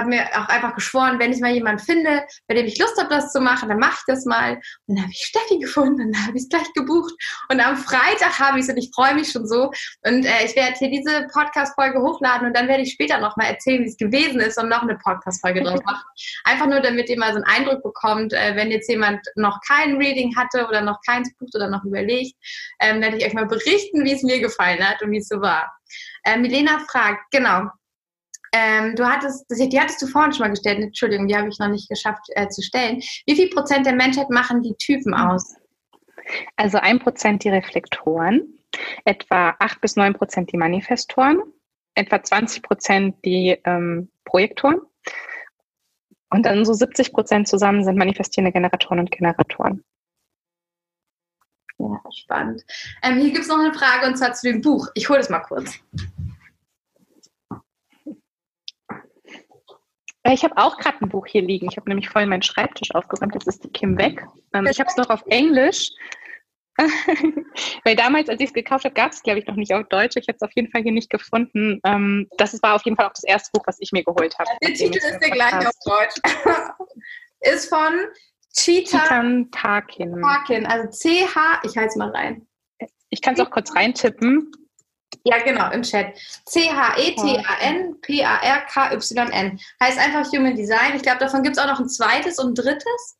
habe mir auch einfach geschworen, wenn ich mal jemanden finde, bei dem ich Lust habe, das zu machen, dann mache ich das mal. Und dann habe ich Steffi gefunden und dann habe ich es gleich gebucht. Und am Freitag habe ich es und ich freue mich schon so. Und äh, ich werde hier diese Podcast-Folge hochladen und dann werde ich später nochmal erzählen, wie es gewesen ist und noch eine Podcast-Folge draus machen. Einfach nur, damit ihr mal so einen Eindruck bekommt, äh, wenn jetzt jemand noch kein Reading hatte oder noch keins bucht oder noch überlegt, ähm, werde ich euch mal berichten, wie es mir gefallen hat und wie es so war. Äh, Milena fragt, genau, ähm, du hattest, die hattest du vorhin schon mal gestellt, Entschuldigung, die habe ich noch nicht geschafft äh, zu stellen. Wie viel Prozent der Menschheit machen die Typen aus? Also ein Prozent die Reflektoren, etwa acht bis neun Prozent die Manifestoren, etwa 20 Prozent die ähm, Projektoren und dann so 70 Prozent zusammen sind manifestierende Generatoren und Generatoren. Ja, spannend. Ähm, hier gibt es noch eine Frage und zwar zu dem Buch. Ich hole das mal kurz. Ich habe auch gerade ein Buch hier liegen. Ich habe nämlich vorhin meinen Schreibtisch aufgeräumt. Jetzt ist die Kim weg. Ähm, ich habe es noch auf Englisch. Weil damals, als ich es gekauft habe, gab es, glaube ich, noch nicht auf Deutsch. Ich habe es auf jeden Fall hier nicht gefunden. Ähm, das war auf jeden Fall auch das erste Buch, was ich mir geholt habe. Der Titel ist der gleiche auf Deutsch. ist von Cheetah Tarkin. Tarkin, also C-H, ich halte es mal rein. Ich kann es auch kurz reintippen. Ja, genau, im Chat. C-H-E-T-A-N-P-A-R-K-Y-N. Heißt einfach Human Design. Ich glaube, davon gibt es auch noch ein zweites und ein drittes.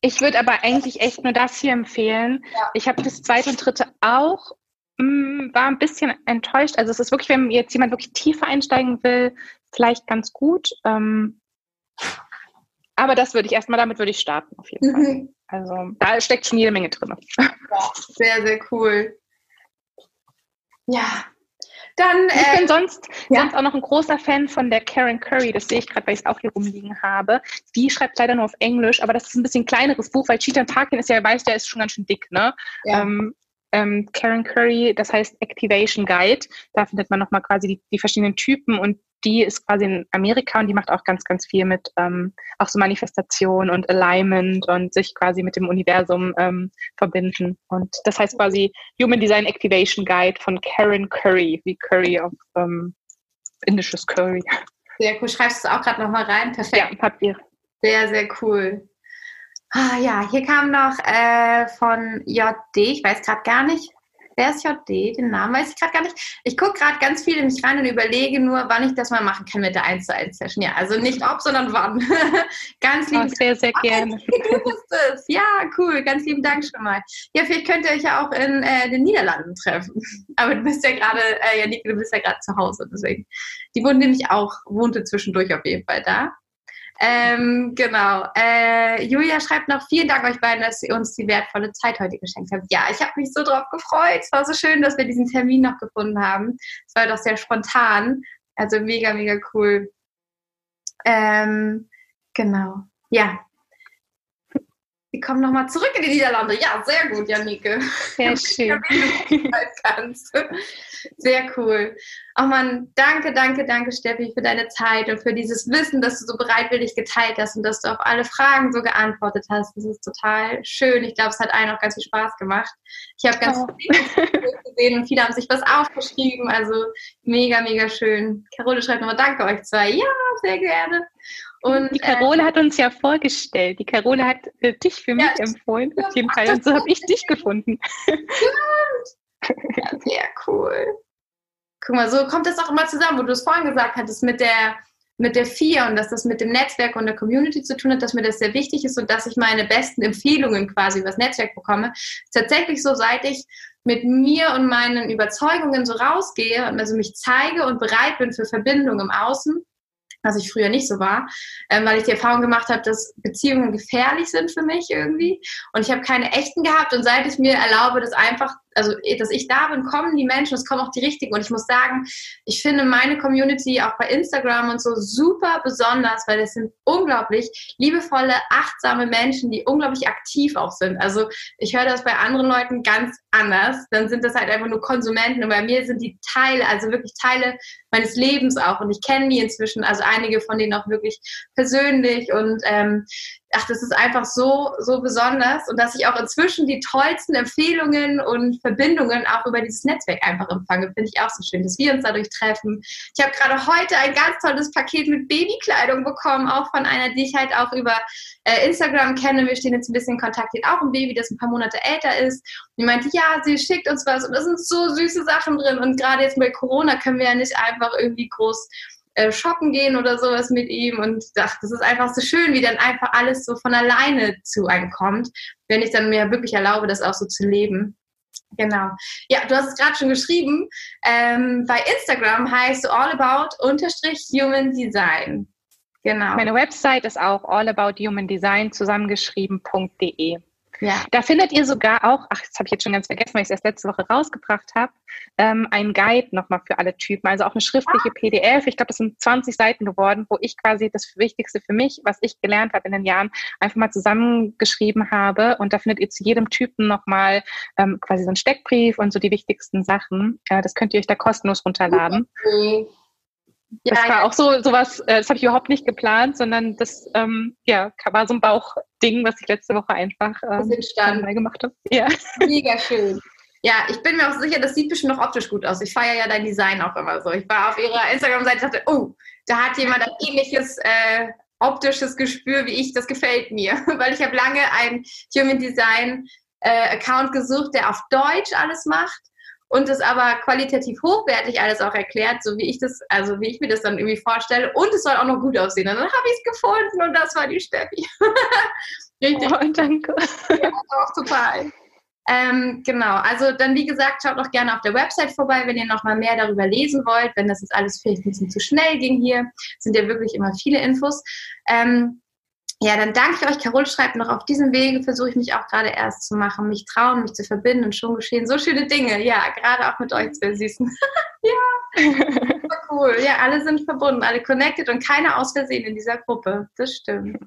Ich würde aber eigentlich echt nur das hier empfehlen. Ja. Ich habe das zweite und dritte auch, mh, mm, war ein bisschen enttäuscht. Also es ist wirklich, wenn jetzt jemand wirklich tiefer einsteigen will, vielleicht ganz gut. Ähm, aber das würde ich erstmal, damit würde ich starten auf jeden Fall. Mhm. Also da steckt schon jede Menge drin. Ja, sehr, sehr cool. Ja, dann, ich bin äh, sonst, ja. sonst auch noch ein großer Fan von der Karen Curry. Das sehe ich gerade, weil ich es auch hier rumliegen habe. Die schreibt leider nur auf Englisch, aber das ist ein bisschen kleineres Buch, weil Cheetah Tarkin ist ja, weiß, der ist schon ganz schön dick, ne? Ja. Ähm, ähm, Karen Curry, das heißt Activation Guide. Da findet man nochmal quasi die, die verschiedenen Typen und die ist quasi in Amerika und die macht auch ganz, ganz viel mit ähm, auch so Manifestation und Alignment und sich quasi mit dem Universum ähm, verbinden. Und das heißt quasi Human Design Activation Guide von Karen Curry, wie Curry auf ähm, indisches Curry. Sehr cool. Schreibst du es auch gerade nochmal rein? Perfekt. Ja, Papier. Sehr, sehr cool. Ah, ja, hier kam noch äh, von JD, ich weiß gerade gar nicht, wer ist JD? Den Namen weiß ich gerade gar nicht. Ich gucke gerade ganz viel in mich rein und überlege nur, wann ich das mal machen kann mit der 1 zu 1 Session. Ja, also nicht ob, sondern wann. ganz lieben oh, Sehr, sehr gerne. Du es. Ja, cool. Ganz lieben Dank schon mal. Ja, vielleicht könnt ihr euch ja auch in äh, den Niederlanden treffen. Aber du bist ja gerade, äh, Janik, du bist ja gerade zu Hause. Deswegen. Die wohnt nämlich auch, wohnte zwischendurch auf jeden Fall da. Ähm, genau. Äh, Julia schreibt noch, vielen Dank euch beiden, dass ihr uns die wertvolle Zeit heute geschenkt habt. Ja, ich habe mich so drauf gefreut. Es war so schön, dass wir diesen Termin noch gefunden haben. Es war doch sehr spontan. Also mega, mega cool. Ähm, genau. Ja, wir kommen nochmal zurück in die Niederlande. Ja, sehr gut, Janike. Sehr schön. Sehr cool. Oh Mann, danke, danke, danke, Steffi, für deine Zeit und für dieses Wissen, dass du so bereitwillig geteilt hast und dass du auf alle Fragen so geantwortet hast. Das ist total schön. Ich glaube, es hat allen auch ganz viel Spaß gemacht. Ich habe ganz oh. viele gesehen und viele haben sich was aufgeschrieben. Also mega, mega schön. Carole schreibt nochmal Danke euch zwei. Ja, sehr gerne. Und, die Carole äh, hat uns ja vorgestellt. Die Carole hat äh, dich für mich ja, empfohlen, auf jeden Fall. Und so habe ich dich gefunden. Ja, sehr cool. Guck mal, so kommt das auch immer zusammen, wo du es vorhin gesagt hattest mit der mit der Vier und dass das mit dem Netzwerk und der Community zu tun hat, dass mir das sehr wichtig ist und dass ich meine besten Empfehlungen quasi über das Netzwerk bekomme. Tatsächlich so, seit ich mit mir und meinen Überzeugungen so rausgehe und also mich zeige und bereit bin für Verbindung im Außen, was ich früher nicht so war, ähm, weil ich die Erfahrung gemacht habe, dass Beziehungen gefährlich sind für mich irgendwie. Und ich habe keine echten gehabt. Und seit ich mir erlaube, das einfach also eh, dass ich da bin, kommen die Menschen, es kommen auch die richtigen. Und ich muss sagen, ich finde meine Community auch bei Instagram und so super besonders, weil es sind unglaublich liebevolle, achtsame Menschen, die unglaublich aktiv auch sind. Also ich höre das bei anderen Leuten ganz anders. Dann sind das halt einfach nur Konsumenten und bei mir sind die Teile, also wirklich Teile meines Lebens auch. Und ich kenne die inzwischen, also einige von denen auch wirklich persönlich und ähm, ach, das ist einfach so, so besonders und dass ich auch inzwischen die tollsten Empfehlungen und Verbindungen auch über dieses Netzwerk einfach empfange, finde ich auch so schön, dass wir uns dadurch treffen. Ich habe gerade heute ein ganz tolles Paket mit Babykleidung bekommen, auch von einer, die ich halt auch über äh, Instagram kenne. Wir stehen jetzt ein bisschen in Kontakt, die auch ein Baby, das ein paar Monate älter ist. Die meinte, ja, sie schickt uns was und da sind so süße Sachen drin und gerade jetzt bei Corona können wir ja nicht einfach irgendwie groß äh, shoppen gehen oder sowas mit ihm und ach, das ist einfach so schön, wie dann einfach alles so von alleine zu einem kommt, wenn ich dann mir wirklich erlaube, das auch so zu leben. Genau. Ja, du hast es gerade schon geschrieben. Ähm, bei Instagram heißt du allabout unterstrich human design. Genau. Meine Website ist auch allabouthumandesign zusammengeschrieben.de. Ja. Da findet ihr sogar auch, ach, das habe ich jetzt schon ganz vergessen, weil ich es erst letzte Woche rausgebracht habe, ähm, ein Guide nochmal für alle Typen. Also auch eine schriftliche ah. PDF. Ich glaube, das sind 20 Seiten geworden, wo ich quasi das Wichtigste für mich, was ich gelernt habe in den Jahren, einfach mal zusammengeschrieben habe. Und da findet ihr zu jedem Typen nochmal ähm, quasi so einen Steckbrief und so die wichtigsten Sachen. Äh, das könnt ihr euch da kostenlos runterladen. Okay. Ja, das war ja. auch so sowas, äh, das habe ich überhaupt nicht geplant, sondern das ähm, ja, war so ein Bauchding, was ich letzte Woche einfach ähm, mal gemacht habe. Ja. Mega schön. Ja, ich bin mir auch sicher, das sieht bestimmt noch optisch gut aus. Ich feiere ja dein Design auch immer so. Ich war auf ihrer Instagram-Seite und dachte, oh, da hat jemand ein ähnliches äh, optisches Gespür wie ich. Das gefällt mir, weil ich habe lange einen Human Design äh, Account gesucht, der auf Deutsch alles macht und es aber qualitativ hochwertig alles auch erklärt, so wie ich das, also wie ich mir das dann irgendwie vorstelle. Und es soll auch noch gut aussehen. Und dann habe ich es gefunden und das war die Steffi. Richtig. Oh, danke. Ja, auch total. Ähm, genau, also dann wie gesagt, schaut doch gerne auf der Website vorbei, wenn ihr noch mal mehr darüber lesen wollt. Wenn das jetzt alles vielleicht ein bisschen zu schnell ging hier, sind ja wirklich immer viele Infos. Ähm, ja, dann danke ich euch. Carol schreibt noch, auf diesem Wege versuche ich mich auch gerade erst zu machen, mich trauen, mich zu verbinden und schon geschehen so schöne Dinge. Ja, gerade auch mit euch zwei Süßen. ja, super cool. Ja, alle sind verbunden, alle connected und keiner aus Versehen in dieser Gruppe. Das stimmt.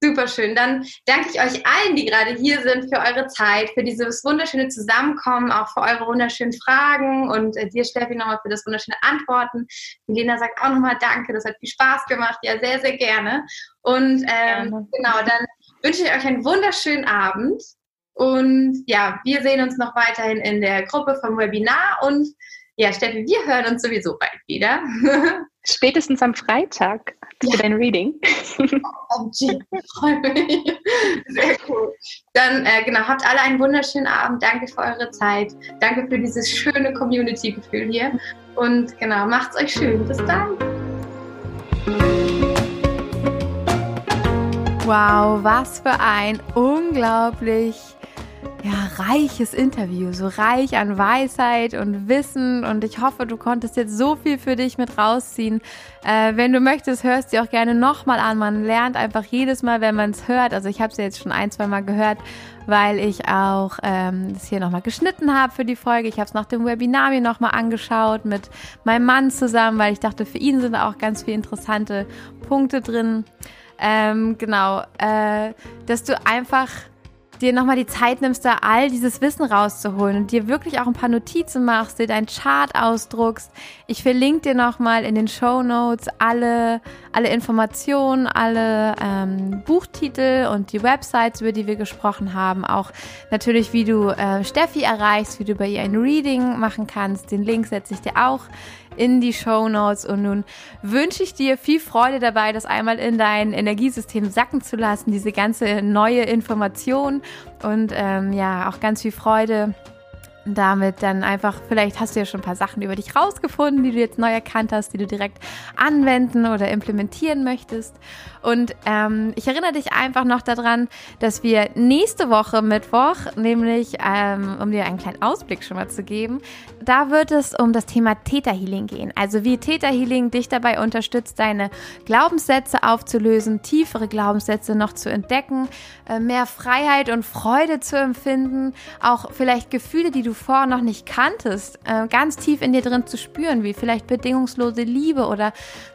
Super schön. Dann danke ich euch allen, die gerade hier sind, für eure Zeit, für dieses wunderschöne Zusammenkommen, auch für eure wunderschönen Fragen und äh, dir, Steffi, nochmal für das wunderschöne Antworten. Milena sagt auch nochmal Danke, das hat viel Spaß gemacht. Ja, sehr, sehr gerne. Und ähm, genau, dann wünsche ich euch einen wunderschönen Abend. Und ja, wir sehen uns noch weiterhin in der Gruppe vom Webinar und Ja, Steffi, wir hören uns sowieso bald wieder. Spätestens am Freitag ja. für dein Reading. Oh, freue mich. Sehr cool. Dann, äh, genau, habt alle einen wunderschönen Abend. Danke für eure Zeit. Danke für dieses schöne Community-Gefühl hier. Und genau, macht's euch schön. Bis dann. Wow, was für ein unglaublich ja, reiches Interview, so reich an Weisheit und Wissen und ich hoffe, du konntest jetzt so viel für dich mit rausziehen. Äh, wenn du möchtest, hörst du auch gerne nochmal an. Man lernt einfach jedes Mal, wenn man es hört. Also ich habe es jetzt schon ein, zwei Mal gehört, weil ich auch ähm, das hier nochmal geschnitten habe für die Folge. Ich habe es nach dem Webinar mir nochmal angeschaut mit meinem Mann zusammen, weil ich dachte, für ihn sind auch ganz viele interessante Punkte drin. Ähm, genau, äh, dass du einfach dir nochmal die Zeit nimmst, da all dieses Wissen rauszuholen und dir wirklich auch ein paar Notizen machst, dir deinen Chart ausdruckst. Ich verlinke dir nochmal in den Show Notes alle, alle Informationen, alle ähm, Buchtitel und die Websites, über die wir gesprochen haben. Auch natürlich, wie du äh, Steffi erreichst, wie du bei ihr ein Reading machen kannst. Den Link setze ich dir auch in die Show Notes. Und nun wünsche ich dir viel Freude dabei, das einmal in dein Energiesystem sacken zu lassen, diese ganze neue Information und ähm, ja, auch ganz viel Freude damit dann einfach, vielleicht hast du ja schon ein paar Sachen über dich rausgefunden, die du jetzt neu erkannt hast, die du direkt anwenden oder implementieren möchtest. Und ähm, ich erinnere dich einfach noch daran, dass wir nächste Woche Mittwoch, nämlich ähm, um dir einen kleinen Ausblick schon mal zu geben, da wird es um das Thema Theta Healing gehen. Also wie Theta Healing dich dabei unterstützt, deine Glaubenssätze aufzulösen, tiefere Glaubenssätze noch zu entdecken, äh, mehr Freiheit und Freude zu empfinden, auch vielleicht Gefühle, die du vorher noch nicht kanntest, äh, ganz tief in dir drin zu spüren, wie vielleicht bedingungslose Liebe oder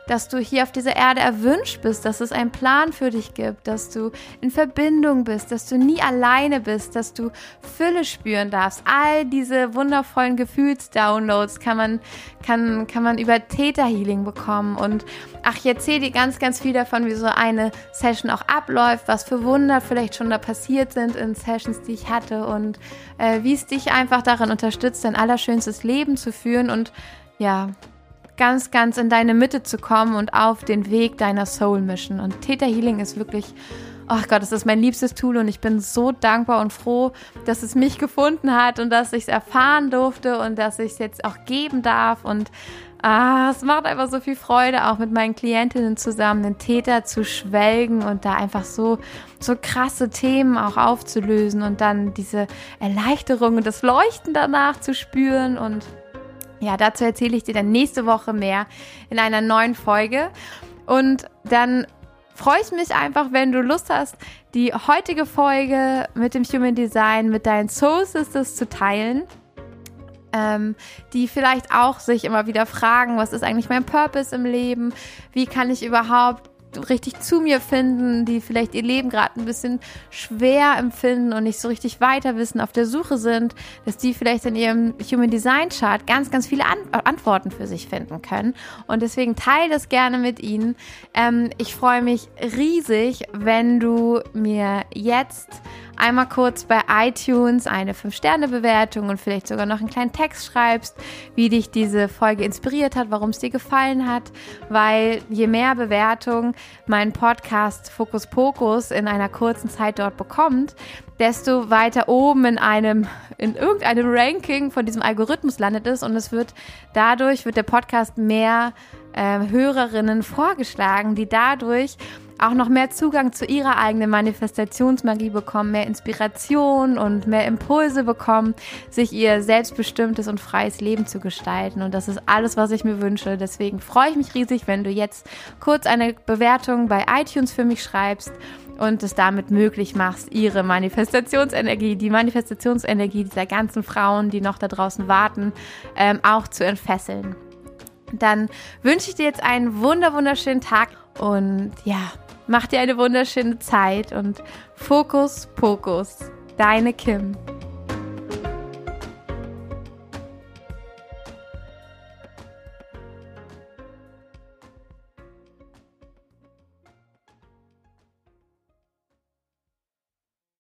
dass du hier auf dieser Erde erwünscht bist, dass es einen Plan für dich gibt, dass du in Verbindung bist, dass du nie alleine bist, dass du Fülle spüren darfst. All diese wundervollen Gefühlsdownloads kann man, kann, kann man über Theta Healing bekommen. Und ach, ich erzähle dir ganz, ganz viel davon, wie so eine Session auch abläuft, was für Wunder vielleicht schon da passiert sind in Sessions, die ich hatte und äh, wie es dich einfach darin unterstützt, dein allerschönstes Leben zu führen und ja, ganz, ganz in deine Mitte zu kommen und auf den Weg deiner Soul Mission. Und Theta Healing ist wirklich, oh Gott, es ist mein liebstes Tool und ich bin so dankbar und froh, dass es mich gefunden hat und dass ich es erfahren durfte und dass ich es jetzt auch geben darf und Ah, es macht einfach so viel Freude, auch mit meinen Klientinnen zusammen den Täter zu schwelgen und da einfach so, so krasse Themen auch aufzulösen und dann diese Erleichterung und das Leuchten danach zu spüren und ja, dazu erzähle ich dir dann nächste Woche mehr in einer neuen Folge. Und dann freue ich mich einfach, wenn du Lust hast, die heutige Folge mit dem Human Design mit deinen Soul Sisters zu teilen. Ähm, die vielleicht auch sich immer wieder fragen, was ist eigentlich mein Purpose im Leben? Wie kann ich überhaupt richtig zu mir finden, die vielleicht ihr Leben gerade ein bisschen schwer empfinden und nicht so richtig weiter wissen, auf der Suche sind, dass die vielleicht in ihrem Human Design Chart ganz, ganz viele An Antworten für sich finden können. Und deswegen teile das gerne mit ihnen. Ähm, ich freue mich riesig, wenn du mir jetzt einmal kurz bei iTunes eine 5-Sterne-Bewertung und vielleicht sogar noch einen kleinen Text schreibst, wie dich diese Folge inspiriert hat, warum es dir gefallen hat, weil je mehr Bewertung mein Podcast Fokus Pokus in einer kurzen Zeit dort bekommt, desto weiter oben in einem, in irgendeinem Ranking von diesem Algorithmus landet es und es wird dadurch wird der Podcast mehr äh, Hörerinnen vorgeschlagen, die dadurch auch noch mehr Zugang zu ihrer eigenen Manifestationsmagie bekommen, mehr Inspiration und mehr Impulse bekommen, sich ihr selbstbestimmtes und freies Leben zu gestalten. Und das ist alles, was ich mir wünsche. Deswegen freue ich mich riesig, wenn du jetzt kurz eine Bewertung bei iTunes für mich schreibst und es damit möglich machst, ihre Manifestationsenergie, die Manifestationsenergie dieser ganzen Frauen, die noch da draußen warten, ähm, auch zu entfesseln. Dann wünsche ich dir jetzt einen wunder wunderschönen Tag und ja, Mach dir eine wunderschöne Zeit und Fokus, Pokus, deine Kim.